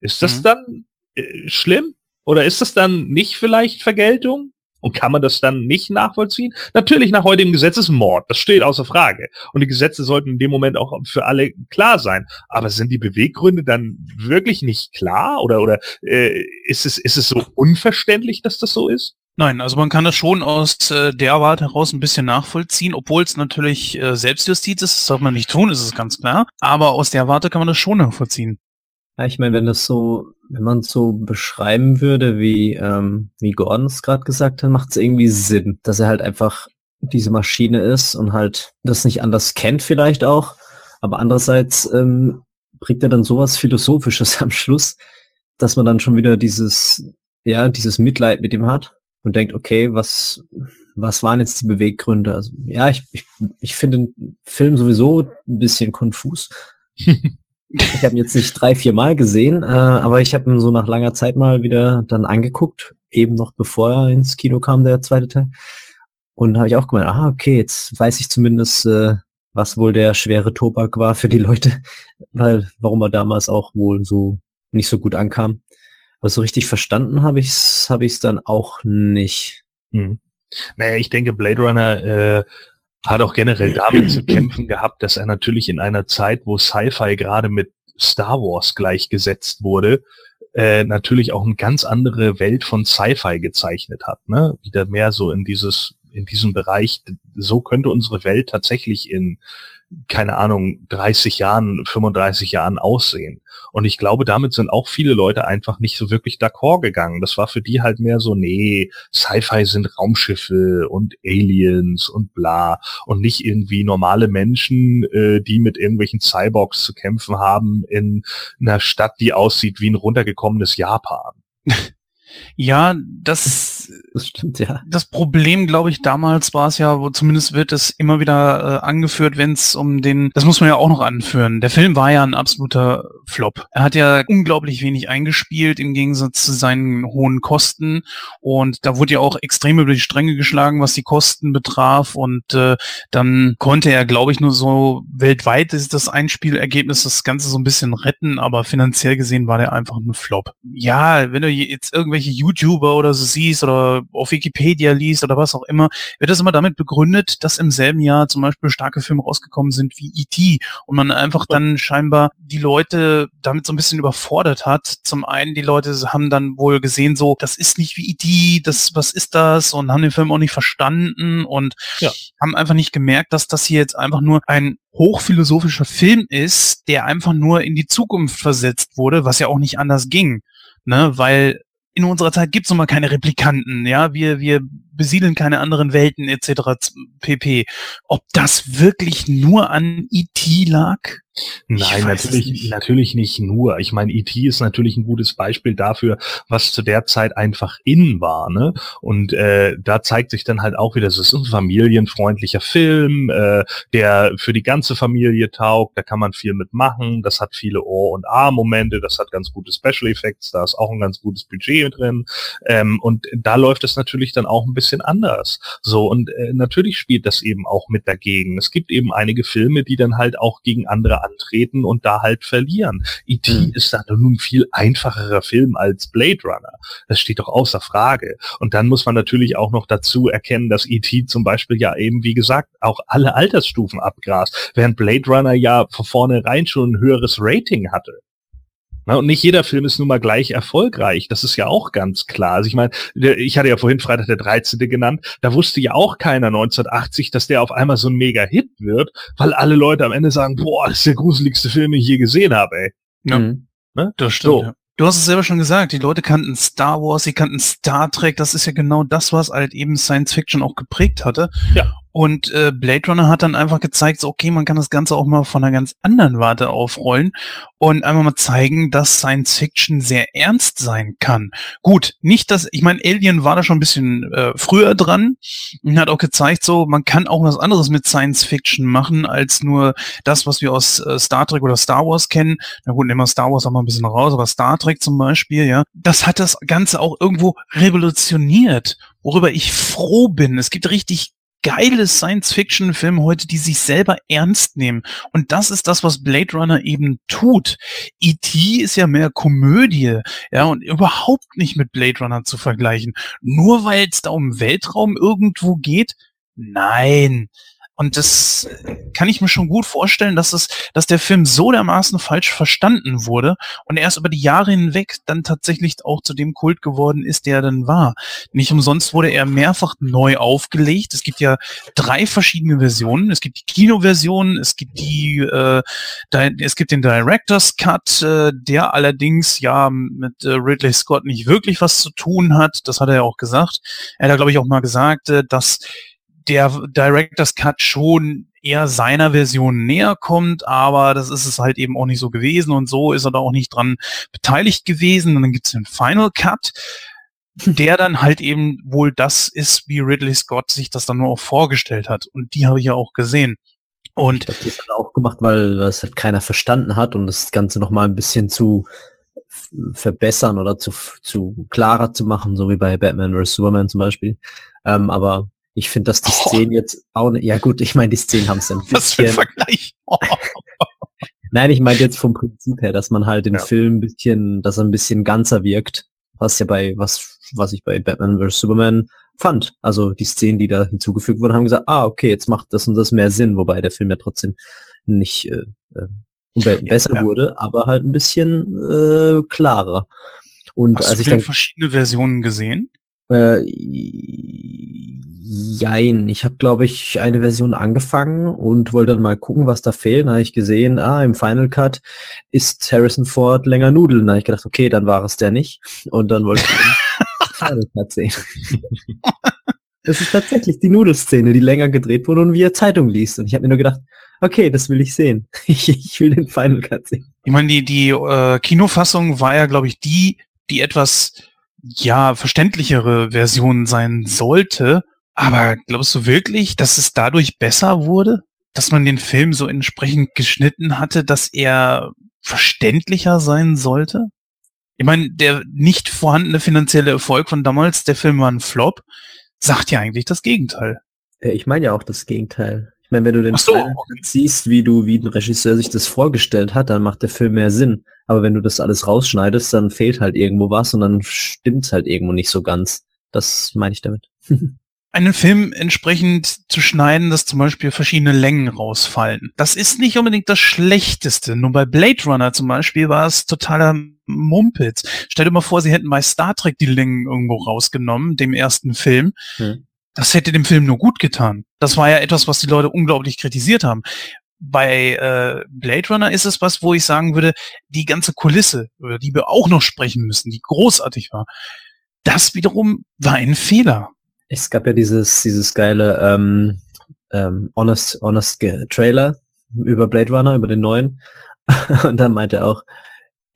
Ist das Mhm. dann äh, schlimm? Oder ist das dann nicht vielleicht Vergeltung? Und kann man das dann nicht nachvollziehen? Natürlich nach heutigem Gesetz ist Mord. Das steht außer Frage. Und die Gesetze sollten in dem Moment auch für alle klar sein. Aber sind die Beweggründe dann wirklich nicht klar? Oder, oder äh, ist, es, ist es so unverständlich, dass das so ist? Nein, also man kann das schon aus äh, der Warte heraus ein bisschen nachvollziehen, obwohl es natürlich äh, Selbstjustiz ist, das darf man nicht tun, ist es ganz klar. Aber aus der Warte kann man das schon nachvollziehen. Ja, ich meine, wenn das so, wenn man es so beschreiben würde, wie, ähm, wie Gordon es gerade gesagt hat, macht es irgendwie Sinn, dass er halt einfach diese Maschine ist und halt das nicht anders kennt vielleicht auch. Aber andererseits ähm, bringt er dann sowas Philosophisches am Schluss, dass man dann schon wieder dieses, ja, dieses Mitleid mit ihm hat und denkt, okay, was, was waren jetzt die Beweggründe? Also, ja, ich, ich, ich finde den Film sowieso ein bisschen konfus. Ich habe ihn jetzt nicht drei, vier Mal gesehen, äh, aber ich habe ihn so nach langer Zeit mal wieder dann angeguckt, eben noch bevor er ins Kino kam, der zweite Teil. Und habe ich auch gemeint, ah, okay, jetzt weiß ich zumindest, äh, was wohl der schwere Tobak war für die Leute, weil warum er damals auch wohl so nicht so gut ankam. Aber so richtig verstanden habe ich's, habe ich's dann auch nicht. Hm. Naja, ich denke, Blade Runner äh, hat auch generell damit zu kämpfen gehabt, dass er natürlich in einer Zeit, wo Sci-Fi gerade mit Star Wars gleichgesetzt wurde, äh, natürlich auch eine ganz andere Welt von Sci-Fi gezeichnet hat. Ne? Wieder mehr so in dieses in diesem Bereich. So könnte unsere Welt tatsächlich in keine Ahnung 30 Jahren, 35 Jahren aussehen. Und ich glaube, damit sind auch viele Leute einfach nicht so wirklich d'accord gegangen. Das war für die halt mehr so, nee, Sci-Fi sind Raumschiffe und Aliens und bla und nicht irgendwie normale Menschen, äh, die mit irgendwelchen Cyborgs zu kämpfen haben in einer Stadt, die aussieht wie ein runtergekommenes Japan. Ja, das, Das stimmt, ja. das Problem, glaube ich, damals war es ja, wo zumindest wird es immer wieder äh, angeführt, wenn es um den, das muss man ja auch noch anführen. Der Film war ja ein absoluter Flop. Er hat ja unglaublich wenig eingespielt im Gegensatz zu seinen hohen Kosten und da wurde ja auch extrem über die Stränge geschlagen, was die Kosten betraf und äh, dann konnte er, glaube ich, nur so weltweit ist das Einspielergebnis das Ganze so ein bisschen retten, aber finanziell gesehen war der einfach ein Flop. Ja, wenn du jetzt irgendwelche irgendwelche YouTuber oder so siehst oder auf Wikipedia liest oder was auch immer, wird das immer damit begründet, dass im selben Jahr zum Beispiel starke Filme rausgekommen sind wie E.T. und man einfach dann scheinbar die Leute damit so ein bisschen überfordert hat. Zum einen, die Leute haben dann wohl gesehen, so, das ist nicht wie E.T., das, was ist das? Und haben den Film auch nicht verstanden und ja. haben einfach nicht gemerkt, dass das hier jetzt einfach nur ein hochphilosophischer Film ist, der einfach nur in die Zukunft versetzt wurde, was ja auch nicht anders ging. Ne, weil in unserer Zeit gibt's nun mal keine Replikanten, ja, wir, wir besiedeln keine anderen Welten etc. pp. Ob das wirklich nur an E.T. lag? Nein, natürlich, nicht. natürlich nicht nur. Ich meine, E.T. ist natürlich ein gutes Beispiel dafür, was zu der Zeit einfach in war. Ne? Und äh, da zeigt sich dann halt auch wieder, es ist ein familienfreundlicher Film, äh, der für die ganze Familie taugt, da kann man viel mitmachen, das hat viele Ohr- und A-Momente, das hat ganz gute Special Effects, da ist auch ein ganz gutes Budget drin. Ähm, und da läuft es natürlich dann auch ein bisschen anders. So, und äh, natürlich spielt das eben auch mit dagegen. Es gibt eben einige Filme, die dann halt auch gegen andere antreten und da halt verlieren. E.T. Mhm. ist da nun viel einfacherer Film als Blade Runner. Das steht doch außer Frage. Und dann muss man natürlich auch noch dazu erkennen, dass E.T. zum Beispiel ja eben, wie gesagt, auch alle Altersstufen abgrast, während Blade Runner ja von vornherein schon ein höheres Rating hatte. Na, und nicht jeder Film ist nun mal gleich erfolgreich. Das ist ja auch ganz klar. Also ich meine, ich hatte ja vorhin Freitag der 13. genannt. Da wusste ja auch keiner 1980, dass der auf einmal so ein Mega-Hit wird, weil alle Leute am Ende sagen, boah, das ist der gruseligste Film, den ich je gesehen habe, ey. Ja, mhm. ne? das stimmt. So. Ja. Du hast es selber schon gesagt, die Leute kannten Star Wars, sie kannten Star Trek, das ist ja genau das, was halt eben Science Fiction auch geprägt hatte. Ja. Und äh, Blade Runner hat dann einfach gezeigt, so, okay, man kann das Ganze auch mal von einer ganz anderen Warte aufrollen und einmal mal zeigen, dass Science Fiction sehr ernst sein kann. Gut, nicht dass, ich meine, Alien war da schon ein bisschen äh, früher dran und hat auch gezeigt, so, man kann auch was anderes mit Science Fiction machen, als nur das, was wir aus äh, Star Trek oder Star Wars kennen. Na gut, nehmen wir Star Wars auch mal ein bisschen raus, aber Star Trek zum Beispiel, ja, das hat das Ganze auch irgendwo revolutioniert worüber ich froh bin. Es gibt richtig geile Science-Fiction-Filme heute, die sich selber ernst nehmen. Und das ist das, was Blade Runner eben tut. E.T. ist ja mehr Komödie, ja, und überhaupt nicht mit Blade Runner zu vergleichen. Nur weil es da um Weltraum irgendwo geht? Nein. Und das kann ich mir schon gut vorstellen, dass es, dass der Film so dermaßen falsch verstanden wurde und erst über die Jahre hinweg dann tatsächlich auch zu dem Kult geworden ist, der er dann war. Nicht umsonst wurde er mehrfach neu aufgelegt. Es gibt ja drei verschiedene Versionen. Es gibt die Kinoversion, es gibt die, äh, es gibt den Director's Cut, äh, der allerdings ja mit äh, Ridley Scott nicht wirklich was zu tun hat. Das hat er ja auch gesagt. Er hat, glaube ich, auch mal gesagt, äh, dass der Director's Cut schon eher seiner Version näher kommt, aber das ist es halt eben auch nicht so gewesen und so ist er da auch nicht dran beteiligt gewesen. Und dann gibt's den Final Cut, der dann halt eben wohl das ist, wie Ridley Scott sich das dann nur auch vorgestellt hat. Und die habe ich ja auch gesehen. Und das ist auch gemacht, weil das halt keiner verstanden hat und das Ganze noch mal ein bisschen zu verbessern oder zu, zu klarer zu machen, so wie bei Batman vs. Superman zum Beispiel. Ähm, aber ich finde, dass die oh. Szenen jetzt auch, ne, ja gut, ich meine, die Szenen haben es ein bisschen. Was für ein Vergleich. Oh. Nein, ich meine jetzt vom Prinzip her, dass man halt den ja. Film ein bisschen, dass er ein bisschen ganzer wirkt, was ja bei, was, was ich bei Batman vs. Superman fand. Also die Szenen, die da hinzugefügt wurden, haben gesagt, ah, okay, jetzt macht das und das mehr Sinn, wobei der Film ja trotzdem nicht äh, äh, besser ja. wurde, aber halt ein bisschen äh, klarer. Und Hast als du ich dann verschiedene Versionen gesehen? Äh, Jein, ich habe, glaube ich, eine Version angefangen und wollte dann mal gucken, was da fehlt. Da habe ich gesehen, ah, im Final Cut ist Harrison Ford länger Nudeln. Da habe ich gedacht, okay, dann war es der nicht. Und dann wollte ich den Final Cut sehen. Das ist tatsächlich die Nudelszene, die länger gedreht wurde und wie er Zeitung liest. Und ich habe mir nur gedacht, okay, das will ich sehen. Ich, ich will den Final Cut sehen. Ich meine, die, die äh, Kinofassung war ja, glaube ich, die, die etwas ja verständlichere Version sein sollte. Aber glaubst du wirklich, dass es dadurch besser wurde? Dass man den Film so entsprechend geschnitten hatte, dass er verständlicher sein sollte? Ich meine, der nicht vorhandene finanzielle Erfolg von damals, der Film war ein Flop, sagt ja eigentlich das Gegenteil. Ich meine ja auch das Gegenteil. Ich meine, wenn du den so, okay. siehst, wie du, wie ein Regisseur sich das vorgestellt hat, dann macht der Film mehr Sinn. Aber wenn du das alles rausschneidest, dann fehlt halt irgendwo was und dann stimmt's halt irgendwo nicht so ganz. Das meine ich damit. einen Film entsprechend zu schneiden, dass zum Beispiel verschiedene Längen rausfallen. Das ist nicht unbedingt das Schlechteste. Nur bei Blade Runner zum Beispiel war es totaler Mumpitz. Stell dir mal vor, sie hätten bei Star Trek die Längen irgendwo rausgenommen, dem ersten Film. Hm. Das hätte dem Film nur gut getan. Das war ja etwas, was die Leute unglaublich kritisiert haben. Bei äh, Blade Runner ist es was, wo ich sagen würde, die ganze Kulisse, über die wir auch noch sprechen müssen, die großartig war, das wiederum war ein Fehler. Es gab ja dieses, dieses geile ähm, ähm, Honest, Honest Trailer über Blade Runner, über den neuen. Und dann meinte er auch,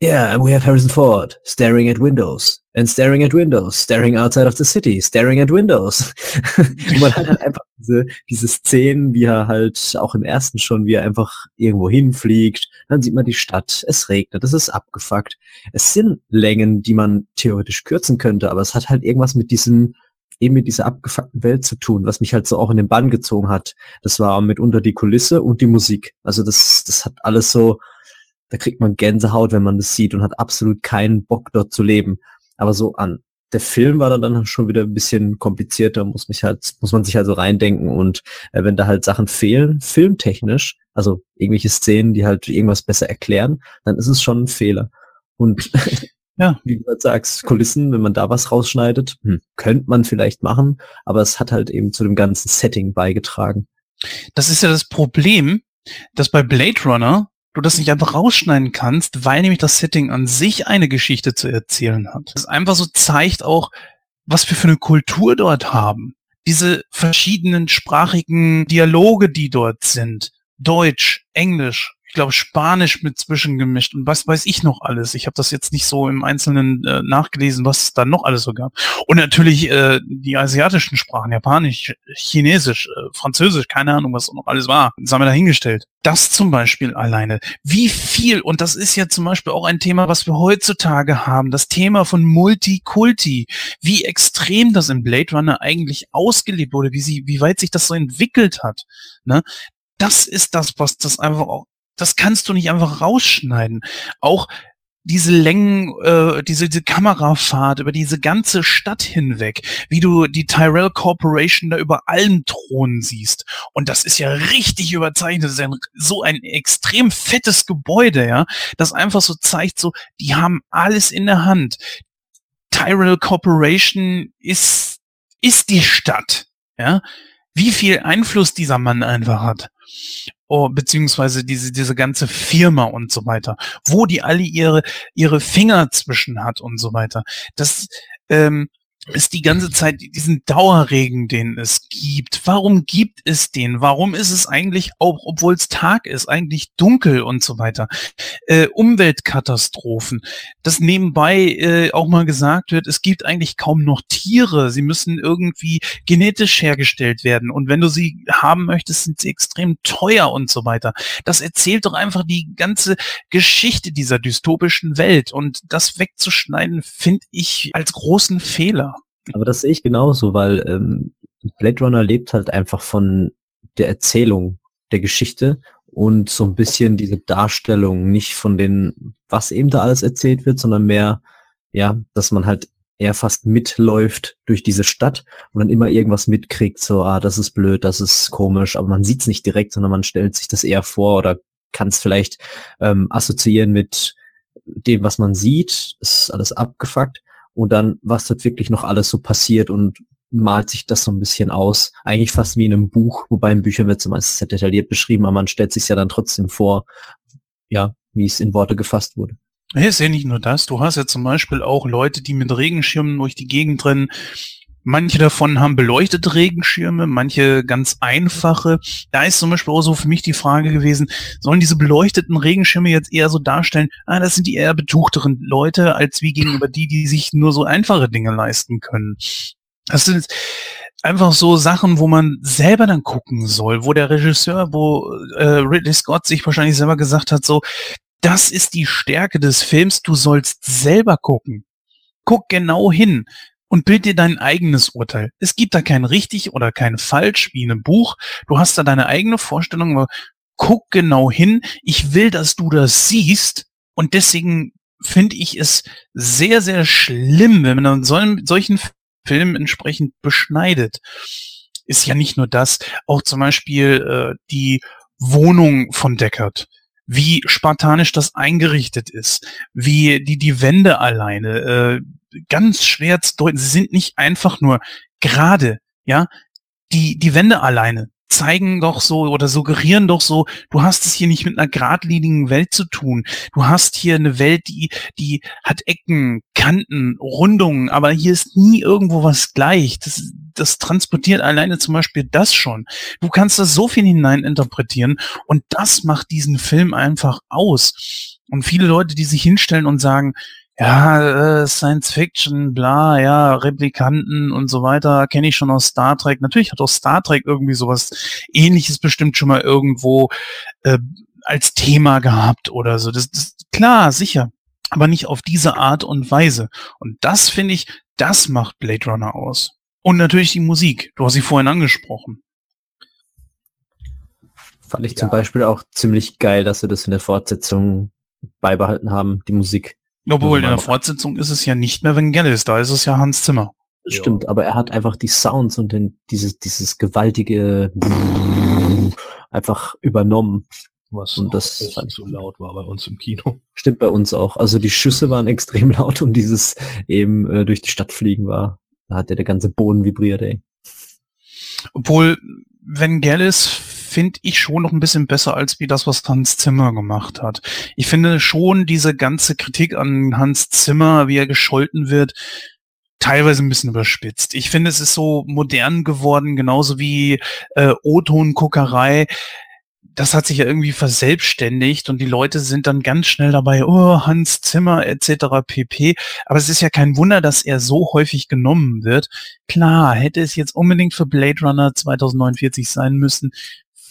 Yeah, and we have Harrison Ford staring at windows and staring at windows, staring outside of the city, staring at windows. Und man hat halt einfach diese, diese Szenen, wie er halt auch im ersten schon, wie er einfach irgendwo hinfliegt. Dann sieht man die Stadt, es regnet, es ist abgefuckt. Es sind Längen, die man theoretisch kürzen könnte, aber es hat halt irgendwas mit diesem eben mit dieser abgefuckten Welt zu tun, was mich halt so auch in den Bann gezogen hat. Das war mitunter die Kulisse und die Musik. Also das, das hat alles so, da kriegt man Gänsehaut, wenn man das sieht und hat absolut keinen Bock dort zu leben. Aber so an der Film war dann, dann schon wieder ein bisschen komplizierter, muss mich halt, muss man sich also reindenken und äh, wenn da halt Sachen fehlen, filmtechnisch, also irgendwelche Szenen, die halt irgendwas besser erklären, dann ist es schon ein Fehler. Und Ja. wie du halt sagst, Kulissen, wenn man da was rausschneidet, hm, könnte man vielleicht machen, aber es hat halt eben zu dem ganzen Setting beigetragen. Das ist ja das Problem, dass bei Blade Runner du das nicht einfach rausschneiden kannst, weil nämlich das Setting an sich eine Geschichte zu erzählen hat. Das einfach so zeigt auch, was wir für eine Kultur dort haben. Diese verschiedenen sprachigen Dialoge, die dort sind. Deutsch, Englisch, ich glaube Spanisch mit zwischengemischt und was weiß ich noch alles. Ich habe das jetzt nicht so im Einzelnen äh, nachgelesen, was es da noch alles so gab. Und natürlich äh, die asiatischen Sprachen, Japanisch, Chinesisch, äh, Französisch, keine Ahnung, was noch alles war. Das haben wir dahingestellt. Das zum Beispiel alleine. Wie viel, und das ist ja zum Beispiel auch ein Thema, was wir heutzutage haben, das Thema von Multikulti, wie extrem das in Blade Runner eigentlich ausgelebt wurde, wie sie, wie weit sich das so entwickelt hat. Ne? Das ist das, was das einfach auch, das kannst du nicht einfach rausschneiden. Auch diese Längen, äh, diese, diese Kamerafahrt über diese ganze Stadt hinweg, wie du die Tyrell Corporation da über allen Thronen siehst. Und das ist ja richtig überzeichnet. Das ist ein, so ein extrem fettes Gebäude, ja, das einfach so zeigt, so, die haben alles in der Hand. Tyrell Corporation ist, ist die Stadt, ja. Wie viel Einfluss dieser Mann einfach hat oh, beziehungsweise diese, diese ganze Firma und so weiter, wo die alle ihre, ihre Finger zwischen hat und so weiter. Das ähm, ist die ganze Zeit diesen Dauerregen, den es gibt. Warum gibt es den? Warum ist es eigentlich, auch obwohl es Tag ist, eigentlich dunkel und so weiter? Äh, Umweltkatastrophen. Das nebenbei äh, auch mal gesagt wird, es gibt eigentlich kaum noch Tiere. Sie müssen irgendwie genetisch hergestellt werden. Und wenn du sie haben möchtest, sind sie extrem teuer und so weiter. Das erzählt doch einfach die ganze Geschichte dieser dystopischen Welt. Und das wegzuschneiden, finde ich als großen Fehler. Aber das sehe ich genauso, weil ähm, Blade Runner lebt halt einfach von der Erzählung der Geschichte und so ein bisschen diese Darstellung, nicht von den, was eben da alles erzählt wird, sondern mehr, ja, dass man halt eher fast mitläuft durch diese Stadt und dann immer irgendwas mitkriegt, so, ah, das ist blöd, das ist komisch, aber man sieht es nicht direkt, sondern man stellt sich das eher vor oder kann es vielleicht ähm, assoziieren mit dem, was man sieht, ist alles abgefuckt und dann, was dort wirklich noch alles so passiert und malt sich das so ein bisschen aus. Eigentlich fast wie in einem Buch, wobei in Büchern wird es meistens sehr detailliert beschrieben, aber man stellt sich ja dann trotzdem vor, ja, wie es in Worte gefasst wurde. Ja, ist ja nicht nur das. Du hast ja zum Beispiel auch Leute, die mit Regenschirmen durch die Gegend rennen. Manche davon haben beleuchtete Regenschirme, manche ganz einfache. Da ist zum Beispiel auch so für mich die Frage gewesen, sollen diese beleuchteten Regenschirme jetzt eher so darstellen, ah, das sind die eher betuchteren Leute, als wie gegenüber die, die sich nur so einfache Dinge leisten können. Das sind einfach so Sachen, wo man selber dann gucken soll, wo der Regisseur, wo äh, Ridley Scott sich wahrscheinlich selber gesagt hat, so, das ist die Stärke des Films, du sollst selber gucken. Guck genau hin. Und bild dir dein eigenes Urteil. Es gibt da kein richtig oder kein falsch wie in einem Buch. Du hast da deine eigene Vorstellung, aber guck genau hin. Ich will, dass du das siehst und deswegen finde ich es sehr, sehr schlimm, wenn man dann so, solchen Film entsprechend beschneidet. Ist ja nicht nur das, auch zum Beispiel äh, die Wohnung von Deckard wie spartanisch das eingerichtet ist, wie die, die Wände alleine, äh, ganz schwer zu deuten. Sie sind nicht einfach nur gerade, ja. Die, die Wände alleine zeigen doch so oder suggerieren doch so, du hast es hier nicht mit einer geradlinigen Welt zu tun. Du hast hier eine Welt, die, die hat Ecken, Kanten, Rundungen, aber hier ist nie irgendwo was gleich. Das, das transportiert alleine zum Beispiel das schon. Du kannst da so viel hineininterpretieren und das macht diesen Film einfach aus. Und viele Leute, die sich hinstellen und sagen, ja, äh, Science Fiction, bla, ja, Replikanten und so weiter, kenne ich schon aus Star Trek. Natürlich hat auch Star Trek irgendwie sowas ähnliches bestimmt schon mal irgendwo äh, als Thema gehabt oder so. Das, das klar, sicher, aber nicht auf diese Art und Weise. Und das finde ich, das macht Blade Runner aus. Und natürlich die Musik. Du hast sie vorhin angesprochen. Fand ich ja. zum Beispiel auch ziemlich geil, dass sie das in der Fortsetzung beibehalten haben, die Musik. Obwohl, in der Fortsetzung ist es ja nicht mehr Vangelis, da ist es ja Hans Zimmer. Stimmt, ja. aber er hat einfach die Sounds und den, dieses, dieses gewaltige einfach übernommen. Was und das so laut war bei uns im Kino. Stimmt bei uns auch. Also die Schüsse waren extrem laut und dieses eben äh, durch die Stadt fliegen war. Da hat ja der ganze Boden vibriert, ey. Obwohl Vangelis finde ich schon noch ein bisschen besser als wie das, was Hans Zimmer gemacht hat. Ich finde schon diese ganze Kritik an Hans Zimmer, wie er gescholten wird, teilweise ein bisschen überspitzt. Ich finde, es ist so modern geworden, genauso wie äh, O-Ton-Guckerei das hat sich ja irgendwie verselbstständigt und die Leute sind dann ganz schnell dabei, oh, Hans Zimmer etc. pp. Aber es ist ja kein Wunder, dass er so häufig genommen wird. Klar, hätte es jetzt unbedingt für Blade Runner 2049 sein müssen,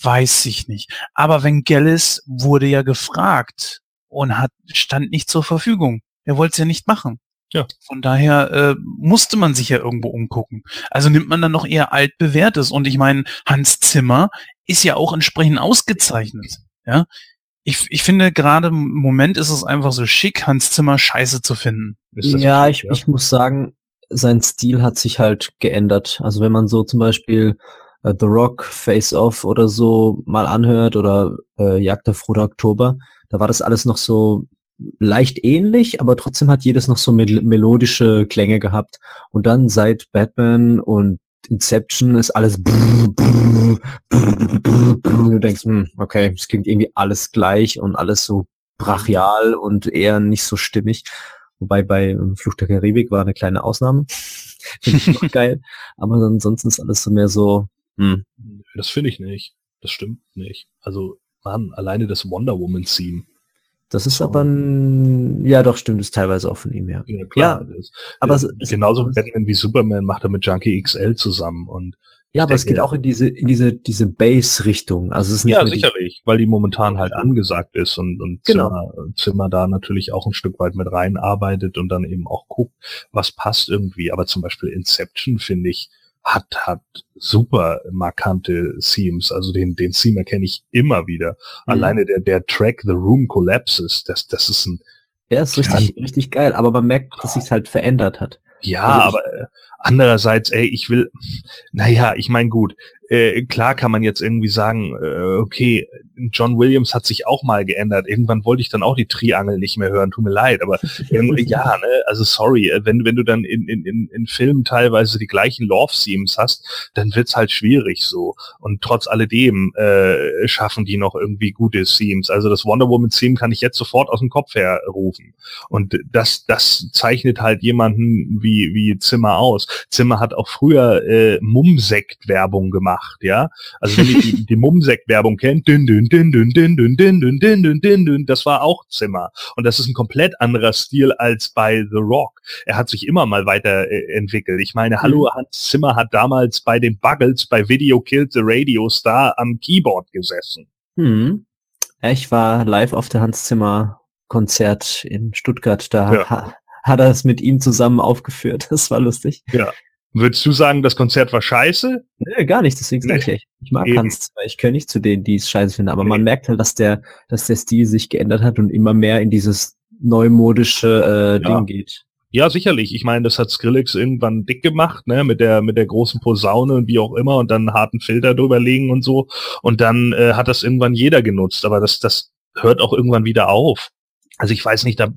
weiß ich nicht. Aber Vangelis wurde ja gefragt und hat, stand nicht zur Verfügung. Er wollte es ja nicht machen. Ja. Von daher äh, musste man sich ja irgendwo umgucken. Also nimmt man dann noch eher altbewährtes. Und ich meine, Hans Zimmer ist ja auch entsprechend ausgezeichnet. Ja, ich, ich finde gerade im Moment ist es einfach so schick, Hans Zimmer scheiße zu finden. Ja, ich, ja, ich muss sagen, sein Stil hat sich halt geändert. Also wenn man so zum Beispiel äh, The Rock, Face Off oder so mal anhört oder äh, Jagd der Frohe Oktober, da war das alles noch so leicht ähnlich, aber trotzdem hat jedes noch so mel melodische Klänge gehabt. Und dann seit Batman und Inception ist alles du denkst, hm, okay, es klingt irgendwie alles gleich und alles so brachial und eher nicht so stimmig. Wobei bei Fluch der Karibik war eine kleine Ausnahme. Finde ich noch geil. Aber ansonsten ist alles so mehr so, hm. Das finde ich nicht. Das stimmt nicht. Also, Mann, alleine das Wonder Woman Theme das ist aber ein, ja doch, stimmt, ist teilweise auch von ihm, ja. Ja, klar. Ja, aber es, genauso Batman wie Superman macht er mit Junkie XL zusammen und ja, aber es geht auch in diese, in diese, diese Bass-Richtung. Also es ist nicht ja, sicherlich, weil die momentan halt angesagt ist und, und genau. Zimmer, Zimmer da natürlich auch ein Stück weit mit reinarbeitet und dann eben auch guckt, was passt irgendwie. Aber zum Beispiel Inception finde ich, hat, hat super markante Themes. Also den, den Theme erkenne ich immer wieder. Mhm. Alleine der, der Track The Room Collapses, das, das ist ein. Der ist richtig, richtig geil, aber man merkt, dass sich halt verändert hat. Ja, also aber äh, andererseits, ey, ich will, naja, ich meine gut, äh, klar kann man jetzt irgendwie sagen, äh, okay, John Williams hat sich auch mal geändert. Irgendwann wollte ich dann auch die Triangel nicht mehr hören, tut mir leid, aber ja, ne, also sorry, äh, wenn, wenn du dann in, in, in, in Filmen teilweise die gleichen Love-Themes hast, dann wird's halt schwierig so. Und trotz alledem äh, schaffen die noch irgendwie gute Themes. Also das Wonder Woman-Theme kann ich jetzt sofort aus dem Kopf herrufen. Und das, das zeichnet halt jemanden wie, wie Zimmer aus. Zimmer hat auch früher äh, Mumsekt-Werbung gemacht gemacht, ja. Also wenn ihr die, die Mumsek-Werbung kennt, dün, dün, dün, dün, dün, dün, dün, dün, dün, dün, dün, dün, das war auch Zimmer. Und das ist ein komplett anderer Stil als bei The Rock. Er hat sich immer mal weiterentwickelt. Ich meine, hallo, Hans Zimmer hat damals bei den Buggles bei Video Killed the Radio Star am Keyboard gesessen. Hm. Ich war live auf der Hans Zimmer Konzert in Stuttgart. Da ja hat er es mit ihm zusammen aufgeführt. Das war lustig. Ja. Würdest du sagen, das Konzert war scheiße? Nee, gar nicht, deswegen sage ich, echt. ich mag Eben. Hans ich gehöre nicht zu denen, die es scheiße finden, aber man Nee. merkt halt, dass der, dass der Stil sich geändert hat und immer mehr in dieses neumodische äh, Ja. Ding geht. Ja, sicherlich. Ich meine, das hat Skrillex irgendwann dick gemacht, ne, mit der mit der großen Posaune und wie auch immer und dann einen harten Filter drüber legen und so. Und dann äh, hat das irgendwann jeder genutzt, aber das das hört auch irgendwann wieder auf. Also ich weiß nicht, da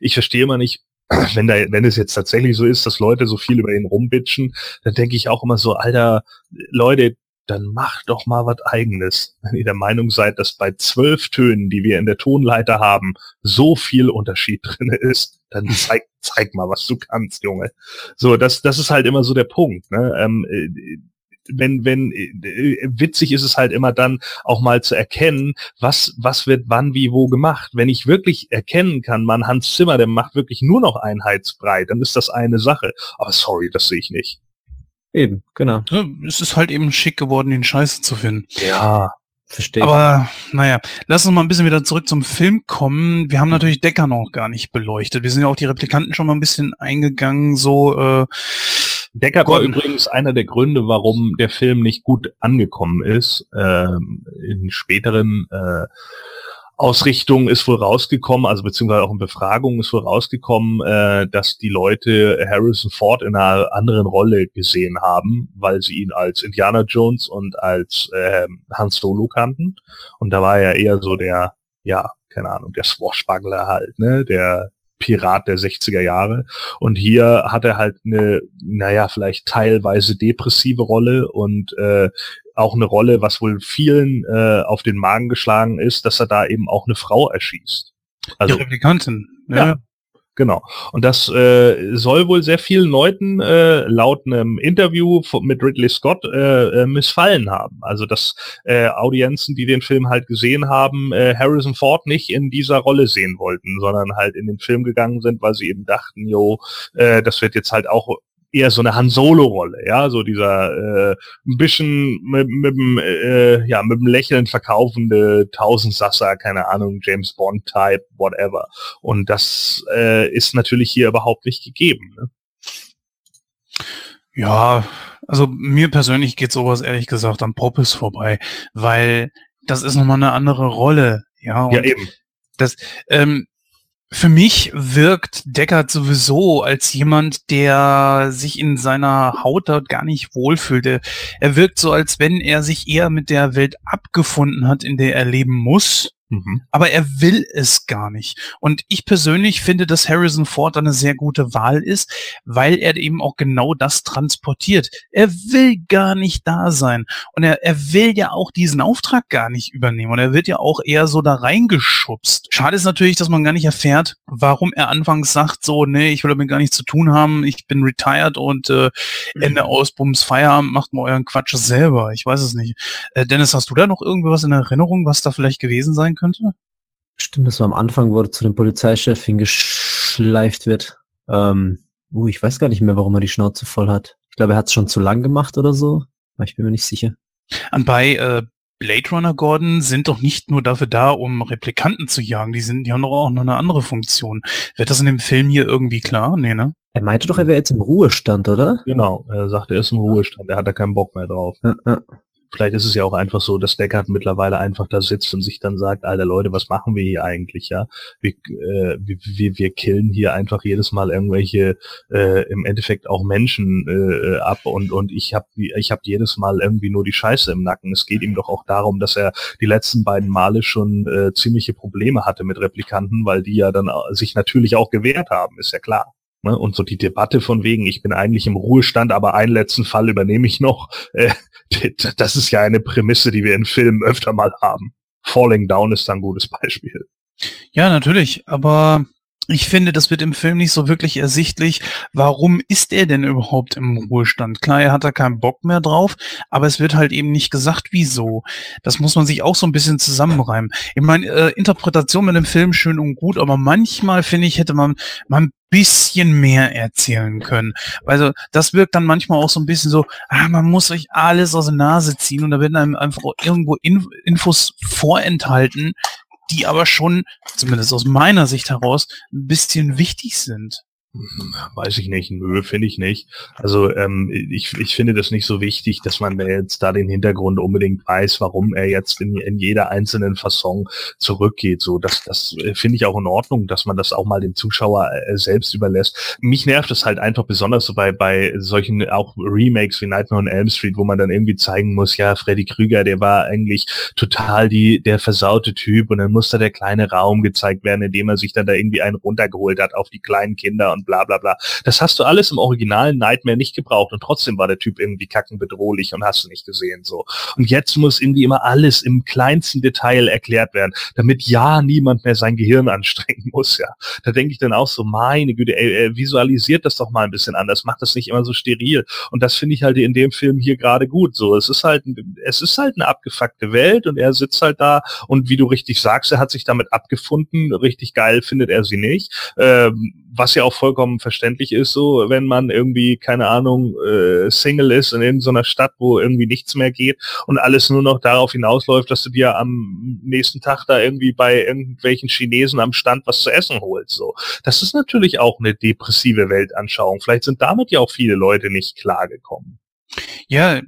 ich verstehe immer nicht, wenn da wenn es jetzt tatsächlich so ist, dass Leute so viel über ihn rumbitchen, dann denke ich auch immer so, Alter, Leute, dann macht doch mal was eigenes. Wenn ihr der Meinung seid, dass bei zwölf Tönen, die wir in der Tonleiter haben, so viel Unterschied drin ist, dann zeig, zeig mal, was du kannst, Junge. So, das, das ist halt immer so der Punkt. Ne? Ähm, äh, wenn, wenn, äh, witzig ist es halt immer dann auch mal zu erkennen, was, was wird wann, wie, wo gemacht. Wenn ich wirklich erkennen kann, man, Hans Zimmer, der macht wirklich nur noch Einheitsbrei, dann ist das eine Sache. Aber sorry, das sehe ich nicht. Eben, genau. Ja, Es ist halt eben schick geworden, den Scheiße zu finden. Ja. Verstehe. Aber naja, lass uns mal ein bisschen wieder zurück zum Film kommen. Wir haben natürlich Decker noch gar nicht beleuchtet. Wir sind ja auf die Replikanten schon mal ein bisschen eingegangen, so äh, Deckard war übrigens einer der Gründe, warum der Film nicht gut angekommen ist. Ähm, in späteren äh, Ausrichtungen ist wohl rausgekommen, also beziehungsweise auch in Befragungen ist wohl rausgekommen, äh, dass die Leute Harrison Ford in einer anderen Rolle gesehen haben, weil sie ihn als Indiana Jones und als äh, Hans Solo kannten. Und da war er eher so der, ja, keine Ahnung, der Swashbuckler halt, ne, der Pirat der 60er Jahre. Und hier hat er halt eine, naja, vielleicht teilweise depressive Rolle und äh, auch eine Rolle, was wohl vielen äh, auf den Magen geschlagen ist, dass er da eben auch eine Frau erschießt. Also die Replikantin. Ja. Genau. Und das äh, soll wohl sehr vielen Leuten äh, laut einem Interview mit Ridley Scott äh, äh, missfallen haben. Also dass äh, Audienzen, die den Film halt gesehen haben, äh, Harrison Ford nicht in dieser Rolle sehen wollten, sondern halt in den Film gegangen sind, weil sie eben dachten, jo, äh, das wird jetzt halt auch eher so eine Han Solo-Rolle, ja, so dieser äh, ein bisschen mit, mit dem äh, ja mit dem Lächeln verkaufende Tausendsasser, keine Ahnung, James Bond Type, whatever. Und das äh, ist natürlich hier überhaupt nicht gegeben. Ne? Ja, also mir persönlich geht sowas ehrlich gesagt am Poppes vorbei, weil das ist nochmal eine andere Rolle. Ja, Ja, eben. das, ähm, für mich wirkt Deckard sowieso als jemand, der sich in seiner Haut dort gar nicht wohlfühlt. Er, er wirkt so, als wenn er sich eher mit der Welt abgefunden hat, in der er leben muss. Mhm. Aber er will es gar nicht. Und ich persönlich finde, dass Harrison Ford eine sehr gute Wahl ist, weil er eben auch genau das transportiert. Er will gar nicht da sein. Und er, er will ja auch diesen Auftrag gar nicht übernehmen. Und er wird ja auch eher so da reingeschubst. Schade ist natürlich, dass man gar nicht erfährt, warum er anfangs sagt, so, nee, ich will damit gar nichts zu tun haben, ich bin retired und äh, Ende aus, Bums, Feierabend, macht mal euren Quatsch selber. Ich weiß es nicht. Äh, Dennis, hast du da noch irgendwas in Erinnerung, was da vielleicht gewesen sein könnte? Stimmt, das war am Anfang, wo er zu dem Polizeichef hingeschleift wird. Ähm, uh, ich weiß gar nicht mehr, warum er die Schnauze voll hat. Ich glaube, er hat es schon zu lang gemacht oder so. Aber ich bin mir nicht sicher. Und bei äh, Blade Runner Gordon sind doch nicht nur dafür da, um Replikanten zu jagen, die sind, die haben doch auch noch eine andere Funktion. Wird das in dem Film hier irgendwie klar? Nee, ne? Er meinte doch, er wäre jetzt im Ruhestand, oder? Genau. Er sagt, er ist im Ruhestand, er hat da keinen Bock mehr drauf. Ja, ja. Vielleicht ist es ja auch einfach so, dass Deckard mittlerweile einfach da sitzt und sich dann sagt, alter Leute, was machen wir hier eigentlich, ja? Wir, äh, wir, wir, killen hier einfach jedes Mal irgendwelche äh, im Endeffekt auch Menschen äh, ab und und ich habe ich hab jedes Mal irgendwie nur die Scheiße im Nacken. Es geht ihm doch auch darum, dass er die letzten beiden Male schon äh, ziemliche Probleme hatte mit Replikanten, weil die ja dann äh, sich natürlich auch gewehrt haben, ist ja klar. Ne? Und so die Debatte von wegen, ich bin eigentlich im Ruhestand, aber einen letzten Fall übernehme ich noch, äh, das ist ja eine Prämisse, die wir in Filmen öfter mal haben. Falling Down ist da ein gutes Beispiel. Ja, natürlich, aber ich finde, das wird im Film nicht so wirklich ersichtlich. Warum ist er denn überhaupt im Ruhestand? Klar, er hat da keinen Bock mehr drauf, aber es wird halt eben nicht gesagt, wieso. Das muss man sich auch so ein bisschen zusammenreimen. Ich meine, äh, Interpretation mit dem Film schön und gut, aber manchmal finde ich, hätte man mal ein bisschen mehr erzählen können. Also das wirkt dann manchmal auch so ein bisschen so, ah, man muss euch alles aus der Nase ziehen und da werden einem einfach irgendwo Inf Infos vorenthalten, die aber schon, zumindest aus meiner Sicht heraus, ein bisschen wichtig sind. Weiß ich nicht, nö, finde ich nicht. Also ähm, ich, ich finde das nicht so wichtig, dass man jetzt da den Hintergrund unbedingt weiß, warum er jetzt in, in jeder einzelnen Fasson zurückgeht. So, das, das äh, finde ich auch in Ordnung, dass man das auch mal dem Zuschauer äh, selbst überlässt. Mich nervt es halt einfach besonders so bei, bei solchen auch Remakes wie Nightmare on Elm Street, wo man dann irgendwie zeigen muss, ja, Freddy Krüger, der war eigentlich total die, der versaute Typ und dann muss da der kleine Raum gezeigt werden, in dem er sich dann da irgendwie einen runtergeholt hat auf die kleinen Kinder und bla bla bla. Das hast du alles im originalen Nightmare nicht gebraucht und trotzdem war der Typ irgendwie kackenbedrohlich und hast du nicht gesehen so. Und jetzt muss irgendwie immer alles im kleinsten Detail erklärt werden, damit ja niemand mehr sein Gehirn anstrengen muss, ja. Da denke ich dann auch so, meine Güte, ey, ey, visualisiert das doch mal ein bisschen anders, macht das nicht immer so steril. Und das finde ich halt in dem Film hier gerade gut. So, es ist halt, es ist halt eine abgefuckte Welt und er sitzt halt da und wie du richtig sagst, er hat sich damit abgefunden. Richtig geil findet er sie nicht. Ähm, was ja auch vollkommen verständlich ist, so wenn man irgendwie, keine Ahnung, äh, Single ist in irgendeiner Stadt, wo irgendwie nichts mehr geht und alles nur noch darauf hinausläuft, dass du dir am nächsten Tag da irgendwie bei irgendwelchen Chinesen am Stand was zu essen holst. So, das ist natürlich auch eine depressive Weltanschauung. Vielleicht sind damit ja auch viele Leute nicht klargekommen. Ja,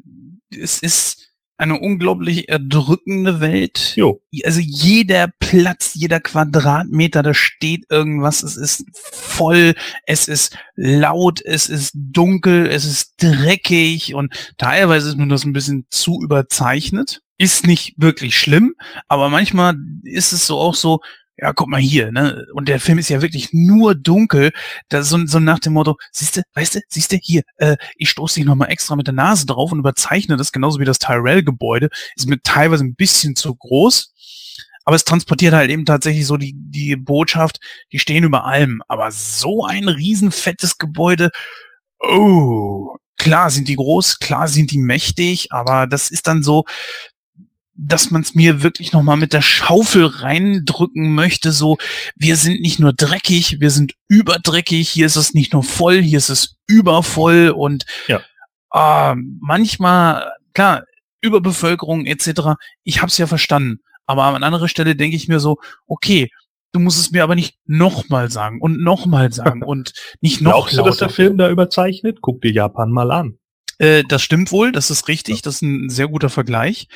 es ist eine unglaublich erdrückende Welt. Jo. Also jeder Platz, jeder Quadratmeter, da steht irgendwas. Es ist voll, es ist laut, es ist dunkel, es ist dreckig und teilweise ist mir das ein bisschen zu überzeichnet. Ist nicht wirklich schlimm, aber manchmal ist es so auch so, ja, guck mal hier, ne? Und der Film ist ja wirklich nur dunkel. Da so, so nach dem Motto, siehste, weißt du, siehste, hier, äh, ich stoße dich nochmal extra mit der Nase drauf und überzeichne das, genauso wie das Tyrell-Gebäude. Ist mir teilweise ein bisschen zu groß. Aber es transportiert halt eben tatsächlich so die, die Botschaft, die stehen über allem. Aber so ein riesenfettes Gebäude, oh, klar sind die groß, klar sind die mächtig, aber das ist dann so, dass man es mir wirklich noch mal mit der Schaufel reindrücken möchte. So, wir sind nicht nur dreckig, wir sind überdreckig. Hier ist es nicht nur voll, hier ist es übervoll und ja. äh, manchmal klar Überbevölkerung etc. Ich habe es ja verstanden, aber an anderer Stelle denke ich mir so, okay, du musst es mir aber nicht nochmal sagen und nochmal sagen und nicht noch Glaubst lauter. du, dass der Film da überzeichnet? Guck dir Japan mal an. Äh, das stimmt wohl, das ist richtig, das ist ein sehr guter Vergleich.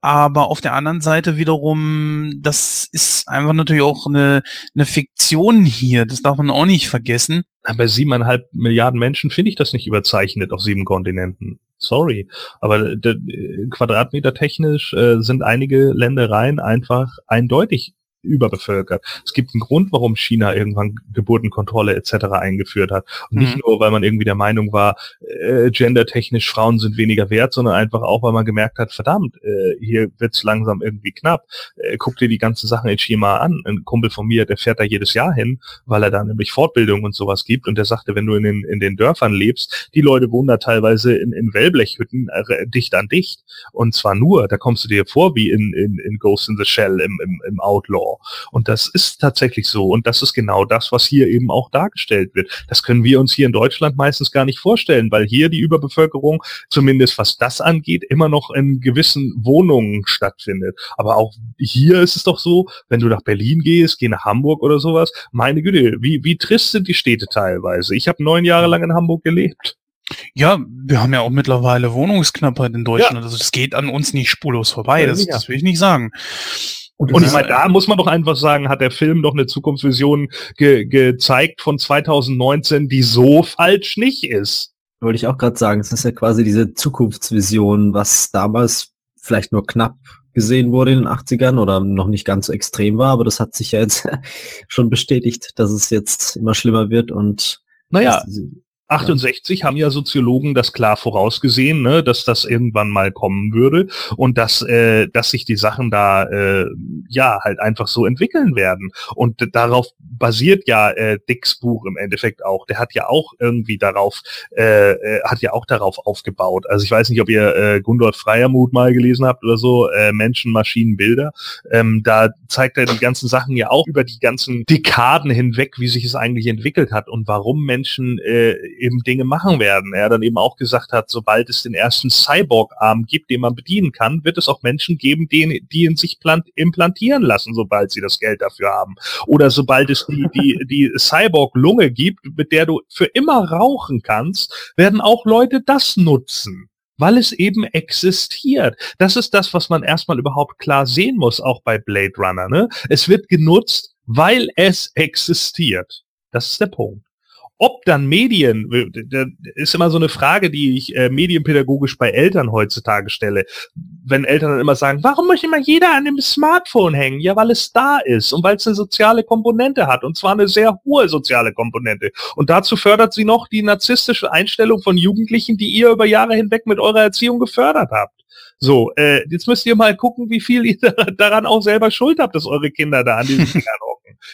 Aber auf der anderen Seite wiederum, das ist einfach natürlich auch eine, eine Fiktion hier. Das darf man auch nicht vergessen. Bei siebeneinhalb Milliarden Menschen finde ich das nicht überzeichnet auf sieben Kontinenten. Sorry. Aber äh, Quadratmeter technisch äh, sind einige Ländereien einfach eindeutig überbevölkert. Es gibt einen Grund, warum China irgendwann Geburtenkontrolle etc. eingeführt hat. Und nicht mhm. nur, weil man irgendwie der Meinung war, äh, gendertechnisch Frauen sind weniger wert, sondern einfach auch, weil man gemerkt hat, verdammt, äh, hier wird's langsam irgendwie knapp. Äh, guck dir die ganzen Sachen in China an. Ein Kumpel von mir, der fährt da jedes Jahr hin, weil er da nämlich Fortbildung und sowas gibt. Und der sagte, wenn du in den, in den Dörfern lebst, die Leute wohnen da teilweise in, in Wellblechhütten äh, dicht an dicht. Und zwar nur, da kommst du dir vor wie in, in, in Ghost in the Shell im, im, im Outlaw. Und das ist tatsächlich so. Und das ist genau das, was hier eben auch dargestellt wird. Das können wir uns hier in Deutschland meistens gar nicht vorstellen, weil hier die Überbevölkerung, zumindest was das angeht, immer noch in gewissen Wohnungen stattfindet. Aber auch hier ist es doch so, wenn du nach Berlin gehst, geh nach Hamburg oder sowas, meine Güte, wie, wie trist sind die Städte teilweise. Ich habe neun Jahre lang in Hamburg gelebt. Ja, wir haben ja auch mittlerweile Wohnungsknappheit in Deutschland. Ja. Also das geht an uns nicht spurlos vorbei. Das, das will ich nicht sagen. Und, und ich meine, da muss man doch einfach sagen, hat der Film doch eine Zukunftsvision ge gezeigt von 2019, die so falsch nicht ist. Wollte ich auch gerade sagen, es ist ja quasi diese Zukunftsvision, was damals vielleicht nur knapp gesehen wurde in den 80ern oder noch nicht ganz so extrem war, aber das hat sich ja jetzt schon bestätigt, dass es jetzt immer schlimmer wird und naja, 68 haben ja Soziologen das klar vorausgesehen, ne, dass das irgendwann mal kommen würde und dass, äh, dass sich die Sachen da äh, ja halt einfach so entwickeln werden. Und darauf basiert ja äh, Dicks Buch im Endeffekt auch. Der hat ja auch irgendwie darauf, äh, äh, hat ja auch darauf aufgebaut. Also ich weiß nicht, ob ihr äh, Gundort Freiermut mal gelesen habt oder so, äh, Menschen, Maschinen, Bilder. Ähm, da zeigt er die ganzen Sachen ja auch über die ganzen Dekaden hinweg, wie sich es eigentlich entwickelt hat und warum Menschen äh, eben Dinge machen werden. Er dann eben auch gesagt hat, sobald es den ersten Cyborg-Arm gibt, den man bedienen kann, wird es auch Menschen geben, die, die ihn sich implantieren lassen, sobald sie das Geld dafür haben. Oder sobald es die, die, die Cyborg-Lunge gibt, mit der du für immer rauchen kannst, werden auch Leute das nutzen weil es eben existiert. Das ist das, was man erstmal überhaupt klar sehen muss, auch bei Blade Runner. Ne? Es wird genutzt, weil es existiert. Das ist der Punkt ob dann Medien, das ist immer so eine Frage, die ich äh, medienpädagogisch bei Eltern heutzutage stelle. Wenn Eltern dann immer sagen, warum möchte immer jeder an dem Smartphone hängen? Ja, weil es da ist und weil es eine soziale Komponente hat und zwar eine sehr hohe soziale Komponente. Und dazu fördert sie noch die narzisstische Einstellung von Jugendlichen, die ihr über Jahre hinweg mit eurer Erziehung gefördert habt. So, äh, jetzt müsst ihr mal gucken, wie viel ihr daran auch selber Schuld habt, dass eure Kinder da an diesen Fingern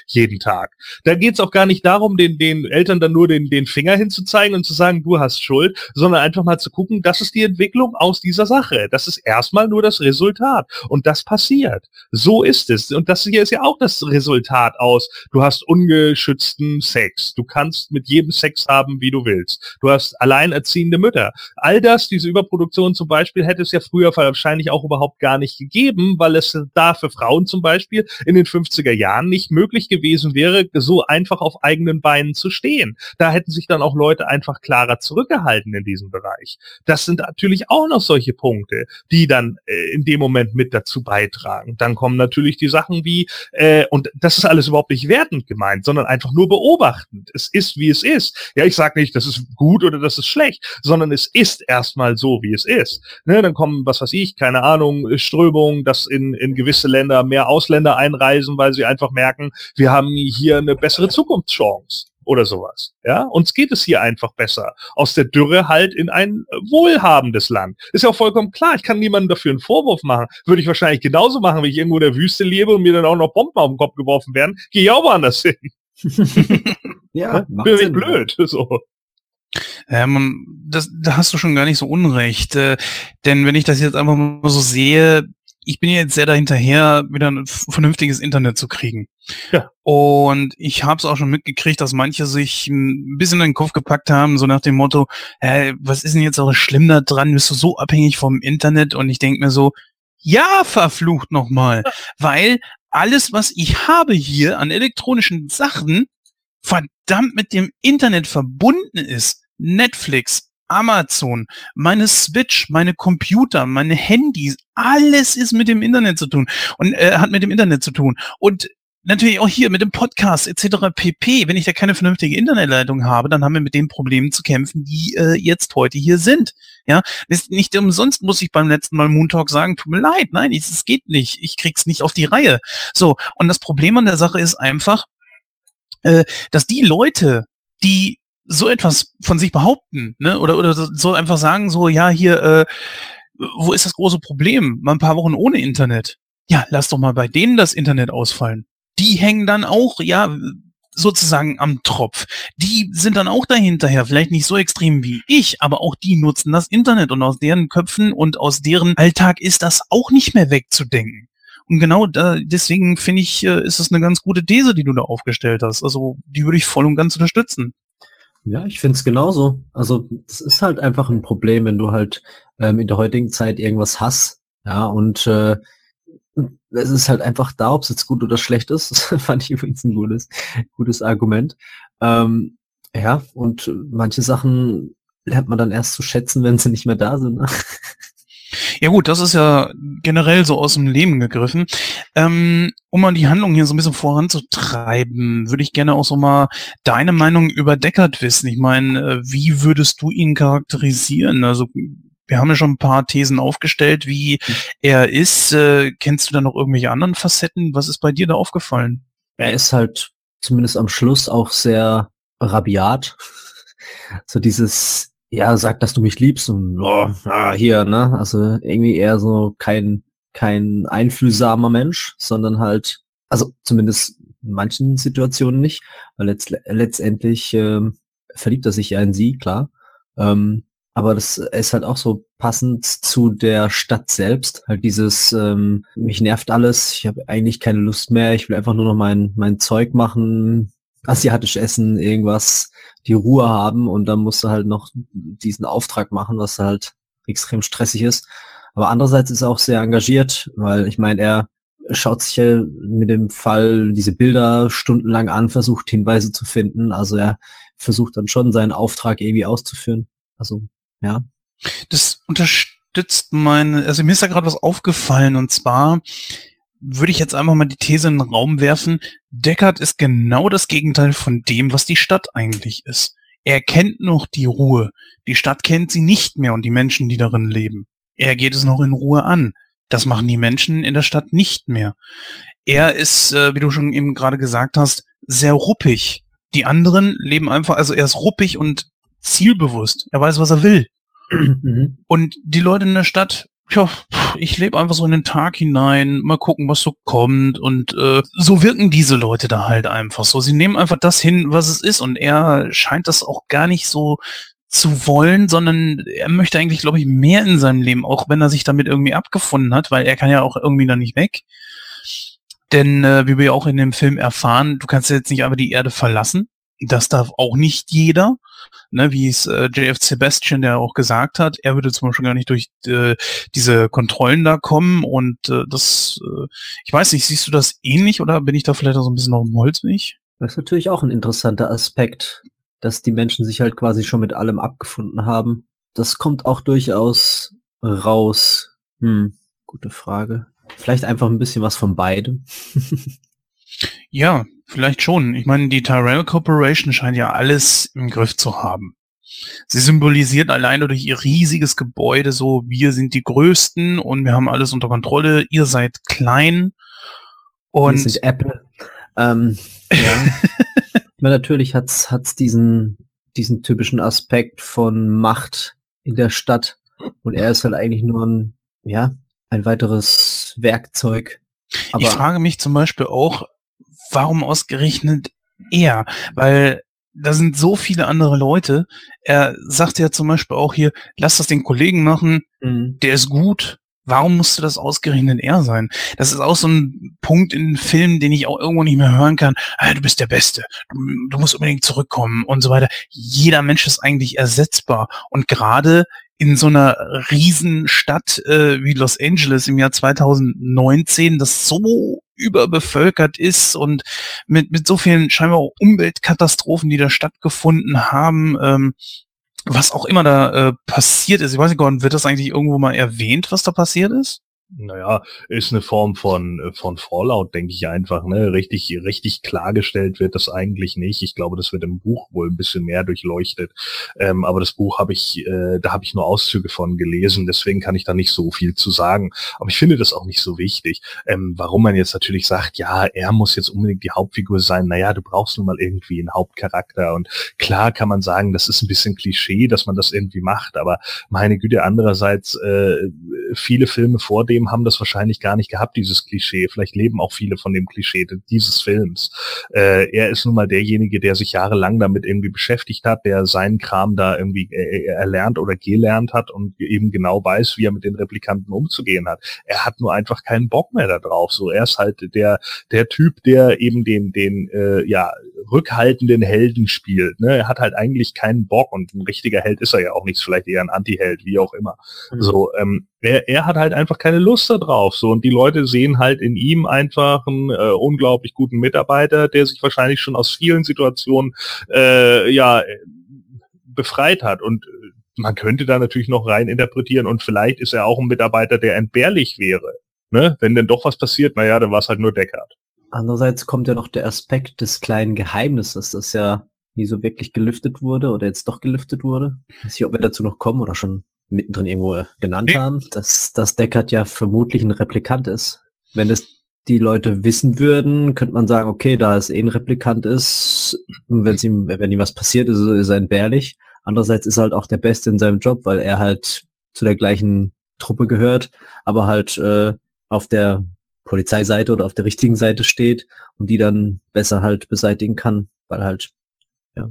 jeden Tag. Da geht's auch gar nicht darum, den, den Eltern dann nur den, den Finger hinzuzeigen und zu sagen, du hast Schuld, sondern einfach mal zu gucken, das ist die Entwicklung aus dieser Sache. Das ist erstmal nur das Resultat. Und das passiert. So ist es. Und das hier ist ja auch das Resultat aus. Du hast ungeschützten Sex. Du kannst mit jedem Sex haben, wie du willst. Du hast alleinerziehende Mütter. All das, diese Überproduktion zum Beispiel, hätte es ja früher wahrscheinlich auch überhaupt gar nicht gegeben, weil es da für Frauen zum Beispiel in den 50er Jahren nicht möglich möglich gewesen wäre, so einfach auf eigenen Beinen zu stehen. Da hätten sich dann auch Leute einfach klarer zurückgehalten in diesem Bereich. Das sind natürlich auch noch solche Punkte, die dann äh, in dem Moment mit dazu beitragen. Dann kommen natürlich die Sachen wie, äh, und das ist alles überhaupt nicht wertend gemeint, sondern einfach nur beobachtend. Es ist, wie es ist. Ja, ich sage nicht, das ist gut oder das ist schlecht, sondern es ist erstmal so, wie es ist. Ne, dann kommen, was weiß ich, keine Ahnung, Strömungen, dass in, in gewisse Länder mehr Ausländer einreisen, weil sie einfach merken, wir haben hier eine bessere Zukunftschance oder sowas. Ja, uns geht es hier einfach besser. Aus der Dürre halt in ein wohlhabendes Land. Ist ja auch vollkommen klar. Ich kann niemandem dafür einen Vorwurf machen. Würde ich wahrscheinlich genauso machen, wenn ich irgendwo in der Wüste lebe und mir dann auch noch Bomben auf den Kopf geworfen werden. Gehe ich auch woanders hin. ja, bin ich blöd. So. Ähm, das, da hast du schon gar nicht so unrecht. Äh, denn wenn ich das jetzt einfach mal so sehe, ich bin jetzt sehr dahinterher, wieder ein vernünftiges Internet zu kriegen. Ja. Und ich habe es auch schon mitgekriegt, dass manche sich ein bisschen in den Kopf gepackt haben, so nach dem Motto, hey, was ist denn jetzt auch schlimm da dran? Bist du so abhängig vom Internet? Und ich denke mir so, ja, verflucht nochmal. Ja. Weil alles, was ich habe hier an elektronischen Sachen, verdammt mit dem Internet verbunden ist. Netflix, Amazon, meine Switch, meine Computer, meine Handys, alles ist mit dem Internet zu tun und äh, hat mit dem Internet zu tun. Und natürlich auch hier mit dem Podcast etc. pp. Wenn ich da keine vernünftige Internetleitung habe, dann haben wir mit den Problemen zu kämpfen, die äh, jetzt heute hier sind. Ja, ist nicht umsonst muss ich beim letzten Mal Moon Talk sagen, tut mir leid, nein, es geht nicht, ich krieg's nicht auf die Reihe. So und das Problem an der Sache ist einfach, äh, dass die Leute, die so etwas von sich behaupten, ne? Oder oder so einfach sagen, so ja hier, äh, wo ist das große Problem? Mal ein paar Wochen ohne Internet. Ja, lass doch mal bei denen das Internet ausfallen. Die hängen dann auch, ja, sozusagen am Tropf. Die sind dann auch dahinterher, vielleicht nicht so extrem wie ich, aber auch die nutzen das Internet und aus deren Köpfen und aus deren Alltag ist das auch nicht mehr wegzudenken. Und genau da, deswegen finde ich, äh, ist es eine ganz gute These, die du da aufgestellt hast. Also die würde ich voll und ganz unterstützen. Ja, ich finde es genauso. Also das ist halt einfach ein Problem, wenn du halt ähm, in der heutigen Zeit irgendwas hast. Ja, und äh, es ist halt einfach da, ob es jetzt gut oder schlecht ist. Das fand ich übrigens ein gutes, gutes Argument. Ähm, ja, und manche Sachen lernt man dann erst zu schätzen, wenn sie nicht mehr da sind. Ne? Ja gut, das ist ja generell so aus dem Leben gegriffen. Ähm, um mal die Handlung hier so ein bisschen voranzutreiben, würde ich gerne auch so mal deine Meinung über Deckard wissen. Ich meine, äh, wie würdest du ihn charakterisieren? Also wir haben ja schon ein paar Thesen aufgestellt, wie er ist. Äh, kennst du da noch irgendwelche anderen Facetten? Was ist bei dir da aufgefallen? Er ist halt zumindest am Schluss auch sehr rabiat. So dieses ja, sag, dass du mich liebst und oh, ah, hier, ne? Also irgendwie eher so kein, kein einfühlsamer Mensch, sondern halt, also zumindest in manchen Situationen nicht, weil letzt, letztendlich ähm, verliebt er sich ja in sie, klar. Ähm, aber das ist halt auch so passend zu der Stadt selbst. Halt dieses, ähm, mich nervt alles, ich habe eigentlich keine Lust mehr, ich will einfach nur noch mein, mein Zeug machen, asiatisch essen, irgendwas, die Ruhe haben und dann musst du halt noch diesen Auftrag machen, was halt extrem stressig ist. Aber andererseits ist er auch sehr engagiert, weil ich meine, er schaut sich ja mit dem Fall diese Bilder stundenlang an, versucht Hinweise zu finden. Also er versucht dann schon seinen Auftrag irgendwie auszuführen. Also, ja. Das unterstützt meine, also mir ist da gerade was aufgefallen und zwar würde ich jetzt einfach mal die These in den Raum werfen, Deckard ist genau das Gegenteil von dem, was die Stadt eigentlich ist. Er kennt noch die Ruhe. Die Stadt kennt sie nicht mehr und die Menschen, die darin leben. Er geht es noch in Ruhe an. Das machen die Menschen in der Stadt nicht mehr. Er ist, äh, wie du schon eben gerade gesagt hast, sehr ruppig. Die anderen leben einfach, also er ist ruppig und zielbewusst. Er weiß, was er will. Mhm. Und die Leute in der Stadt, ja, ich lebe einfach so in den Tag hinein, mal gucken, was so kommt. Und äh, so wirken diese Leute da halt einfach so. Sie nehmen einfach das hin, was es ist. Und er scheint das auch gar nicht so zu wollen, sondern er möchte eigentlich, glaube ich, mehr in seinem Leben, auch wenn er sich damit irgendwie abgefunden hat, weil er kann ja auch irgendwie da nicht weg. Denn äh, wie wir ja auch in dem Film erfahren, du kannst jetzt nicht einfach die Erde verlassen. Das darf auch nicht jeder. Ne, wie es äh, JF Sebastian der auch gesagt hat, er würde zum Beispiel gar nicht durch äh, diese Kontrollen da kommen und äh, das, äh, ich weiß nicht, siehst du das ähnlich oder bin ich da vielleicht auch so ein bisschen auf dem Holzweg? Das ist natürlich auch ein interessanter Aspekt dass die Menschen sich halt quasi schon mit allem abgefunden haben. Das kommt auch durchaus raus. Hm, gute Frage. Vielleicht einfach ein bisschen was von beidem. ja, vielleicht schon. Ich meine, die Tyrell Corporation scheint ja alles im Griff zu haben. Sie symbolisiert alleine durch ihr riesiges Gebäude so, wir sind die Größten und wir haben alles unter Kontrolle, ihr seid klein. Und wir sind Apple. Ähm, ja. natürlich hat's hat's diesen diesen typischen Aspekt von Macht in der Stadt und er ist halt eigentlich nur ein ja ein weiteres Werkzeug. Aber ich frage mich zum Beispiel auch, warum ausgerechnet er? Weil da sind so viele andere Leute. Er sagt ja zum Beispiel auch hier, lass das den Kollegen machen, mhm. der ist gut, Warum musste das ausgerechnet er sein? Das ist auch so ein Punkt in Filmen, den ich auch irgendwo nicht mehr hören kann. Ah, du bist der Beste. Du, du musst unbedingt zurückkommen und so weiter. Jeder Mensch ist eigentlich ersetzbar. Und gerade in so einer Riesenstadt äh, wie Los Angeles im Jahr 2019, das so überbevölkert ist und mit, mit so vielen scheinbar Umweltkatastrophen, die da stattgefunden haben, ähm, was auch immer da äh, passiert ist. Ich weiß nicht, Gordon, wird das eigentlich irgendwo mal erwähnt, was da passiert ist? Naja, ist eine Form von, äh, von Fallout, denke ich einfach, ne? Richtig, richtig klargestellt wird das eigentlich nicht. Ich glaube, das wird im Buch wohl ein bisschen mehr durchleuchtet. Ähm, aber das Buch habe ich, äh, da habe ich nur Auszüge von gelesen, deswegen kann ich da nicht so viel zu sagen. Aber ich finde das auch nicht so wichtig. Ähm, warum man jetzt natürlich sagt, ja, er muss jetzt unbedingt die Hauptfigur sein, naja, du brauchst nun mal irgendwie einen Hauptcharakter. Und klar kann man sagen, das ist ein bisschen Klischee, dass man das irgendwie macht, aber meine Güte, andererseits, äh, viele Filme vor dem haben das wahrscheinlich gar nicht gehabt, dieses Klischee. Vielleicht leben auch viele von dem Klischee dieses Films. Äh, er ist nun mal derjenige, der sich jahrelang damit irgendwie beschäftigt hat, der seinen Kram da irgendwie äh, erlernt oder gelernt hat und eben genau weiß, wie er mit den Replikanten umzugehen hat. Er hat nur einfach keinen Bock mehr darauf. So, er ist halt der der Typ, der eben den den äh, ja rückhaltenden Helden spielt. Ne? Er hat halt eigentlich keinen Bock und ein richtiger Held ist er ja auch nicht, vielleicht eher ein Anti-Held, wie auch immer. Mhm. So, ähm, er, er hat halt einfach keine Lust darauf. So, und die Leute sehen halt in ihm einfach einen äh, unglaublich guten Mitarbeiter, der sich wahrscheinlich schon aus vielen Situationen äh, ja befreit hat. Und äh, man könnte da natürlich noch rein interpretieren und vielleicht ist er auch ein Mitarbeiter, der entbehrlich wäre. Ne? Wenn denn doch was passiert, naja, dann war es halt nur Deckard. Andererseits kommt ja noch der Aspekt des kleinen Geheimnisses, das ja nie so wirklich gelüftet wurde oder jetzt doch gelüftet wurde. Ich weiß nicht, ob wir dazu noch kommen oder schon mittendrin irgendwo genannt nee. haben, dass, dass Deckard ja vermutlich ein Replikant ist. Wenn es die Leute wissen würden, könnte man sagen, okay, da es eh ein Replikant ist, wenn ihm, wenn ihm was passiert, ist, ist er entbehrlich. Andererseits ist er halt auch der Beste in seinem Job, weil er halt zu der gleichen Truppe gehört, aber halt äh, auf der Polizeiseite oder auf der richtigen Seite steht und die dann besser halt beseitigen kann, weil halt, ja.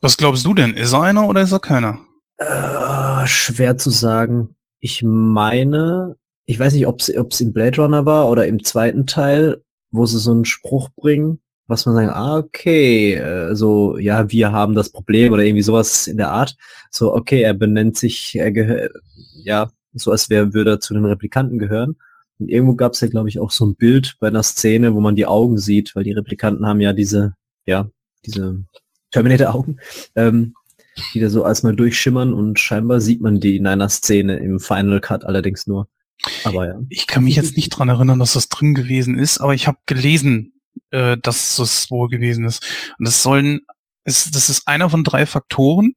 Was glaubst du denn? Ist er einer oder ist er keiner? Äh, schwer zu sagen. Ich meine, ich weiß nicht, ob es im Blade Runner war oder im zweiten Teil, wo sie so einen Spruch bringen, was man sagen, ah, okay, äh, so, ja, wir haben das Problem oder irgendwie sowas in der Art. So, okay, er benennt sich, er gehört, ja, so als wäre, würde er zu den Replikanten gehören. Und irgendwo gab es ja, glaube ich, auch so ein Bild bei einer Szene, wo man die Augen sieht, weil die Replikanten haben ja diese, ja, diese Terminator-Augen, ähm, die da so als mal durchschimmern und scheinbar sieht man die in einer Szene im Final Cut allerdings nur. Aber ja. Ich kann mich jetzt nicht dran erinnern, dass das drin gewesen ist, aber ich habe gelesen, äh, dass das wohl gewesen ist. Und das sollen, ist, das ist einer von drei Faktoren.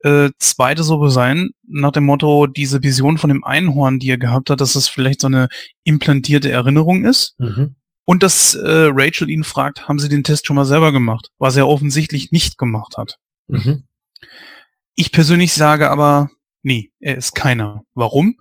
Äh, zweite soll sein, nach dem Motto, diese Vision von dem Einhorn, die er gehabt hat, dass es vielleicht so eine implantierte Erinnerung ist. Mhm. Und dass äh, Rachel ihn fragt, haben Sie den Test schon mal selber gemacht? Was er offensichtlich nicht gemacht hat. Mhm. Ich persönlich sage aber, nee, er ist keiner. Warum?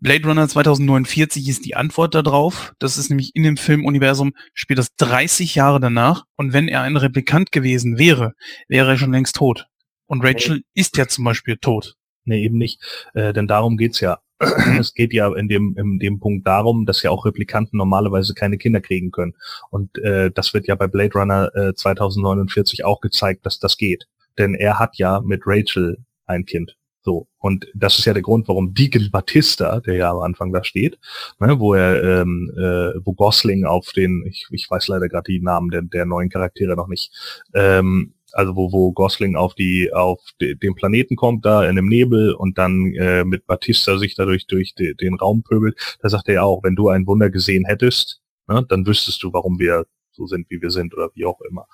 Blade Runner 2049 ist die Antwort darauf. Das ist nämlich in dem Filmuniversum, spielt das 30 Jahre danach. Und wenn er ein Replikant gewesen wäre, wäre er schon längst tot. Und Rachel nee. ist ja zum Beispiel tot. Nee, eben nicht. Äh, denn darum geht's ja. es geht ja in dem, in dem Punkt darum, dass ja auch Replikanten normalerweise keine Kinder kriegen können. Und äh, das wird ja bei Blade Runner äh, 2049 auch gezeigt, dass das geht. Denn er hat ja mit Rachel ein Kind. So. Und das ist ja der Grund, warum Deacon Batista, der ja am Anfang da steht, ne, wo er, ähm, äh, wo Gosling auf den, ich, ich weiß leider gerade die Namen der, der neuen Charaktere noch nicht, ähm, also wo, wo Gosling auf die, auf de, den Planeten kommt, da in dem Nebel und dann äh, mit Batista sich dadurch durch de, den Raum pöbelt, da sagt er ja auch, wenn du ein Wunder gesehen hättest, ne, dann wüsstest du, warum wir so sind, wie wir sind oder wie auch immer.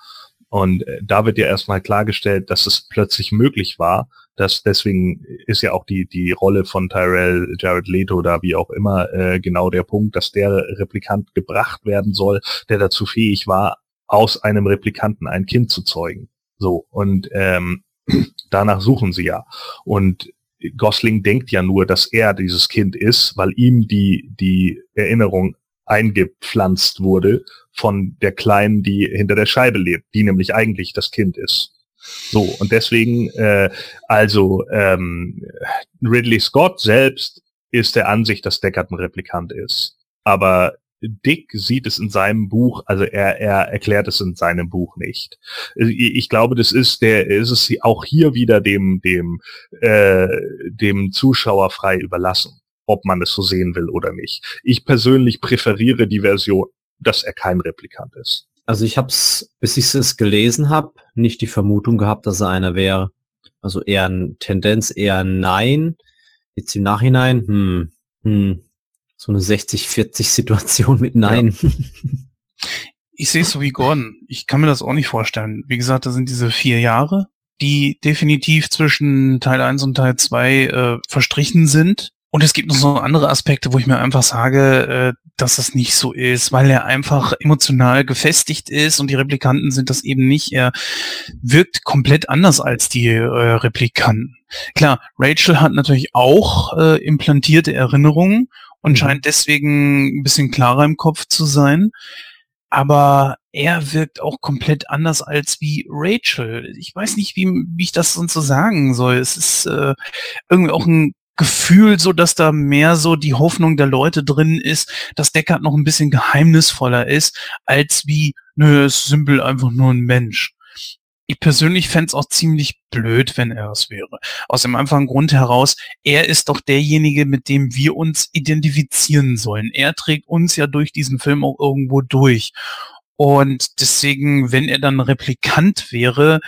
Und äh, da wird ja erstmal klargestellt, dass es plötzlich möglich war, dass deswegen ist ja auch die, die Rolle von Tyrell, Jared Leto da wie auch immer äh, genau der Punkt, dass der Replikant gebracht werden soll, der dazu fähig war, aus einem Replikanten ein Kind zu zeugen. So, und ähm, danach suchen sie ja. Und Gosling denkt ja nur, dass er dieses Kind ist, weil ihm die, die Erinnerung eingepflanzt wurde von der Kleinen, die hinter der Scheibe lebt, die nämlich eigentlich das Kind ist. So, und deswegen, äh, also ähm, Ridley Scott selbst ist der Ansicht, dass Deckard ein Replikant ist. Aber Dick sieht es in seinem Buch, also er, er erklärt es in seinem Buch nicht. Ich glaube, das ist der, ist es auch hier wieder dem, dem, äh, dem Zuschauer frei überlassen, ob man es so sehen will oder nicht. Ich persönlich präferiere die Version, dass er kein Replikant ist. Also ich habe es, bis ich es gelesen habe, nicht die Vermutung gehabt, dass er einer wäre. Also eher ein Tendenz, eher nein. Jetzt im Nachhinein, hm, hm, so eine 60-40-Situation mit Nein. Ja. Ich sehe es so wie Gordon. Ich kann mir das auch nicht vorstellen. Wie gesagt, da sind diese vier Jahre, die definitiv zwischen Teil 1 und Teil 2 äh, verstrichen sind. Und es gibt noch so andere Aspekte, wo ich mir einfach sage, äh, dass das nicht so ist, weil er einfach emotional gefestigt ist und die Replikanten sind das eben nicht. Er wirkt komplett anders als die äh, Replikanten. Klar, Rachel hat natürlich auch äh, implantierte Erinnerungen und mhm. scheint deswegen ein bisschen klarer im Kopf zu sein. Aber er wirkt auch komplett anders als wie Rachel. Ich weiß nicht, wie, wie ich das sonst so sagen soll. Es ist äh, irgendwie auch ein Gefühl, so dass da mehr so die Hoffnung der Leute drin ist, dass Deckard noch ein bisschen geheimnisvoller ist, als wie, nö, ist simpel einfach nur ein Mensch. Ich persönlich fände es auch ziemlich blöd, wenn er es wäre. Aus dem einfachen Grund heraus, er ist doch derjenige, mit dem wir uns identifizieren sollen. Er trägt uns ja durch diesen Film auch irgendwo durch. Und deswegen, wenn er dann Replikant wäre,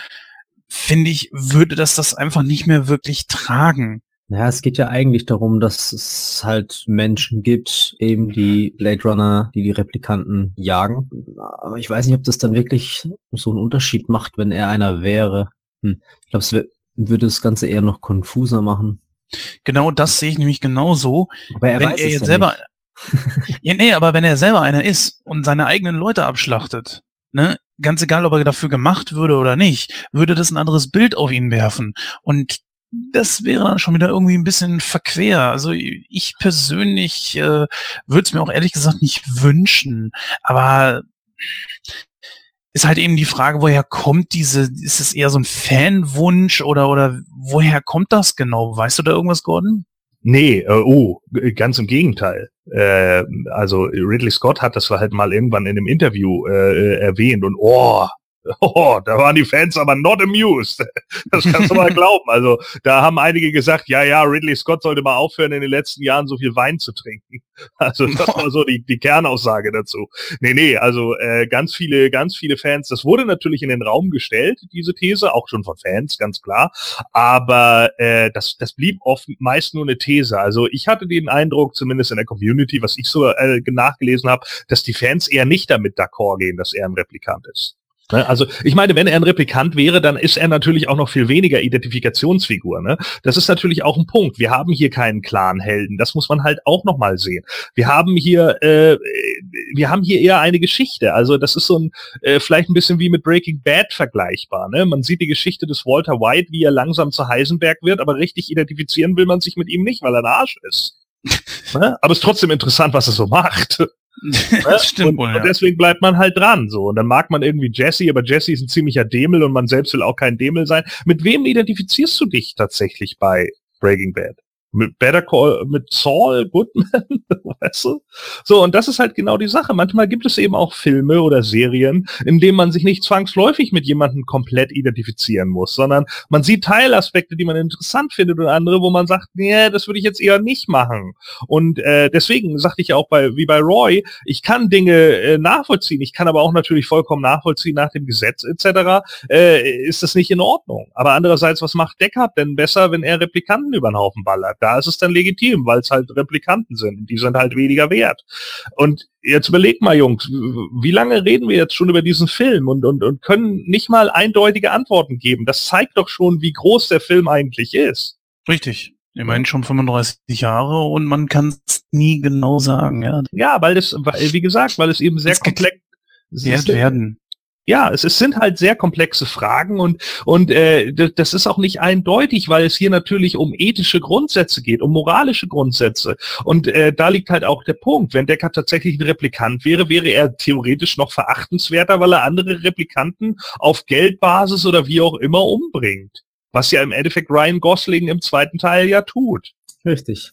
finde ich, würde das das einfach nicht mehr wirklich tragen. Ja, es geht ja eigentlich darum, dass es halt Menschen gibt, eben die Blade Runner, die die Replikanten jagen. Aber ich weiß nicht, ob das dann wirklich so einen Unterschied macht, wenn er einer wäre. Hm. Ich glaube, es würde das Ganze eher noch konfuser machen. Genau das sehe ich nämlich genauso. Aber er wenn weiß er jetzt ja selber, ja, nee, aber wenn er selber einer ist und seine eigenen Leute abschlachtet, ne, ganz egal, ob er dafür gemacht würde oder nicht, würde das ein anderes Bild auf ihn werfen. Und das wäre dann schon wieder irgendwie ein bisschen verquer. Also ich persönlich äh, würde es mir auch ehrlich gesagt nicht wünschen. Aber ist halt eben die Frage, woher kommt diese, ist es eher so ein Fanwunsch oder, oder woher kommt das genau? Weißt du da irgendwas, Gordon? Nee, äh, oh, ganz im Gegenteil. Äh, also Ridley Scott hat das halt mal irgendwann in einem Interview äh, erwähnt und oh, Oh, da waren die Fans aber not amused. Das kannst du mal glauben. Also da haben einige gesagt, ja, ja, Ridley Scott sollte mal aufhören, in den letzten Jahren so viel Wein zu trinken. Also das war so die, die Kernaussage dazu. Nee, nee, also äh, ganz viele, ganz viele Fans, das wurde natürlich in den Raum gestellt, diese These, auch schon von Fans, ganz klar. Aber äh, das, das blieb oft meist nur eine These. Also ich hatte den Eindruck, zumindest in der Community, was ich so äh, nachgelesen habe, dass die Fans eher nicht damit d'accord gehen, dass er ein Replikant ist. Ne? Also ich meine, wenn er ein Replikant wäre, dann ist er natürlich auch noch viel weniger Identifikationsfigur. Ne? Das ist natürlich auch ein Punkt. Wir haben hier keinen klaren Helden. Das muss man halt auch noch mal sehen. Wir haben hier, äh, wir haben hier eher eine Geschichte. Also das ist so ein äh, vielleicht ein bisschen wie mit Breaking Bad vergleichbar. Ne? Man sieht die Geschichte des Walter White, wie er langsam zu Heisenberg wird, aber richtig identifizieren will man sich mit ihm nicht, weil er ein Arsch ist. ne? Aber es ist trotzdem interessant, was er so macht. das stimmt und, wohl, ja. und deswegen bleibt man halt dran so und dann mag man irgendwie Jesse, aber Jesse ist ein ziemlicher Demel und man selbst will auch kein Demel sein. Mit wem identifizierst du dich tatsächlich bei Breaking Bad? Mit Better Call, mit Saul Goodman, weißt du? So, und das ist halt genau die Sache. Manchmal gibt es eben auch Filme oder Serien, in denen man sich nicht zwangsläufig mit jemandem komplett identifizieren muss, sondern man sieht Teilaspekte, die man interessant findet und andere, wo man sagt, nee, das würde ich jetzt eher nicht machen. Und äh, deswegen sagte ich auch bei, wie bei Roy, ich kann Dinge äh, nachvollziehen, ich kann aber auch natürlich vollkommen nachvollziehen nach dem Gesetz etc., äh, ist das nicht in Ordnung. Aber andererseits, was macht Deckard denn besser, wenn er Replikanten über den Haufen ballert? Da ist es dann legitim, weil es halt Replikanten sind. Die sind halt weniger wert. Und jetzt überleg mal, Jungs, wie lange reden wir jetzt schon über diesen Film und, und, und können nicht mal eindeutige Antworten geben? Das zeigt doch schon, wie groß der Film eigentlich ist. Richtig. Immerhin schon 35 Jahre und man kann es nie genau sagen, ja. Ja, weil das, weil, wie gesagt, weil es eben sehr Es komplex Wert werden. Ja, es, es sind halt sehr komplexe Fragen und, und äh, das ist auch nicht eindeutig, weil es hier natürlich um ethische Grundsätze geht, um moralische Grundsätze. Und äh, da liegt halt auch der Punkt. Wenn Deckard tatsächlich ein Replikant wäre, wäre er theoretisch noch verachtenswerter, weil er andere Replikanten auf Geldbasis oder wie auch immer umbringt. Was ja im Endeffekt Ryan Gosling im zweiten Teil ja tut. Richtig.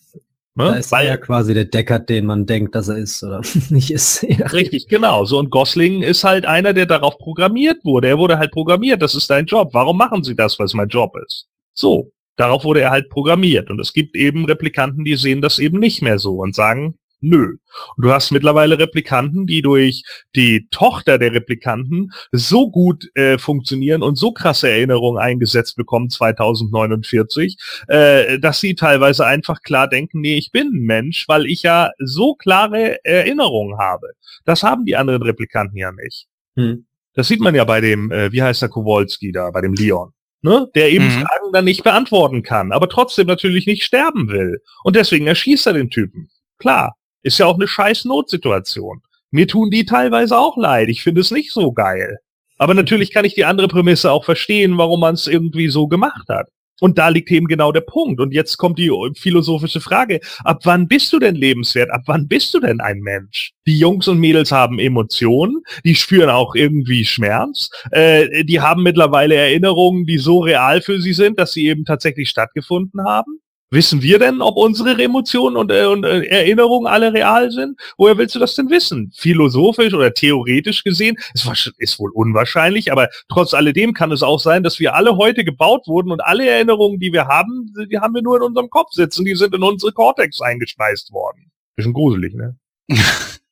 Ne? Da ist er ja quasi der Deckard, den man denkt, dass er ist oder nicht ist. Ja. Richtig, genau. So und Gosling ist halt einer, der darauf programmiert wurde. Er wurde halt programmiert. Das ist dein Job. Warum machen Sie das, weil es mein Job ist? So. Darauf wurde er halt programmiert. Und es gibt eben Replikanten, die sehen das eben nicht mehr so und sagen, nö. Und du hast mittlerweile Replikanten, die durch die Tochter der Replikanten so gut äh, funktionieren und so krasse Erinnerungen eingesetzt bekommen 2049, äh, dass sie teilweise einfach klar denken, nee, ich bin ein Mensch, weil ich ja so klare Erinnerungen habe. Das haben die anderen Replikanten ja nicht. Hm. Das sieht man ja bei dem, äh, wie heißt der Kowalski da, bei dem Leon. Ne? Der eben Mhm. Fragen dann nicht beantworten kann, aber trotzdem natürlich nicht sterben will. Und deswegen erschießt er den Typen. Klar, ist ja auch eine scheiß Notsituation. Mir tun die teilweise auch leid. Ich finde es nicht so geil. Aber natürlich kann ich die andere Prämisse auch verstehen, warum man es irgendwie so gemacht hat. Und da liegt eben genau der Punkt. Und jetzt kommt die philosophische Frage. Ab wann bist du denn lebenswert? Ab wann bist du denn ein Mensch? Die Jungs und Mädels haben Emotionen, die spüren auch irgendwie Schmerz, äh, die haben mittlerweile Erinnerungen, die so real für sie sind, dass sie eben tatsächlich stattgefunden haben. Wissen wir denn, ob unsere Emotionen und, äh, und äh, Erinnerungen alle real sind? Woher willst du das denn wissen? Philosophisch oder theoretisch gesehen ist, ist wohl unwahrscheinlich, aber trotz alledem kann es auch sein, dass wir alle heute gebaut wurden und alle Erinnerungen, die wir haben, die haben wir nur in unserem Kopf sitzen, die sind in unsere Cortex eingespeist worden. Bisschen gruselig, ne?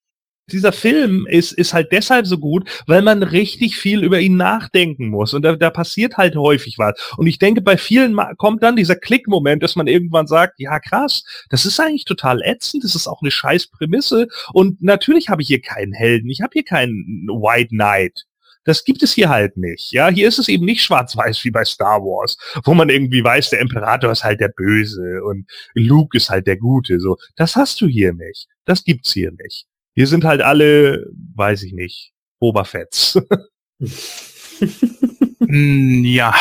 dieser Film ist, ist halt deshalb so gut, weil man richtig viel über ihn nachdenken muss. Und da, da passiert halt häufig was. Und ich denke, bei vielen kommt dann dieser Klickmoment, dass man irgendwann sagt, ja krass, das ist eigentlich total ätzend, das ist auch eine scheiß Prämisse. Und natürlich habe ich hier keinen Helden, ich habe hier keinen White Knight. Das gibt es hier halt nicht. Ja, hier ist es eben nicht schwarz-weiß wie bei Star Wars, wo man irgendwie weiß, der Imperator ist halt der Böse und Luke ist halt der Gute. So, das hast du hier nicht. Das gibt's hier nicht. Hier sind halt alle, weiß ich nicht, Boba Fetts. Hm, ja,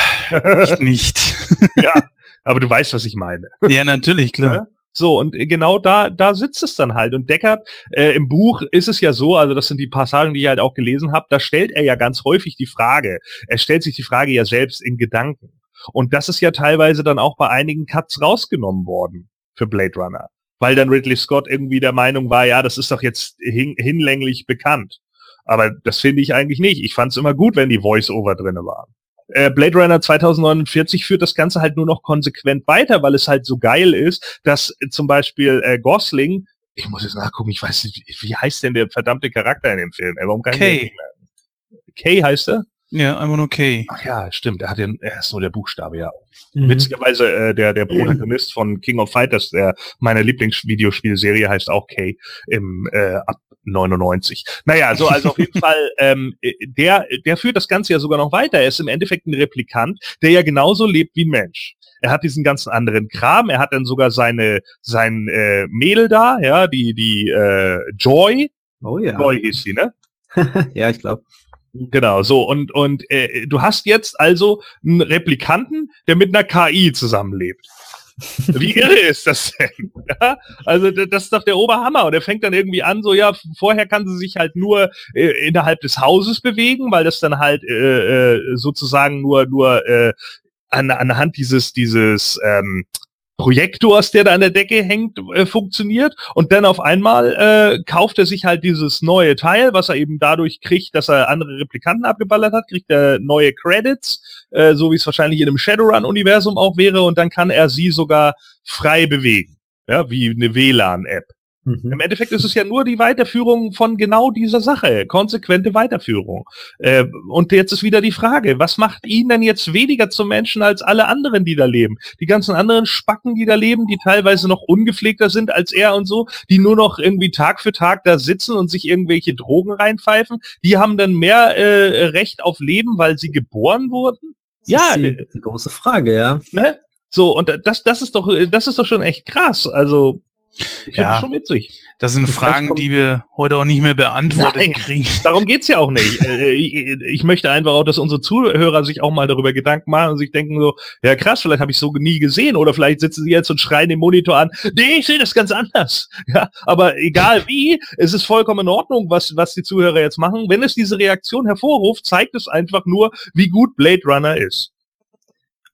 ich nicht. ja, aber du weißt, was ich meine. ja, natürlich, klar. Ja? So, und genau da, da sitzt es dann halt. Und Deckard, äh, im Buch ist es ja so, also das sind die Passagen, die ich halt auch gelesen habe, da stellt er ja ganz häufig die Frage. Er stellt sich die Frage ja selbst in Gedanken. Und das ist ja teilweise dann auch bei einigen Cuts rausgenommen worden. für Blade Runner. Weil dann Ridley Scott irgendwie der Meinung war, ja, das ist doch jetzt hin hinlänglich bekannt. Aber das finde ich eigentlich nicht. Ich fand es immer gut, wenn die Voice-Over drinne waren. Äh, Blade Runner 2049 führt das Ganze halt nur noch konsequent weiter, weil es halt so geil ist, dass äh, zum Beispiel äh, Gosling, ich muss jetzt nachgucken, ich weiß nicht, wie heißt denn der verdammte Charakter in dem Film? Äh, warum kann Kay. Kay heißt er? Ja, einfach nur Kay. Ach ja, stimmt, er hat den, er ist nur der Buchstabe, ja. Mhm. Witzigerweise äh, der der Protagonist von King of Fighters, der meine Lieblingsvideospielserie heißt auch Kay im äh, ab 99. Naja, so also auf jeden Fall, ähm, äh, der der führt das Ganze ja sogar noch weiter. Er ist im Endeffekt ein Replikant, der ja genauso lebt wie ein Mensch. Er hat diesen ganzen anderen Kram. Er hat dann sogar seine sein äh, Mädel da, ja, die die äh, Joy. Oh ja. Joy hieß sie, ne? ja, ich glaube. Genau, so und und äh, du hast jetzt also einen Replikanten, der mit einer KI zusammenlebt. Wie irre ist das denn? Ja? Also das ist doch der Oberhammer und er fängt dann irgendwie an, so ja, vorher kann sie sich halt nur äh, innerhalb des Hauses bewegen, weil das dann halt äh, äh, sozusagen nur nur äh, an, anhand dieses dieses ähm, Projektors, der da an der Decke hängt, äh, funktioniert. Und dann auf einmal äh, kauft er sich halt dieses neue Teil, was er eben dadurch kriegt, dass er andere Replikanten abgeballert hat, kriegt er neue Credits, äh, so wie es wahrscheinlich in einem Shadowrun-Universum auch wäre. Und dann kann er sie sogar frei bewegen. Ja, wie eine WLAN-App. Mhm. Im Endeffekt ist es ja nur die Weiterführung von genau dieser Sache, konsequente Weiterführung. Äh, und jetzt ist wieder die Frage, was macht ihn denn jetzt weniger zum Menschen als alle anderen, die da leben? Die ganzen anderen Spacken, die da leben, die teilweise noch ungepflegter sind als er und so, die nur noch irgendwie Tag für Tag da sitzen und sich irgendwelche Drogen reinpfeifen, die haben dann mehr äh, Recht auf Leben, weil sie geboren wurden? Das Ja, die, die große Frage, ja. Ne? So, und das, das ist doch, das ist doch schon echt krass. Also, ich Ja. schon witzig. Das sind Fragen, die wir heute auch nicht mehr beantwortet Nein. kriegen. Darum geht's ja auch nicht. Äh, ich, ich möchte einfach auch, dass unsere Zuhörer sich auch mal darüber Gedanken machen und sich denken so, ja krass, vielleicht habe ich so nie gesehen oder vielleicht sitzen sie jetzt und schreien den Monitor an, nee, ich sehe das ganz anders. Ja, aber egal wie, es ist vollkommen in Ordnung, was, was die Zuhörer jetzt machen. Wenn es diese Reaktion hervorruft, zeigt es einfach nur, wie gut Blade Runner ist.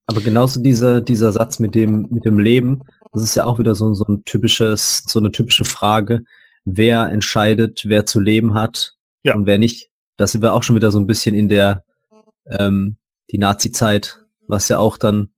Aber genauso dieser, dieser Satz mit dem, mit dem Leben, das ist ja auch wieder so, so ein typisches, so eine typische Frage. Wer entscheidet, wer zu leben hat Ja. und wer nicht? Da sind wir auch schon wieder so ein bisschen in der, ähm, die Nazi-Zeit, was ja auch dann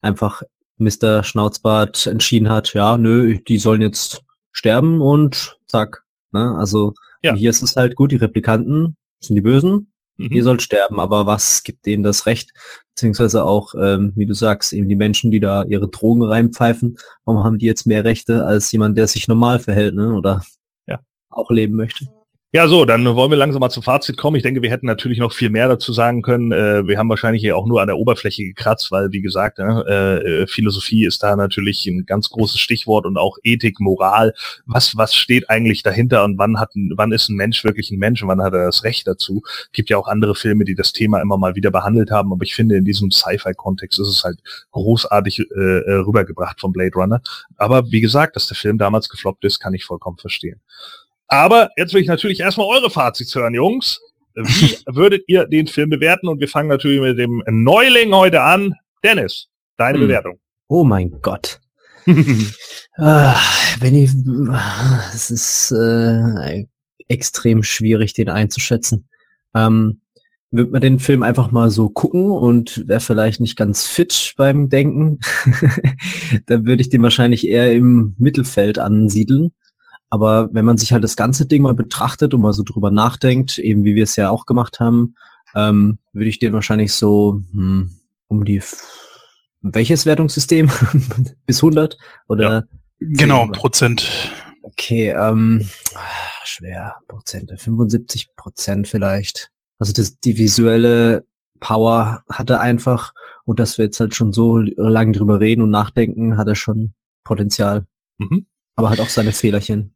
einfach Mr. Schnauzbart entschieden hat, ja, nö, die sollen jetzt sterben und zack. Ne? Also Ja. hier ist es halt gut, die Replikanten sind die Bösen, Mhm. ihr sollt sterben, aber was gibt denen das Recht? Beziehungsweise auch, ähm, wie du sagst, eben die Menschen, die da ihre Drogen reinpfeifen, warum haben die jetzt mehr Rechte als jemand, der sich normal verhält, ne? Oder Ja. auch leben möchte? Ja, so, dann wollen wir langsam mal zum Fazit kommen. Ich denke, wir hätten natürlich noch viel mehr dazu sagen können. Äh, wir haben wahrscheinlich hier auch nur an der Oberfläche gekratzt, weil, wie gesagt, ne, äh, Philosophie ist da natürlich ein ganz großes Stichwort und auch Ethik, Moral. Was, was steht eigentlich dahinter und wann hat, wann ist ein Mensch wirklich ein Mensch und wann hat er das Recht dazu? Gibt ja auch andere Filme, die das Thema immer mal wieder behandelt haben, aber ich finde, in diesem Sci-Fi-Kontext ist es halt großartig äh, äh, rübergebracht vom Blade Runner. Aber wie gesagt, dass der Film damals gefloppt ist, kann ich vollkommen verstehen. Aber jetzt will ich natürlich erstmal eure Fazits hören, Jungs. Wie würdet ihr den Film bewerten? Und wir fangen natürlich mit dem Neuling heute an. Dennis, deine Hm. Bewertung. Oh mein Gott. Ah, wenn ich, es ist äh, extrem schwierig, den einzuschätzen. Ähm, wird man den Film einfach mal so gucken und wäre vielleicht nicht ganz fit beim Denken, dann würde ich den wahrscheinlich eher im Mittelfeld ansiedeln. Aber wenn man sich halt das ganze Ding mal betrachtet und mal so drüber nachdenkt, eben wie wir es ja auch gemacht haben, ähm, würde ich den wahrscheinlich so hm, um die welches Wertungssystem? Bis 100? Oder? Genau, Zehn. Prozent. Okay, ähm, ah, schwer, Prozente, 75 Prozent vielleicht. Also das, die visuelle Power hat er einfach und dass wir jetzt halt schon so lange drüber reden und nachdenken, hat er schon Potenzial. Mhm. Aber hat auch seine Fehlerchen.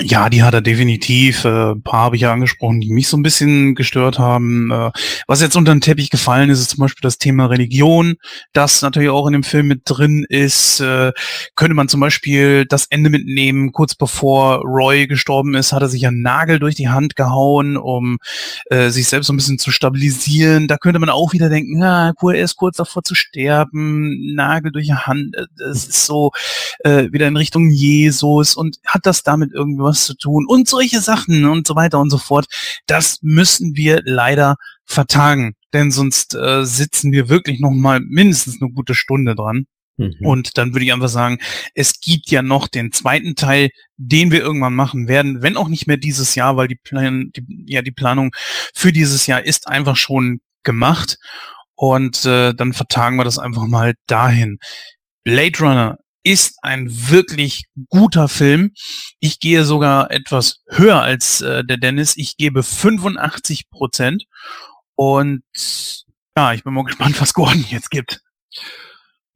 Ja, die hat er definitiv. Äh, ein paar habe ich ja angesprochen, die mich so ein bisschen gestört haben. Äh, was jetzt unter den Teppich gefallen ist, ist zum Beispiel das Thema Religion, das natürlich auch in dem Film mit drin ist. Äh, könnte man zum Beispiel das Ende mitnehmen, kurz bevor Roy gestorben ist, hat er sich einen Nagel durch die Hand gehauen, um äh, sich selbst so ein bisschen zu stabilisieren. Da könnte man auch wieder denken, ah, cool, er ist kurz davor zu sterben, Nagel durch die Hand. Äh, das ist so äh, wieder in Richtung Jesus und hat das damit irgendwie was zu tun und solche Sachen und so weiter und so fort. Das müssen wir leider vertagen, denn sonst äh, sitzen wir wirklich noch mal mindestens eine gute Stunde dran. Mhm. Und dann würde ich einfach sagen, es gibt ja noch den zweiten Teil, den wir irgendwann machen werden, wenn auch nicht mehr dieses Jahr, weil die, Plan die, ja, die Planung für dieses Jahr ist einfach schon gemacht. Und äh, dann vertagen wir das einfach mal dahin. Blade Runner ist ein wirklich guter Film. Ich gehe sogar etwas höher als äh, der Dennis. Ich gebe 85 Prozent. Und ja, ich bin mal gespannt, was Gordon jetzt gibt.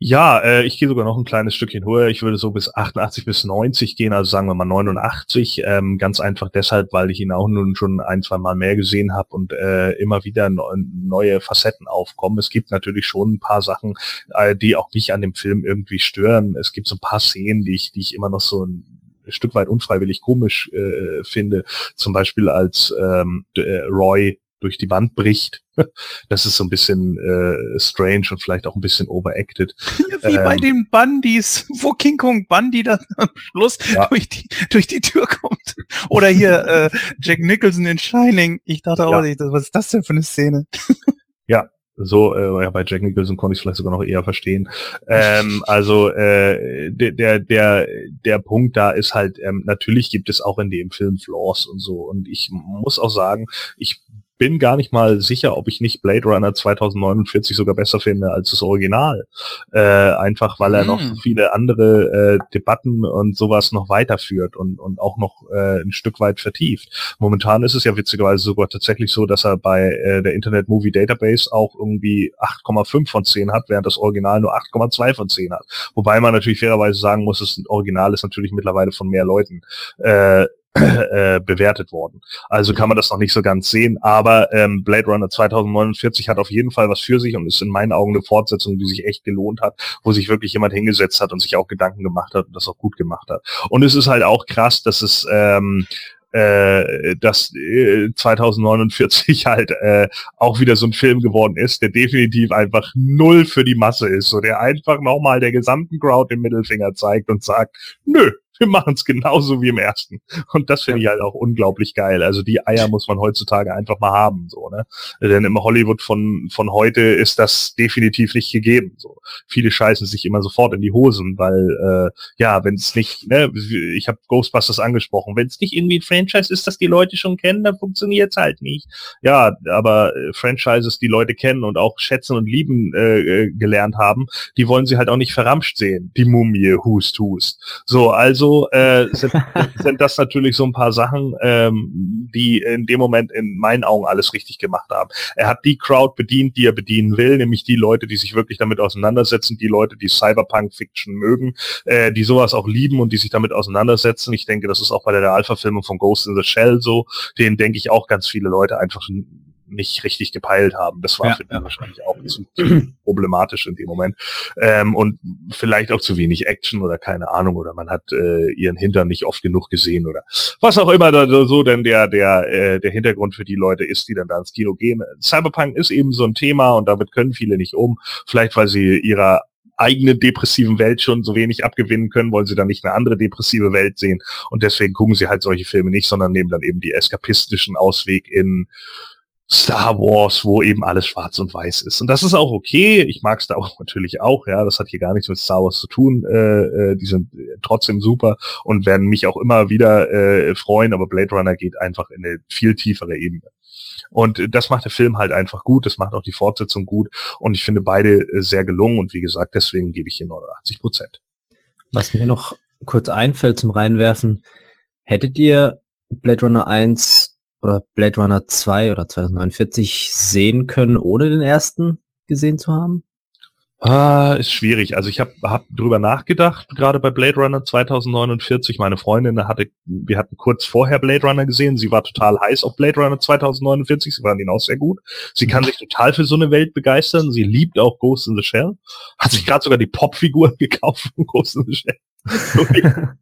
Ja, äh, ich gehe sogar noch ein kleines Stückchen höher. Ich würde so bis 88 bis 90 gehen, also sagen wir mal 89. Ähm, ganz einfach deshalb, weil ich ihn auch nun schon ein, zwei Mal mehr gesehen habe und äh, immer wieder neue Facetten aufkommen. Es gibt natürlich schon ein paar Sachen, äh, die auch mich an dem Film irgendwie stören. Es gibt so ein paar Szenen, die ich, die ich immer noch so ein Stück weit unfreiwillig komisch äh, finde. Zum Beispiel als ähm, äh, Roy durch die Wand bricht. Das ist so ein bisschen äh, strange und vielleicht auch ein bisschen overacted. Wie ähm, bei den Bandys, wo King Kong Bundy dann am Schluss ja. durch, die, durch die Tür kommt. Oder hier äh, Jack Nicholson in Shining. Ich dachte auch ja. nicht, was ist das denn für eine Szene? Ja, so, äh, ja, bei Jack Nicholson konnte ich es vielleicht sogar noch eher verstehen. Ähm, also äh, der, der, der Punkt da ist halt, ähm, natürlich gibt es auch in dem Film Flaws und so. Und ich muss auch sagen, ich bin gar nicht mal sicher, ob ich nicht Blade Runner 2049 sogar besser finde als das Original. Äh, einfach weil er mm. noch hm. viele andere äh, Debatten und sowas noch weiterführt und, und auch noch äh, ein Stück weit vertieft. Momentan ist es ja witzigerweise sogar tatsächlich so, dass er bei äh, der Internet Movie Database auch irgendwie 8,5 von 10 hat, während das Original nur 8,2 von 10 hat. Wobei man natürlich fairerweise sagen muss, das Original ist natürlich mittlerweile von mehr Leuten äh, äh, bewertet worden. Also kann man das noch nicht so ganz sehen, aber ähm, Blade Runner 2049 hat auf jeden Fall was für sich und ist in meinen Augen eine Fortsetzung, die sich echt gelohnt hat, wo sich wirklich jemand hingesetzt hat und sich auch Gedanken gemacht hat und das auch gut gemacht hat. Und es ist halt auch krass, dass es ähm, äh, dass äh, 2049 halt äh, auch wieder so ein Film geworden ist, der definitiv einfach null für die Masse ist, so der einfach nochmal der gesamten Crowd den Mittelfinger zeigt und sagt, nö, wir machen es genauso wie im ersten. Und das finde ich halt auch unglaublich geil. Also die Eier muss man heutzutage einfach mal haben, so, ne? Denn im Hollywood von, von heute ist das definitiv nicht gegeben. So. Viele scheißen sich immer sofort in die Hosen, weil, äh, ja, wenn es nicht, ne, ich habe Ghostbusters angesprochen, wenn es nicht irgendwie ein Franchise ist, das die Leute schon kennen, dann funktioniert es halt nicht. Ja, aber äh, Franchises, die Leute kennen und auch schätzen und lieben äh, äh gelernt haben, die wollen sie halt auch nicht verramscht sehen. Die Mumie, Hust, Hust. So, also äh, sind, sind das natürlich so ein paar Sachen, ähm, die in dem Moment in meinen Augen alles richtig gemacht haben. Er hat die Crowd bedient, die er bedienen will, nämlich die Leute, die sich wirklich damit auseinandersetzen, die Leute, die Cyberpunk-Fiction mögen, äh, die sowas auch lieben und die sich damit auseinandersetzen. Ich denke, das ist auch bei der Alpha-Filmung von Ghost in the Shell so. Den denke ich auch ganz viele Leute einfach nicht richtig gepeilt haben. Das war ja, für die ja. wahrscheinlich auch zu, zu problematisch in dem Moment. Ähm, und vielleicht auch zu wenig Action oder keine Ahnung, oder man hat äh, ihren Hintern nicht oft genug gesehen oder was auch immer da so denn der, der, äh, der Hintergrund für die Leute ist, die dann da ins Kino gehen. Cyberpunk ist eben so ein Thema und damit können viele nicht um. Vielleicht weil sie ihrer eigenen depressiven Welt schon so wenig abgewinnen können, wollen sie dann nicht eine andere depressive Welt sehen. Und deswegen gucken sie halt solche Filme nicht, sondern nehmen dann eben die eskapistischen Ausweg in Star Wars, wo eben alles schwarz und weiß ist. Und das ist auch okay. Ich mag Star Wars natürlich auch, ja. Das hat hier gar nichts mit Star Wars zu tun. Äh, äh, die sind trotzdem super und werden mich auch immer wieder äh, freuen, aber Blade Runner geht einfach in eine viel tiefere Ebene. Und das macht der Film halt einfach gut, das macht auch die Fortsetzung gut und ich finde beide äh, sehr gelungen und wie gesagt, deswegen gebe ich hier 89 Prozent. Was mir noch kurz einfällt zum Reinwerfen, hättet ihr Blade Runner 1 oder Blade Runner 2 oder 2049 sehen können, ohne den ersten gesehen zu haben? Ah, ist schwierig. Also ich habe hab drüber nachgedacht, gerade bei Blade Runner 2049. Meine Freundin hatte, wir hatten kurz vorher Blade Runner gesehen. Sie war total heiß auf Blade Runner 2049. Sie waren ihn auch sehr gut. Sie kann sich total für so eine Welt begeistern. Sie liebt auch Ghost in the Shell. Hat sich gerade sogar die Popfigur gekauft von Ghost in the Shell.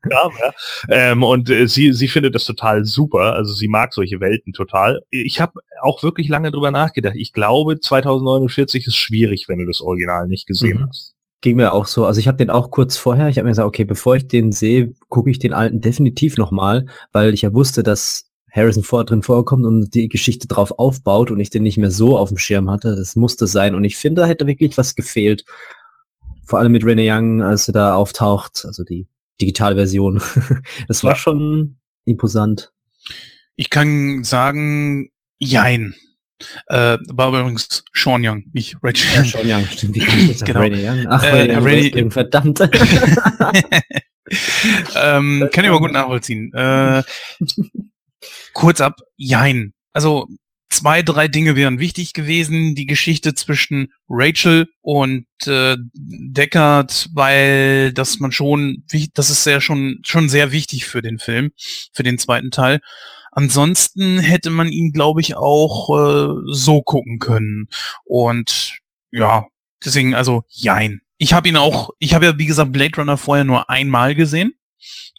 Ähm, und äh, sie, sie findet das total super. Also sie mag solche Welten total. Ich habe auch wirklich lange drüber nachgedacht. Ich glaube, 2049 ist schwierig, wenn du das Original nicht gesehen mhm. hast. Ging mir auch so. Also ich habe den auch kurz vorher, ich habe mir gesagt, okay, bevor ich den sehe, gucke ich den alten definitiv nochmal, weil ich ja wusste, dass Harrison Ford drin vorkommt und die Geschichte drauf aufbaut und ich den nicht mehr so auf dem Schirm hatte. Das musste sein. Und ich finde, da hätte wirklich was gefehlt vor allem mit Rene Young, als er da auftaucht, also die Digitalversion. das war schon imposant. Ich kann sagen, jein. Äh, war übrigens Sean Young, nicht Rachel. Ja, Sean Young, stimmt. Wie genau. Rene Young? Ach, äh, Rene Young, verdammt. ähm, kann ich aber gut nachvollziehen. Äh, kurz ab, jein. Also zwei, drei Dinge wären wichtig gewesen. Die Geschichte zwischen Rachel und äh, Deckard, weil das man schon, das ist ja schon, schon sehr wichtig für den Film, für den zweiten Teil. Ansonsten hätte man ihn, glaube ich, auch äh, so gucken können. Und ja, deswegen, also jein. Ich habe ihn auch, ich habe ja, wie gesagt, Blade Runner vorher nur einmal gesehen.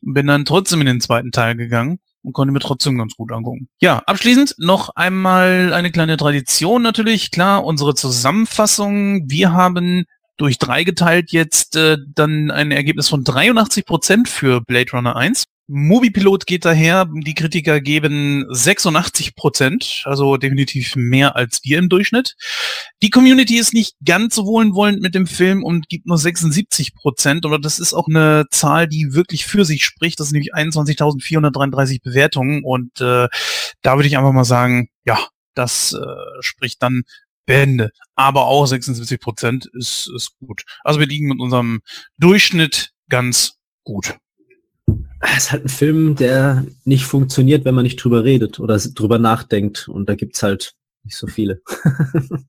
Bin dann trotzdem in den zweiten Teil gegangen und konnte mir trotzdem ganz gut angucken. Ja, abschließend noch einmal eine kleine Tradition natürlich. Klar, unsere Zusammenfassung. Wir haben durch drei geteilt jetzt äh, dann ein Ergebnis von 83 Prozent für Blade Runner 1. Moviepilot geht daher, die Kritiker geben 86 Prozent, also definitiv mehr als wir im Durchschnitt. Die Community ist nicht ganz so wohlwollend mit dem Film und gibt nur 76 Prozent, aber das ist auch eine Zahl, die wirklich für sich spricht. Das sind nämlich 21.433 Bewertungen und äh, da würde ich einfach mal sagen, ja, das äh, spricht dann Bände. Aber auch 76 Prozent ist, ist gut. Also wir liegen mit unserem Durchschnitt ganz gut. Es ist halt ein Film, der nicht funktioniert, wenn man nicht drüber redet oder drüber nachdenkt. Und da gibt's halt nicht so viele.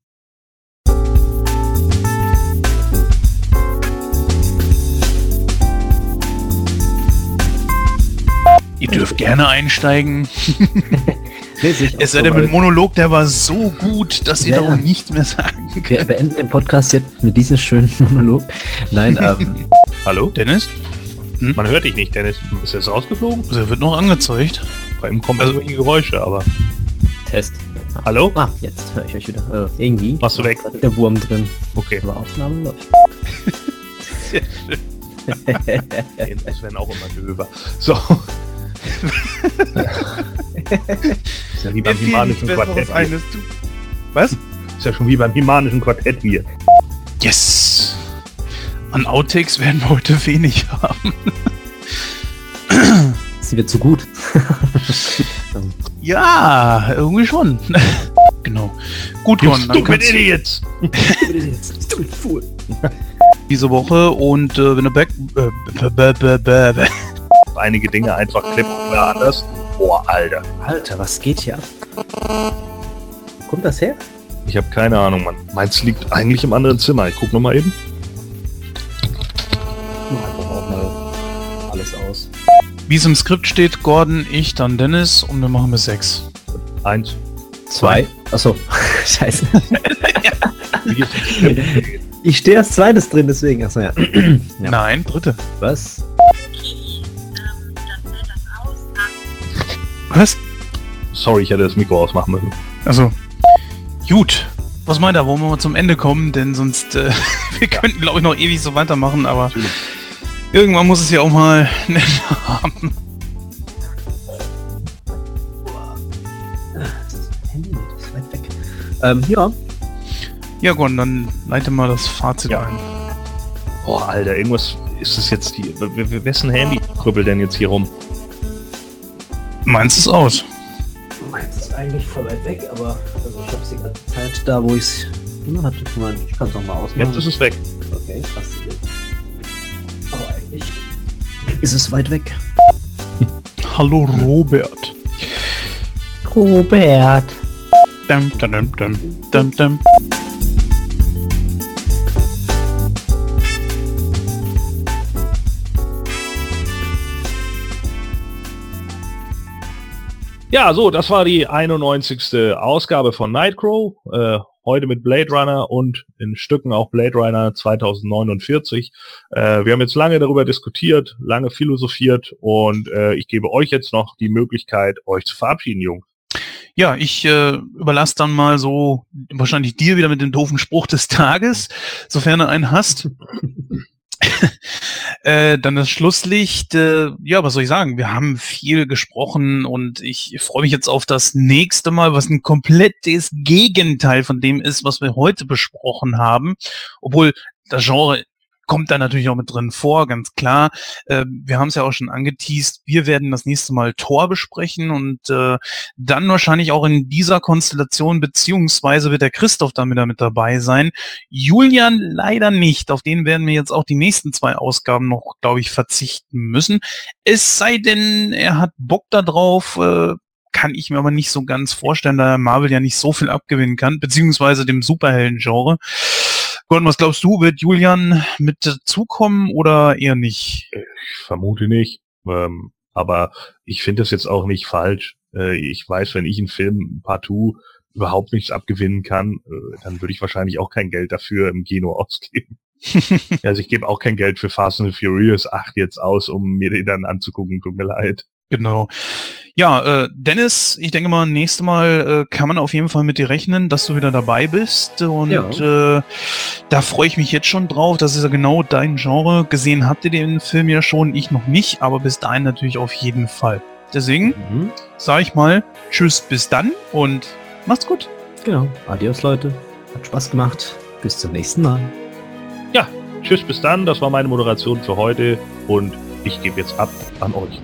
Ihr dürft gerne einsteigen. es sei denn, mit Monolog, der war so gut, dass ihr ja. darum nichts mehr sagen könnt. Wir beenden den Podcast jetzt mit diesem schönen Monolog. Nein, ähm. Hallo? Dennis? Hm? Man hört dich nicht, Dennis. Ist jetzt rausgeflogen? Also, er wird noch angezeigt. Bei ihm kommen also irgendwelche Geräusche, aber. Test. Hallo? Ah, jetzt höre ich euch wieder. Äh, irgendwie. Machst du weg? Der Wurm drin. Okay. Aber Aufnahme läuft. Sehr schön. das werden auch immer Löwer. So. ist ja wie beim himanischen Quartett. Was? Ist ja schon wie beim himanischen Quartett hier. Yes! An Outtakes werden wir heute wenig haben. Sie wird zu gut. ja, irgendwie schon. genau. Gut, Gon, kannst Idiots. Diese Woche und äh, wenn du back... Äh, Einige Dinge einfach klipp und anders. Boah, Alter. Alter, was geht hier ab? Kommt das her? Ich habe keine Ahnung, Mann. Meins liegt eigentlich im anderen Zimmer. Ich guck noch mal eben. Alles aus. Wie es im Skript steht, Gordon, ich, dann Dennis und wir machen bis sechs. Eins. Zwei. Achso. Scheiße. ich stehe als zweites drin, deswegen. Achso, ja. ja. Nein, dritte. Was? Was? Sorry, ich hätte das Mikro ausmachen müssen. Also. Gut. Was meint er? Wollen wir mal zum Ende kommen? Denn sonst, äh, wir könnten, glaube ich, noch ewig so weitermachen, aber. Natürlich. Irgendwann muss es ja auch mal einen Ende haben. Ähm, ja. Ja, Gon, dann leite mal das Fazit ja. ein. Boah, Alter, irgendwas ist es jetzt die. Wessen Handy krüppelt denn jetzt hier rum? Meins ist aus. Meins ist eigentlich voll weit weg, aber also ich habe die ganze Zeit da, wo ich es immer hatte. Ich kann es noch mal ausmachen. Jetzt ist es weg. Okay, was ist es weit weg. Hallo Robert. Robert. Dum, dum, dum, dum, dum. Ja, so, das war die 91. Ausgabe von Nightcrow. Äh, heute mit Blade Runner und in Stücken auch Blade Runner 2049. Äh, wir haben jetzt lange darüber diskutiert, lange philosophiert und äh, ich gebe euch jetzt noch die Möglichkeit, euch zu verabschieden, Jungs. Ja, ich äh, überlasse dann mal so wahrscheinlich dir wieder mit dem doofen Spruch des Tages, sofern du einen hast. äh, dann das Schlusslicht. Äh, ja, was soll ich sagen? Wir haben viel gesprochen und ich freue mich jetzt auf das nächste Mal, was ein komplettes Gegenteil von dem ist, was wir heute besprochen haben. Obwohl das Genre kommt da natürlich auch mit drin vor, ganz klar. Äh, wir haben es ja auch schon angeteased. Wir werden das nächste Mal Tor besprechen und äh, dann wahrscheinlich auch in dieser Konstellation, beziehungsweise wird der Christoph dann wieder mit dabei sein. Julian leider nicht. Auf den werden wir jetzt auch die nächsten zwei Ausgaben noch, glaube ich, verzichten müssen. Es sei denn, er hat Bock da drauf. Äh, kann ich mir aber nicht so ganz vorstellen, da Marvel ja nicht so viel abgewinnen kann, beziehungsweise dem Superhelden-Genre. Gordon, was glaubst du, wird Julian mit dazukommen oder eher nicht? Ich vermute nicht. Ähm, aber ich finde das jetzt auch nicht falsch. Äh, ich weiß, wenn ich einen Film partout überhaupt nichts abgewinnen kann, äh, dann würde ich wahrscheinlich auch kein Geld dafür im Kino ausgeben. also ich gebe auch kein Geld für Fast and Furious 8 jetzt aus, um mir den dann anzugucken. Tut mir leid. Genau. Ja, äh, Dennis, ich denke mal, nächstes Mal äh, kann man auf jeden Fall mit dir rechnen, dass du wieder dabei bist. Und ja. äh, da freue ich mich jetzt schon drauf. Das ist ja genau dein Genre. Gesehen habt ihr den Film ja schon, ich noch nicht, aber bis dahin natürlich auf jeden Fall. Deswegen mhm. sage ich mal, tschüss, bis dann und macht's gut. Genau. Adios, Leute. Hat Spaß gemacht. Bis zum nächsten Mal. Ja, tschüss, bis dann. Das war meine Moderation für heute und ich gebe jetzt ab an euch.